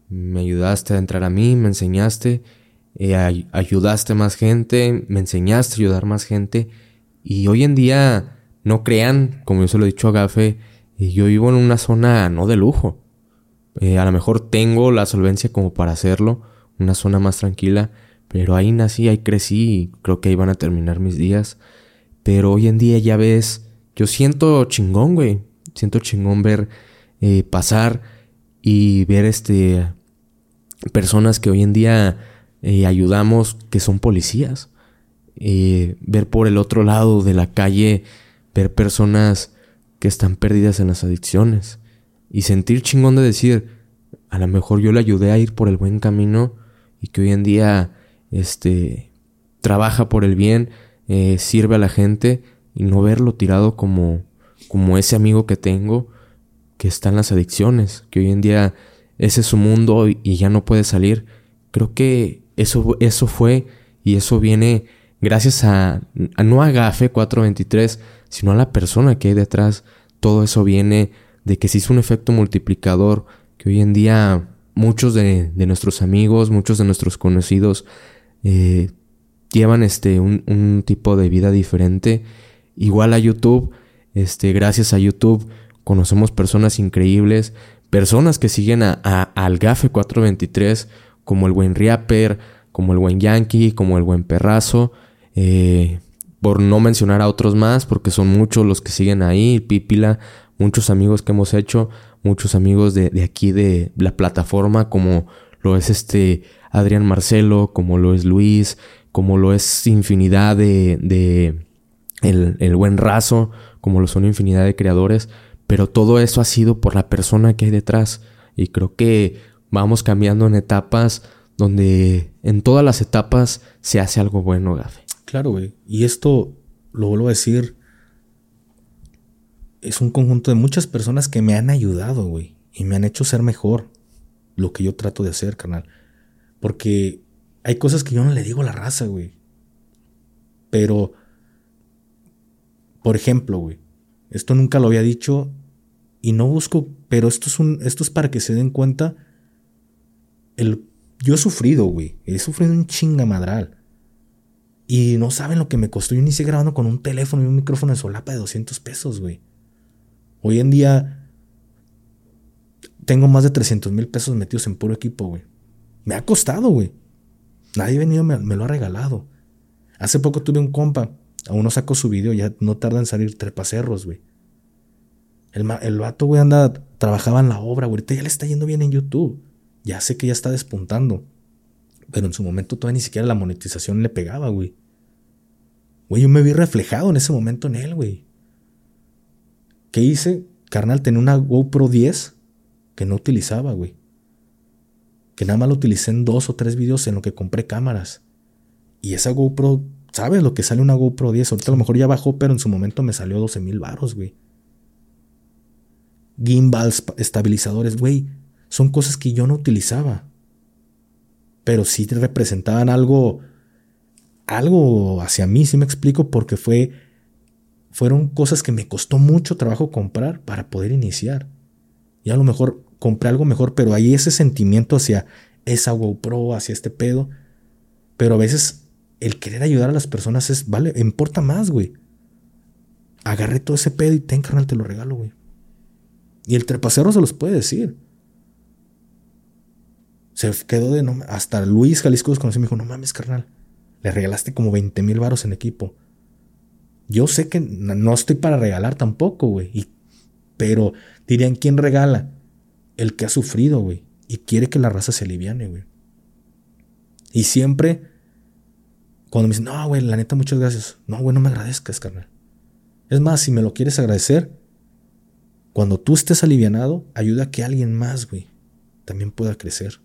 me ayudaste a entrar a mí, me enseñaste, eh, ayudaste a más gente, me enseñaste a ayudar más gente. Y hoy en día no crean, como yo se lo he dicho a Gafe, eh, yo vivo en una zona no de lujo. Eh, a lo mejor tengo la solvencia como para hacerlo, una zona más tranquila, pero ahí nací, ahí crecí y creo que ahí van a terminar mis días. Pero hoy en día ya ves, yo siento chingón, güey. Siento chingón ver eh, pasar y ver este personas que hoy en día ayudamos que son policías. ver por el otro lado de la calle ver personas que están perdidas en las adicciones y sentir chingón de decir, a lo mejor yo le ayudé a ir por el buen camino y que hoy en día este trabaja por el bien, eh, sirve a la gente y no verlo tirado como como ese amigo que tengo que está en las adicciones, que hoy en día ese es su mundo y ya no puede salir. Creo que eso eso fue y eso viene gracias a, no a Gafe 423 sino a la persona que hay detrás. Todo eso viene de que se hizo un efecto multiplicador que hoy en día muchos de, nuestros amigos, muchos de nuestros conocidos eh, llevan este un, tipo de vida diferente. Igual a YouTube, este, gracias a YouTube conocemos personas increíbles, personas que siguen a, al GAFE 423, como el buen Riaper, como el buen Yankee, como el buen Perrazo. Eh, por no mencionar a otros más, porque son muchos los que siguen ahí, Pípila, muchos amigos que hemos hecho, muchos amigos de, aquí de la plataforma, como lo es este Adrián Marcelo, como lo es Luis, como lo es infinidad de, el, el buen raso, como lo son infinidad de creadores, pero todo eso ha sido por la persona que hay detrás. Y creo que vamos cambiando en etapas donde en todas las etapas se hace algo bueno, Gafe. Claro, güey. Y esto, lo vuelvo a decir, es un conjunto de muchas personas que me han ayudado, güey. Y me han hecho ser mejor lo que yo trato de hacer, carnal. Porque hay cosas que yo no le digo a la raza, güey. Pero, por ejemplo, güey, esto nunca lo había dicho y no busco, pero esto es un, esto es para que se den cuenta. El, yo he sufrido, güey. He sufrido un chingamadral. Y no saben lo que me costó. Yo inicié grabando con un teléfono y un micrófono de solapa de 200 pesos, güey. Hoy en día tengo más de 300 mil pesos metidos en puro equipo, güey. Me ha costado, güey. Nadie ha venido, me, lo ha regalado. Hace poco tuve un compa. Aún no sacó su video, ya no tarda en salir trepacerros, güey. El, el vato, güey, anda, trabajaba en la obra, güey. Ya le está yendo bien en YouTube. Ya sé que ya está despuntando. Pero en su momento todavía ni siquiera la monetización le pegaba, güey. Güey, yo me vi reflejado en ese momento en él, güey. ¿Qué hice? Carnal, tenía una GoPro 10 que no utilizaba, güey. Que nada más lo utilicé en dos o tres videos en lo que compré cámaras. Y esa GoPro, ¿sabes lo que sale una GoPro 10? Ahorita a lo mejor ya bajó, pero en su momento me salió 12 mil baros, güey. Gimbals, estabilizadores, güey. Son cosas que yo no utilizaba. Pero sí representaban algo algo hacia mí, si me explico, porque fue, fueron cosas que me costó mucho trabajo comprar para poder iniciar. Y a lo mejor compré algo mejor, pero hay ese sentimiento hacia esa GoPro, hacia este pedo. Pero a veces el querer ayudar a las personas es, vale, importa más, güey. Agarré todo ese pedo y ten, carnal, te lo regalo, güey. Y el trepacero se los puede decir. Se quedó de no, hasta Luis Jalisco desconoció y me dijo, no mames, carnal. Le regalaste como 20 mil varos en equipo. Yo sé que no estoy para regalar tampoco, güey. Pero dirían, ¿quién regala? El que ha sufrido, güey. Y quiere que la raza se aliviane, güey. Y siempre, cuando me dicen, no, güey, la neta, muchas gracias. No, güey, no me agradezcas, carnal. Es más, si me lo quieres agradecer, cuando tú estés alivianado, ayuda a que alguien más, güey, también pueda crecer.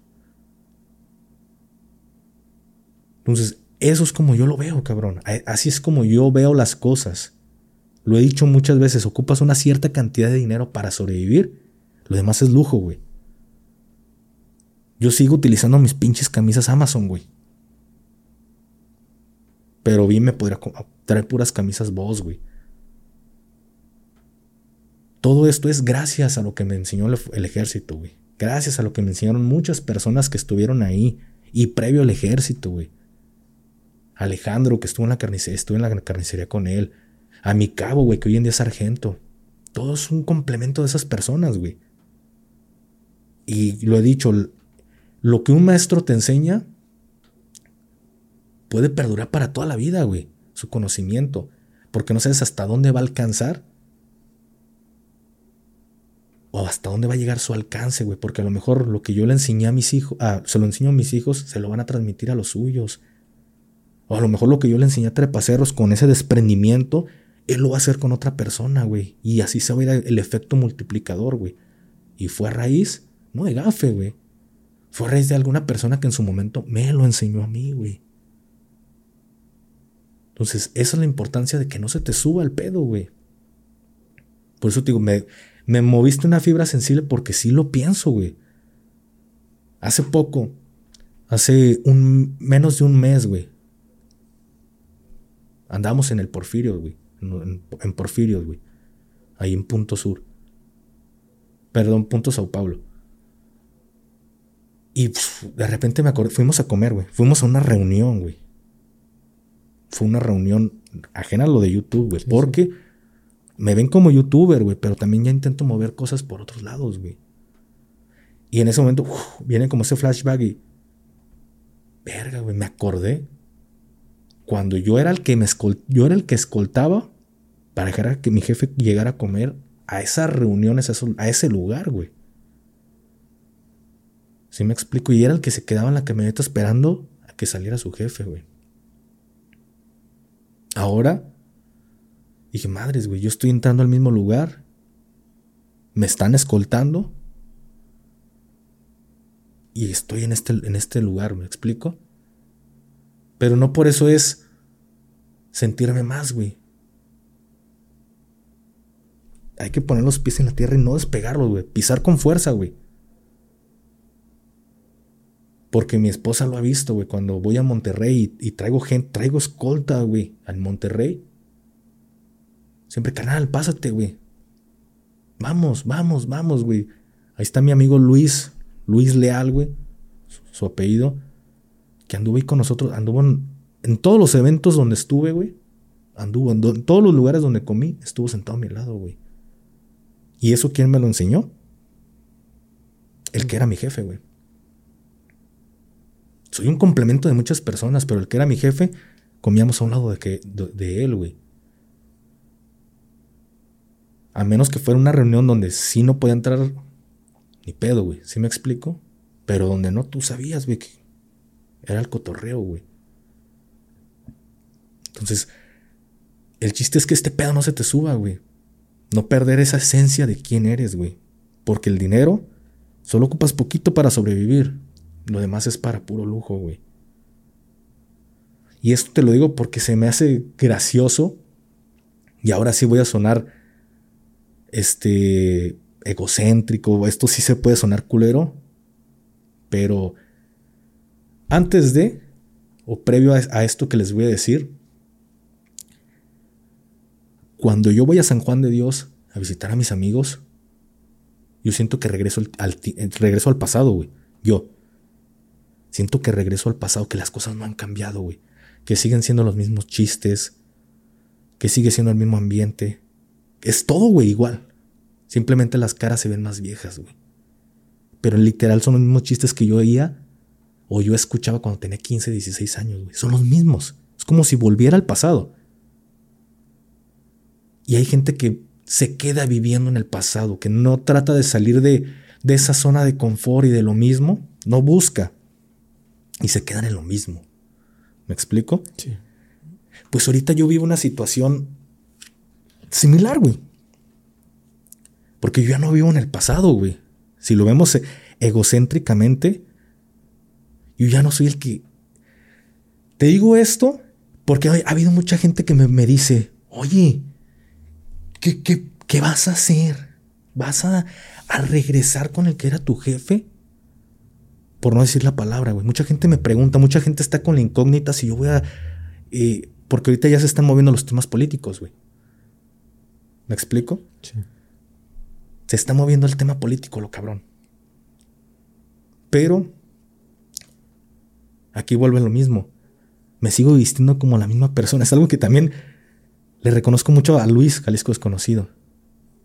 Entonces, eso es como yo lo veo, cabrón. Así es como yo veo las cosas. Lo he dicho muchas veces, ocupas una cierta cantidad de dinero para sobrevivir. Lo demás es lujo, güey. Yo sigo utilizando mis pinches camisas Amazon, güey. Pero bien me podría traer puras camisas Boss, güey. Todo esto es gracias a lo que me enseñó el, ejército, güey. Gracias a lo que me enseñaron muchas personas que estuvieron ahí y previo al ejército, güey. Alejandro, que estuvo en la carnicería, estuve en la carnicería con él. A mi cabo, güey, que hoy en día es sargento. Todo es un complemento de esas personas, güey. Y lo he dicho, lo que un maestro te enseña puede perdurar para toda la vida, güey. Su conocimiento. Porque no sabes hasta dónde va a alcanzar o hasta dónde va a llegar su alcance, güey, porque a lo mejor lo que yo le enseñé a mis hijos, ah, se lo enseño a mis hijos, se lo van a transmitir a los suyos. O a lo mejor lo que yo le enseñé a Trepaceros con ese desprendimiento, él lo va a hacer con otra persona, güey. Y así se va a ir el efecto multiplicador, güey. Y fue a raíz, no de gafe, güey. Fue a raíz de alguna persona que en su momento me lo enseñó a mí, güey. Entonces, esa es la importancia de que no se te suba el pedo, güey. Por eso te digo, me, moviste una fibra sensible porque sí lo pienso, güey. Hace poco, hace un menos de un mes, güey. Andamos en el Porfirio, güey. En, en Porfirio, güey. Ahí en Punto Sur. Perdón, Punto Sao Paulo. Y de repente me acordé, fuimos a comer, güey. Fuimos a una reunión, güey. Fue una reunión ajena a lo de YouTube, güey. porque me ven como youtuber, güey, pero también ya intento mover cosas por otros lados, güey. Y en ese momento viene como ese flashback y. Verga, güey, me acordé. Cuando yo era el que me yo era el que escoltaba para dejar que mi jefe llegara a comer a esas reuniones, a, ese lugar, güey. ¿Sí me explico? Y era el que se quedaba en la camioneta esperando a que saliera su jefe, güey. Ahora Dije, madres, güey, yo estoy entrando al mismo lugar. Me están escoltando. Y estoy en este, en este lugar, ¿me explico? Pero no por eso es sentirme más, güey. Hay que poner los pies en la tierra y no despegarlos, güey. Pisar con fuerza, güey. Porque mi esposa lo ha visto, güey. Cuando voy a Monterrey y, traigo gente, traigo escolta, güey, al Monterrey. Siempre, canal, pásate, güey. Vamos, vamos, vamos, güey. Ahí está mi amigo Luis, Luis Leal, güey. Su, apellido. Que anduvo ahí con nosotros. Anduvo en, todos los eventos donde estuve, güey. Anduvo en, en, todos los lugares donde comí. Estuvo sentado a mi lado, güey. ¿Y eso quién me lo enseñó? El que era mi jefe, güey. Soy un complemento de muchas personas, pero el que era mi jefe, comíamos a un lado de, que, de él, güey. A menos que fuera una reunión donde sí no podía entrar ni pedo, güey. ¿Sí me explico? Pero donde no, tú sabías, güey, que era el cotorreo, güey. Entonces, el chiste es que este pedo no se te suba, güey. No perder esa esencia de quién eres, güey. Porque el dinero solo ocupas poquito para sobrevivir. Lo demás es para puro lujo, güey. Y esto te lo digo porque se me hace gracioso. Y ahora sí voy a sonar este, egocéntrico, esto sí se puede sonar culero, pero antes de, o previo a, esto que les voy a decir, cuando yo voy a San Juan de Dios a visitar a mis amigos, yo siento que regreso al, regreso al pasado, güey. Yo siento que regreso al pasado, que las cosas no han cambiado, güey. Que siguen siendo los mismos chistes, que sigue siendo el mismo ambiente, es todo, güey, igual. Simplemente las caras se ven más viejas, güey. Pero literal son los mismos chistes que yo oía o yo escuchaba cuando tenía 15, 16 años, güey. Son los mismos. Es como si volviera al pasado. Y hay gente que se queda viviendo en el pasado, que no trata de salir de, de esa zona de confort y de lo mismo, no busca y se quedan en lo mismo. ¿Me explico? Sí. Pues ahorita yo vivo una situación similar, güey. Porque yo ya no vivo en el pasado, güey. Si lo vemos egocéntricamente, yo ya no soy el que... Te digo esto porque ha habido mucha gente que me, dice, oye, ¿qué, qué, vas a hacer? ¿Vas a, a regresar con el que era tu jefe? Por no decir la palabra, güey. Mucha gente me pregunta, mucha gente está con la incógnita si yo voy a... Eh, porque ahorita ya se están moviendo los temas políticos, güey. ¿Me explico? Sí. Se está moviendo el tema político, lo cabrón. Pero aquí vuelve lo mismo. Me sigo vistiendo como la misma persona. Es algo que también le reconozco mucho a Luis Jalisco Desconocido.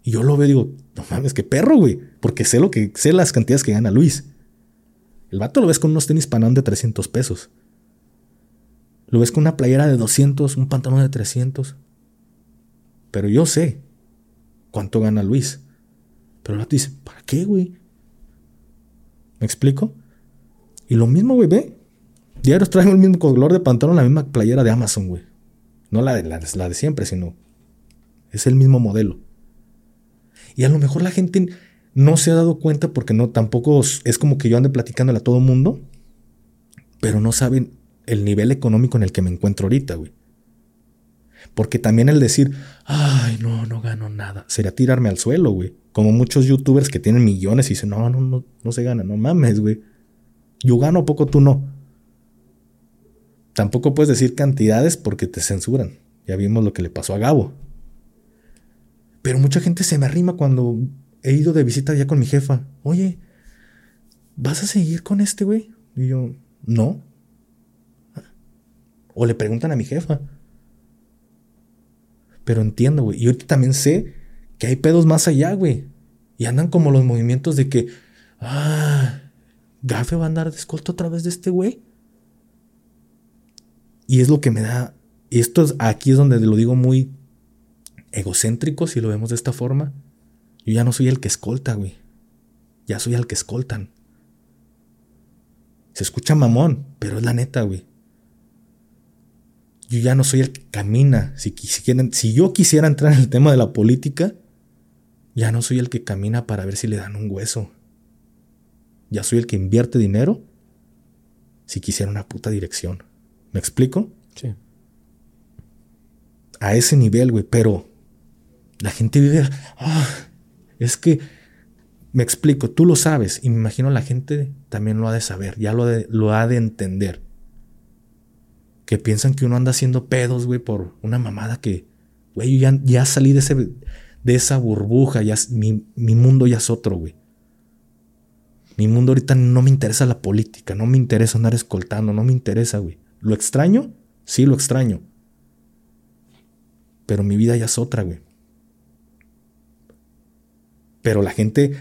Y yo lo veo y digo, no mames, qué perro, güey. Porque sé lo que, sé las cantidades que gana Luis. El vato lo ves con unos tenis panón de 300 pesos. Lo ves con una playera de 200, un pantalón de 300. Pero yo sé cuánto gana Luis. Pero el vato dice, ¿para qué, güey? ¿Me explico? Y lo mismo, güey, ve. Diarios traen el mismo color de pantalón, la misma playera de Amazon, güey. No la de, la, la de siempre, sino es el mismo modelo. Y a lo mejor la gente no se ha dado cuenta porque no tampoco es como que yo ande platicándole a todo mundo, pero no saben el nivel económico en el que me encuentro ahorita, güey. Porque también el decir, ay, no, no gano nada, sería tirarme al suelo, güey. Como muchos youtubers que tienen millones y dicen, no, no, no, no se gana, no mames, güey. Yo gano poco, tú no. Tampoco puedes decir cantidades porque te censuran. Ya vimos lo que le pasó a Gabo. Pero mucha gente se me arrima cuando he ido de visita ya con mi jefa. Oye, ¿vas a seguir con este güey? Y yo, no. O le preguntan a mi jefa. Pero entiendo, güey. Y ahorita también sé que hay pedos más allá, güey. Y andan como los movimientos de que, ah, Gafe va a andar de escolta otra de este güey. Y es lo que me da. Esto es, aquí es donde lo digo muy egocéntrico, si lo vemos de esta forma. Yo ya no soy el que escolta, güey. Ya soy el que escoltan. Se escucha mamón, pero es la neta, güey. Yo ya no soy el que camina. Si, si yo quisiera entrar en el tema de la política, ya no soy el que camina para ver si le dan un hueso. Ya soy el que invierte dinero si quisiera una puta dirección. ¿Me explico? Sí. A ese nivel, güey. Pero la gente vive. Ah, es que. Me explico, tú lo sabes y me imagino la gente también lo ha de saber, ya lo, ha de entender. Que piensan que uno anda haciendo pedos, güey, por una mamada que, güey, yo ya, ya salí de, ese, de esa burbuja, ya, mi, mi mundo ya es otro, güey. Mi mundo ahorita no me interesa la política, no me interesa andar escoltando, no me interesa, güey. ¿Lo extraño? Sí, lo extraño. Pero mi vida ya es otra, güey. Pero la gente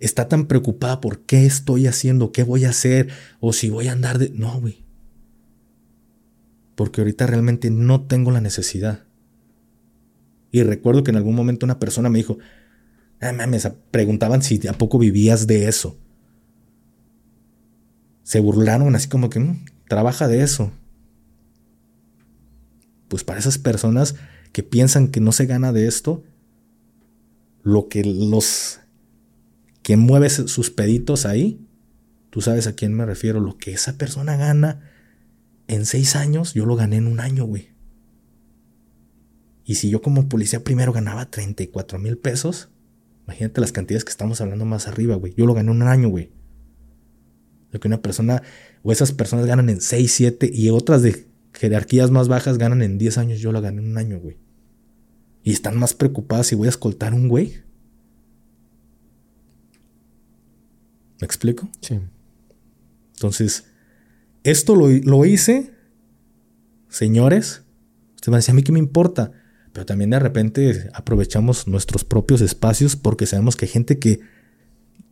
está tan preocupada por qué estoy haciendo, qué voy a hacer, o si voy a andar de... No, güey. Porque ahorita realmente no tengo la necesidad. Y recuerdo que en algún momento una persona me dijo, ah, mames, preguntaban si a poco vivías de eso. Se burlaron así como que, mm, trabaja de eso. Pues para esas personas que piensan que no se gana de esto, lo que los quien mueve sus peditos ahí, tú sabes a quién me refiero, lo que esa persona gana en seis años, yo lo gané en un año, güey. Y si yo como policía primero ganaba 34 mil pesos, imagínate las cantidades que estamos hablando más arriba, güey. Yo lo gané en un año, güey. Lo que una persona o esas personas ganan en 6, 7 y otras de jerarquías más bajas ganan en 10 años, yo lo gané en un año, güey. Y están más preocupadas si voy a escoltar a un güey. ¿Me explico? Sí. Entonces, esto lo, lo hice, señores. Usted me decía, a mí qué me importa. Pero también de repente aprovechamos nuestros propios espacios porque sabemos que hay gente que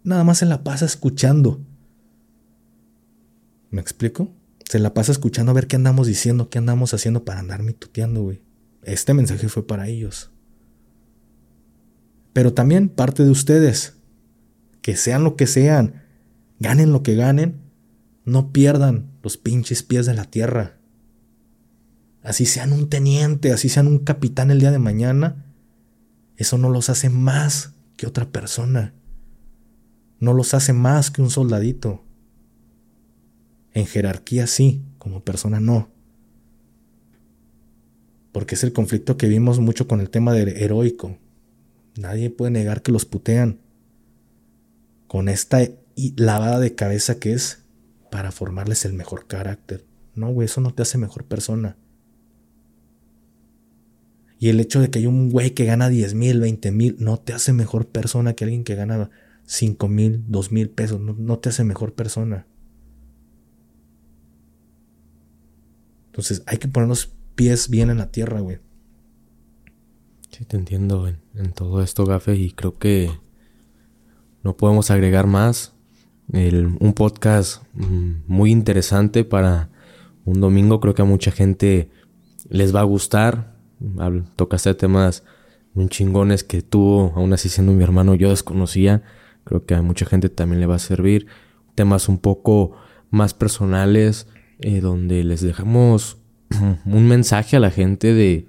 nada más se la pasa escuchando. ¿Me explico? Se la pasa escuchando a ver qué andamos diciendo, qué andamos haciendo para andar mituteando, güey. Este mensaje fue para ellos. Pero también parte de ustedes. Que sean lo que sean, ganen lo que ganen, no pierdan los pinches pies de la tierra. Así sean un teniente, así sean un capitán el día de mañana, eso no los hace más que otra persona. No los hace más que un soldadito. En jerarquía sí, como persona no. Porque es el conflicto que vimos mucho con el tema de heroico. Nadie puede negar que los putean. Con esta lavada de cabeza que es para formarles el mejor carácter. No, güey, eso no te hace mejor persona. Y el hecho de que hay un güey que gana 10 mil, 20 mil, no te hace mejor persona que alguien que gana 5 mil, 2 mil pesos. No, te hace mejor persona. Entonces hay que poner los pies bien en la tierra, güey. Sí, te entiendo en, todo esto, Gafe, y creo que no podemos agregar más. un podcast mm, muy interesante para un domingo. Creo que a mucha gente les va a gustar tocaste temas muy chingones que tú, aún así siendo mi hermano, yo desconocía. Creo que a mucha gente también le va a servir. Temas un poco más personales, eh, donde les dejamos un mensaje a la gente de...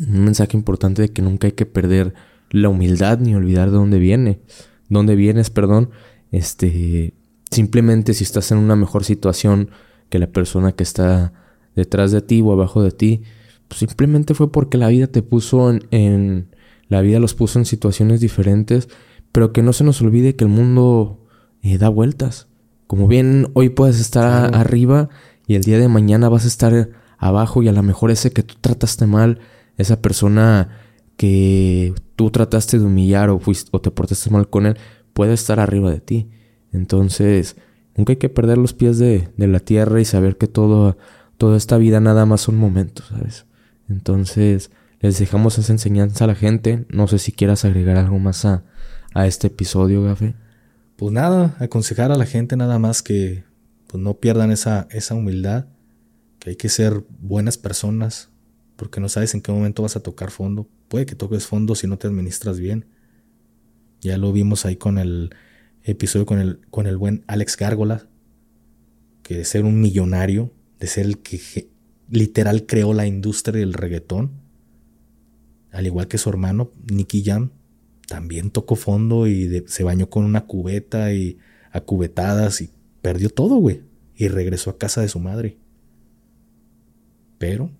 Un mensaje importante de que nunca hay que perder la humildad ni olvidar de dónde viene. Dónde vienes, perdón. Este... Simplemente si estás en una mejor situación que la persona que está detrás de ti o abajo de ti, simplemente fue porque la vida te puso en, la vida los puso en situaciones diferentes, pero que no se nos olvide que el mundo eh, da vueltas. Como bien hoy puedes estar arriba y el día de mañana vas a estar abajo y a lo mejor ese que tú trataste mal, esa persona que tú trataste de humillar o, fuiste, o te portaste mal con él, puede estar arriba de ti. Entonces, nunca hay que perder los pies de, de la tierra y saber que todo, toda esta vida nada más son momentos, ¿sabes? Entonces, les dejamos esa enseñanza a la gente. No sé si quieras agregar algo más a, este episodio, Gafe. Pues nada, aconsejar a la gente nada más que pues no pierdan esa, esa humildad, que hay que ser buenas personas, porque no sabes en qué momento vas a tocar fondo. Puede que toques fondo si no te administras bien. Ya lo vimos ahí con el episodio con el, con el buen Alex Gárgola, que de ser un millonario, de ser el que literal creó la industria del reggaetón. Al igual que su hermano, Nicky Jam, también tocó fondo y se bañó con una cubeta y a cubetadas y perdió todo, güey. Y regresó a casa de su madre. Pero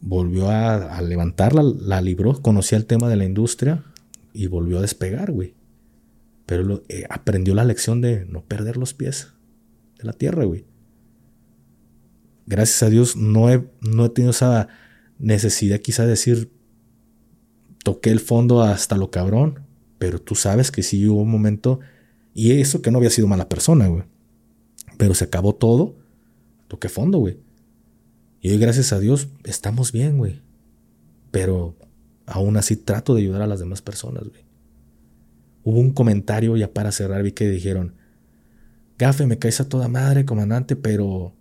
volvió a, levantarla, la libró, conocía el tema de la industria y volvió a despegar, güey. Pero eh, aprendió la lección de no perder los pies de la tierra, güey gracias a Dios no he, no he tenido esa necesidad quizá de decir, toqué el fondo hasta lo cabrón, pero tú sabes que sí hubo un momento, y eso que no había sido mala persona, güey. Pero se acabó todo, toqué fondo, güey. Y hoy, gracias a Dios, estamos bien, güey. Pero aún así trato de ayudar a las demás personas, güey. Hubo un comentario ya para cerrar, vi que dijeron, Gafe, me caes a toda madre, comandante, pero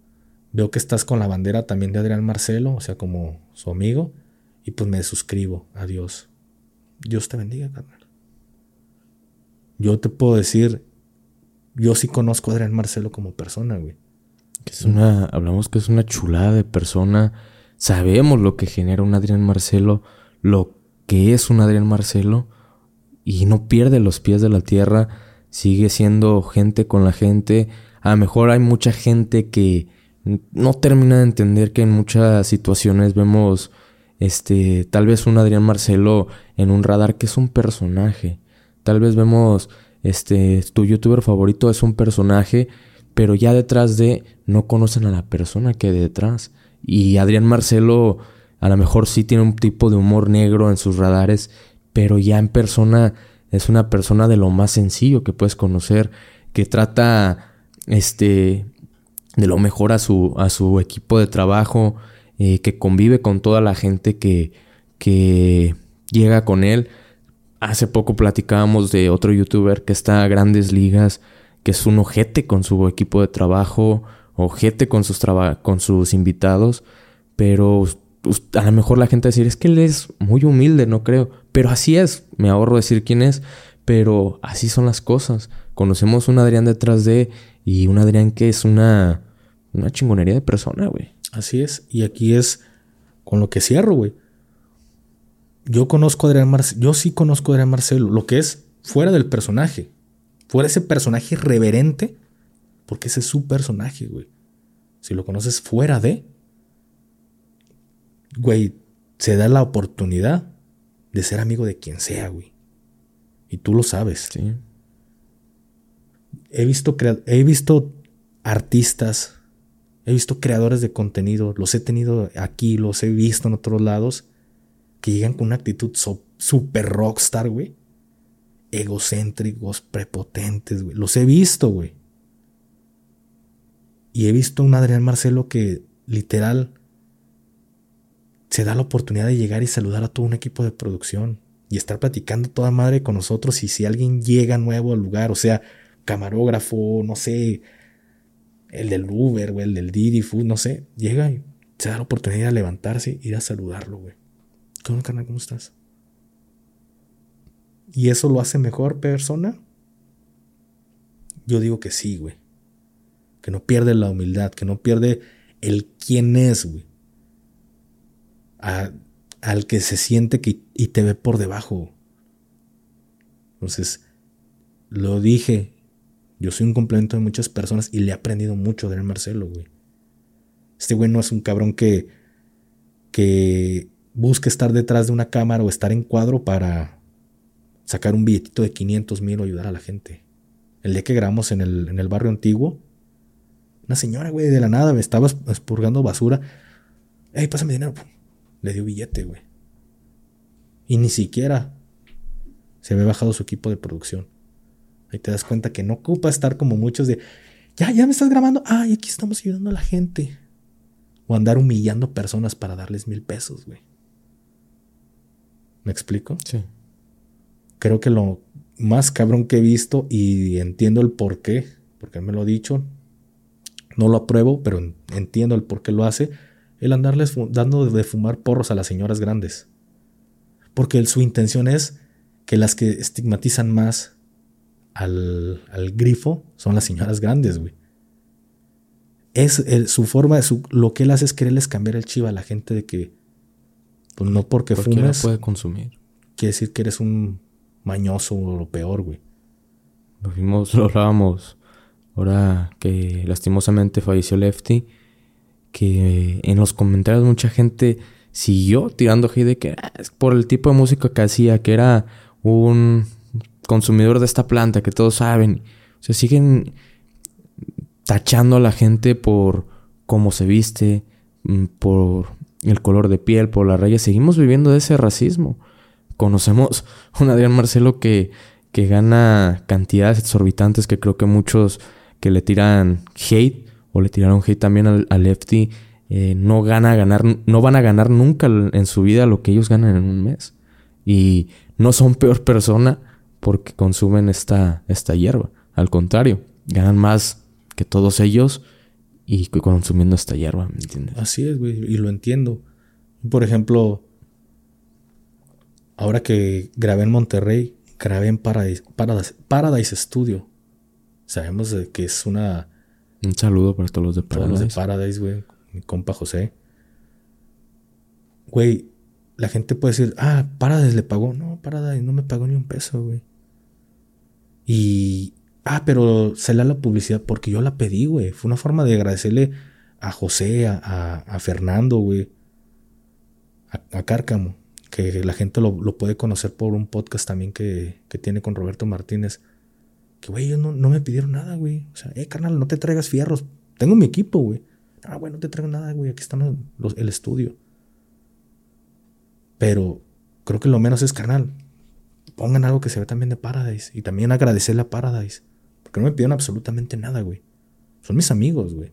Veo que estás con la bandera también de Adrián Marcelo, o sea, como su amigo, y pues me suscribo. Adiós. Dios te bendiga, carnal. Yo te puedo decir, yo sí conozco a Adrián Marcelo como persona, güey. Es una, hablamos que es una chulada de persona. Sabemos lo que genera un Adrián Marcelo, lo que es un Adrián Marcelo, y no pierde los pies de la tierra. Sigue siendo gente con la gente. A lo mejor hay mucha gente que no termina de entender que en muchas situaciones vemos este tal vez un Adrián Marcelo en un radar que es un personaje. Tal vez vemos este tu youtuber favorito es un personaje, pero ya detrás de no conocen a la persona que hay detrás. Y Adrián Marcelo a lo mejor sí tiene un tipo de humor negro en sus radares, pero ya en persona es una persona de lo más sencillo que puedes conocer, que trata este de lo mejor a su, a su equipo de trabajo, eh, que convive con toda la gente que, que llega con él. Hace poco platicábamos de otro youtuber que está a grandes ligas, que es un ojete con su equipo de trabajo, ojete con sus, con sus invitados, pero a lo mejor la gente va a decir, es que él es muy humilde, no creo. Pero así es, me ahorro decir quién es, pero así son las cosas. Conocemos un Adrián detrás de y un Adrián que es una, una chingonería de persona, güey. Así es, y aquí es con lo que cierro, güey. Yo conozco a Adrián Marcelo, yo sí conozco a Adrián Marcelo, lo que es fuera del personaje, fuera ese personaje reverente, porque ese es su personaje, güey. Si lo conoces fuera de, güey, se da la oportunidad de ser amigo de quien sea, güey. Y tú lo sabes. Sí. He visto, he visto artistas, he visto creadores de contenido, los he tenido aquí, los he visto en otros lados, que llegan con una actitud super rockstar, güey. Egocéntricos, prepotentes, güey. Los he visto, güey. Y he visto a un Adrián Marcelo que literal se da la oportunidad de llegar y saludar a todo un equipo de producción y estar platicando toda madre con nosotros y si alguien llega nuevo al lugar, o sea, camarógrafo, no sé, el del Uber, o el del Didi Food, no sé, llega y se da la oportunidad de levantarse y ir a saludarlo, güey. ¿Cómo, carnal? ¿Cómo estás? ¿Y eso lo hace mejor persona? Yo digo que sí, güey. Que no pierde la humildad, que no pierde el quién es, güey al que se siente que, y te ve por debajo. Entonces, lo dije, yo soy un complemento de muchas personas y le he aprendido mucho de Marcelo, güey. Este güey no es un cabrón que, que busque estar detrás de una cámara o estar en cuadro para sacar un billetito de 500 mil o ayudar a la gente. El día que grabamos en el, en el barrio antiguo, una señora, güey, de la nada me estaba expurgando basura. Ey, pásame dinero le dio billete, güey. Y ni siquiera se había bajado su equipo de producción. Ahí te das cuenta que no ocupa estar como muchos de, ya, ya me estás grabando, ay, aquí estamos ayudando a la gente. O andar humillando personas para darles mil pesos, güey. ¿Me explico? Sí. Creo que lo más cabrón que he visto y entiendo el por qué, porque me lo ha dicho, no lo apruebo, pero entiendo el por qué lo hace el andarles dando de fumar porros a las señoras grandes. Porque su intención es que las que estigmatizan más al, grifo son las señoras grandes, güey. Es su forma, de su, lo que él hace es quererles cambiar el chiva a la gente de que, pues no porque fumes. puede consumir. Quiere decir que eres un mañoso o lo peor, güey. Lo vimos, lo hablábamos ahora que lastimosamente falleció Lefty que en los comentarios mucha gente siguió tirando hate de que ah, por el tipo de música que hacía, que era un consumidor de esta planta, que todos saben. O sea, siguen tachando a la gente por cómo se viste, mm, por el color de piel, por la raya. Seguimos viviendo de ese racismo. Conocemos un Adrián Marcelo que, que gana cantidades exorbitantes que creo que muchos que le tiran hate o le tiraron hate también al, Lefty, eh, no, gana ganar, no van a ganar nunca en su vida lo que ellos ganan en un mes. Y no son peor persona porque consumen esta, esta hierba. Al contrario, ganan más que todos ellos y consumiendo esta hierba, ¿me entiendes? Así es, güey, y lo entiendo. Por ejemplo, ahora que grabé en Monterrey, grabé en Paradise, Paradise, Paradise Studio. Sabemos que es una un saludo para todos los de Paradise. Todos los de Paradise, güey. Mi compa José. Güey, la gente puede decir, ah, Paradise le pagó. No, Paradise no me pagó ni un peso, güey. Y. Ah, pero se le da la publicidad porque yo la pedí, güey. Fue una forma de agradecerle a José, a, Fernando, güey. A, Cárcamo. Que la gente lo, puede conocer por un podcast también que, que tiene con Roberto Martínez que, güey, ellos no, me pidieron nada, güey. O sea, eh, carnal, no te traigas fierros. Tengo mi equipo, güey. Ah, güey, no te traigo nada, güey. Aquí está el estudio. Pero creo que lo menos es, carnal, pongan algo que se ve también de Paradise. Y también agradecerle a Paradise. Porque no me pidieron absolutamente nada, güey. Son mis amigos, güey.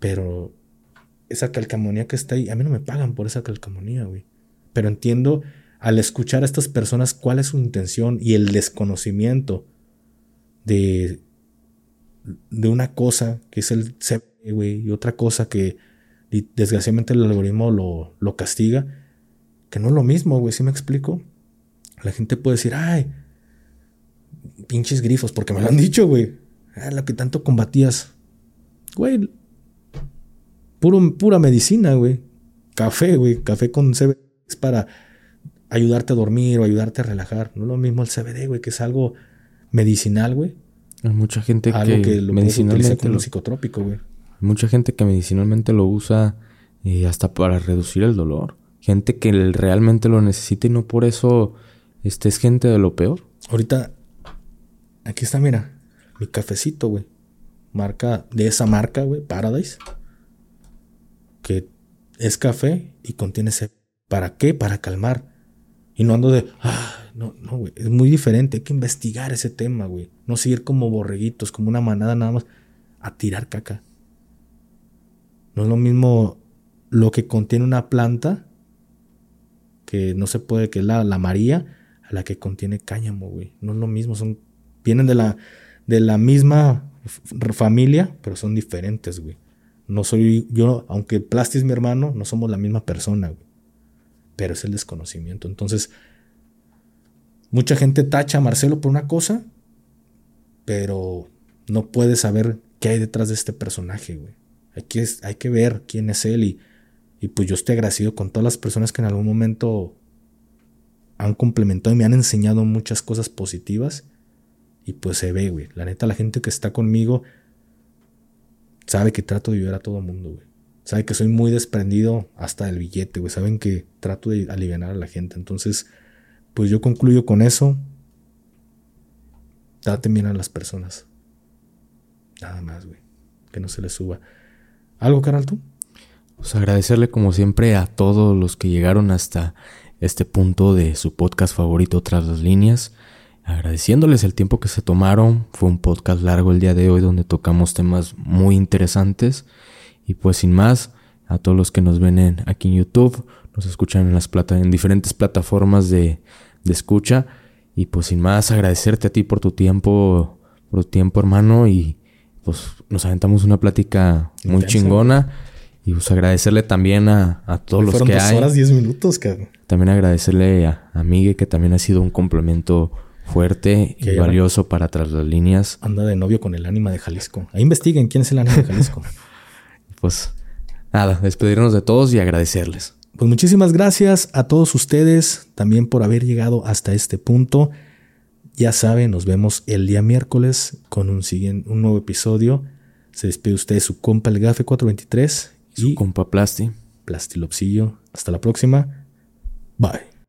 Pero esa calcamonía que está ahí, a mí no me pagan por esa calcamonía, güey. Pero entiendo al escuchar a estas personas cuál es su intención y el desconocimiento de, de una cosa que es el CP, güey, y otra cosa que desgraciadamente el algoritmo lo, lo castiga, que no es lo mismo, güey, ¿sí me explico? La gente puede decir, ay, pinches grifos, porque me lo han dicho, güey. Ah, lo que tanto combatías. Güey, puro, pura medicina, güey. Café, güey. Café con CBD es para ayudarte a dormir o ayudarte a relajar. No es lo mismo el CBD, güey, que es algo medicinal, güey. Hay mucha gente que, lo medicinalmente como psicotrópico, güey. Mucha gente que medicinalmente lo usa eh, hasta para reducir el dolor. Gente que realmente lo necesita y no por eso este, es gente de lo peor. Ahorita, aquí está, mira, mi cafecito, güey. Marca, de esa marca, güey, Paradise. Que es café y contiene ese. ¿Para qué? Para calmar. Y no ando de, ah, no, no, güey. Es muy diferente. Hay que investigar ese tema, güey. No seguir como borreguitos, como una manada nada más a tirar caca. No es lo mismo lo que contiene una planta, que no se puede, que es la, la María, a la que contiene cáñamo, güey. No es lo mismo, son, vienen de la, de la misma familia, pero son diferentes, güey. No soy yo, aunque Plasti es mi hermano, no somos la misma persona, güey. Pero es el desconocimiento. Entonces, mucha gente tacha a Marcelo por una cosa, pero no puede saber qué hay detrás de este personaje, güey. Hay que, hay que ver quién es él y, y pues yo estoy agradecido con todas las personas que en algún momento han complementado y me han enseñado muchas cosas positivas. Y pues se ve, güey. La neta, la gente que está conmigo sabe que trato de ayudar a todo el mundo, güey. Sabe que soy muy desprendido hasta del billete, güey. Saben que trato de aliviar a la gente. Entonces, pues yo concluyo con eso. Date bien a las personas. Nada más, güey. Que no se les suba. ¿Algo, canal, tú? Pues agradecerle como siempre a todos los que llegaron hasta este punto de su podcast favorito tras las líneas. Agradeciéndoles el tiempo que se tomaron. Fue un podcast largo el día de hoy donde tocamos temas muy interesantes. Y pues sin más, a todos los que nos ven aquí en YouTube, nos escuchan en, las plata, en diferentes plataformas de, de escucha. Y pues sin más, agradecerte a ti por tu tiempo, por tu tiempo hermano. Y pues nos aventamos una plática muy chingona. Y pues agradecerle también a, a todos los que dos hay. horas, diez minutos, cabrón. También agradecerle a, a Migue, que también ha sido un complemento fuerte y valioso para tras las líneas. Anda de novio con el ánima de Jalisco. Ahí investiguen quién es el ánima de Jalisco. pues nada, despedirnos de todos y agradecerles. Pues muchísimas gracias a todos ustedes también por haber llegado hasta este punto. Ya saben, nos vemos el día miércoles con un, siguiente, un nuevo episodio. Se despide usted su compa el Gafe 423 su compa Plasti. Plastilopsillo. Hasta la próxima. Bye.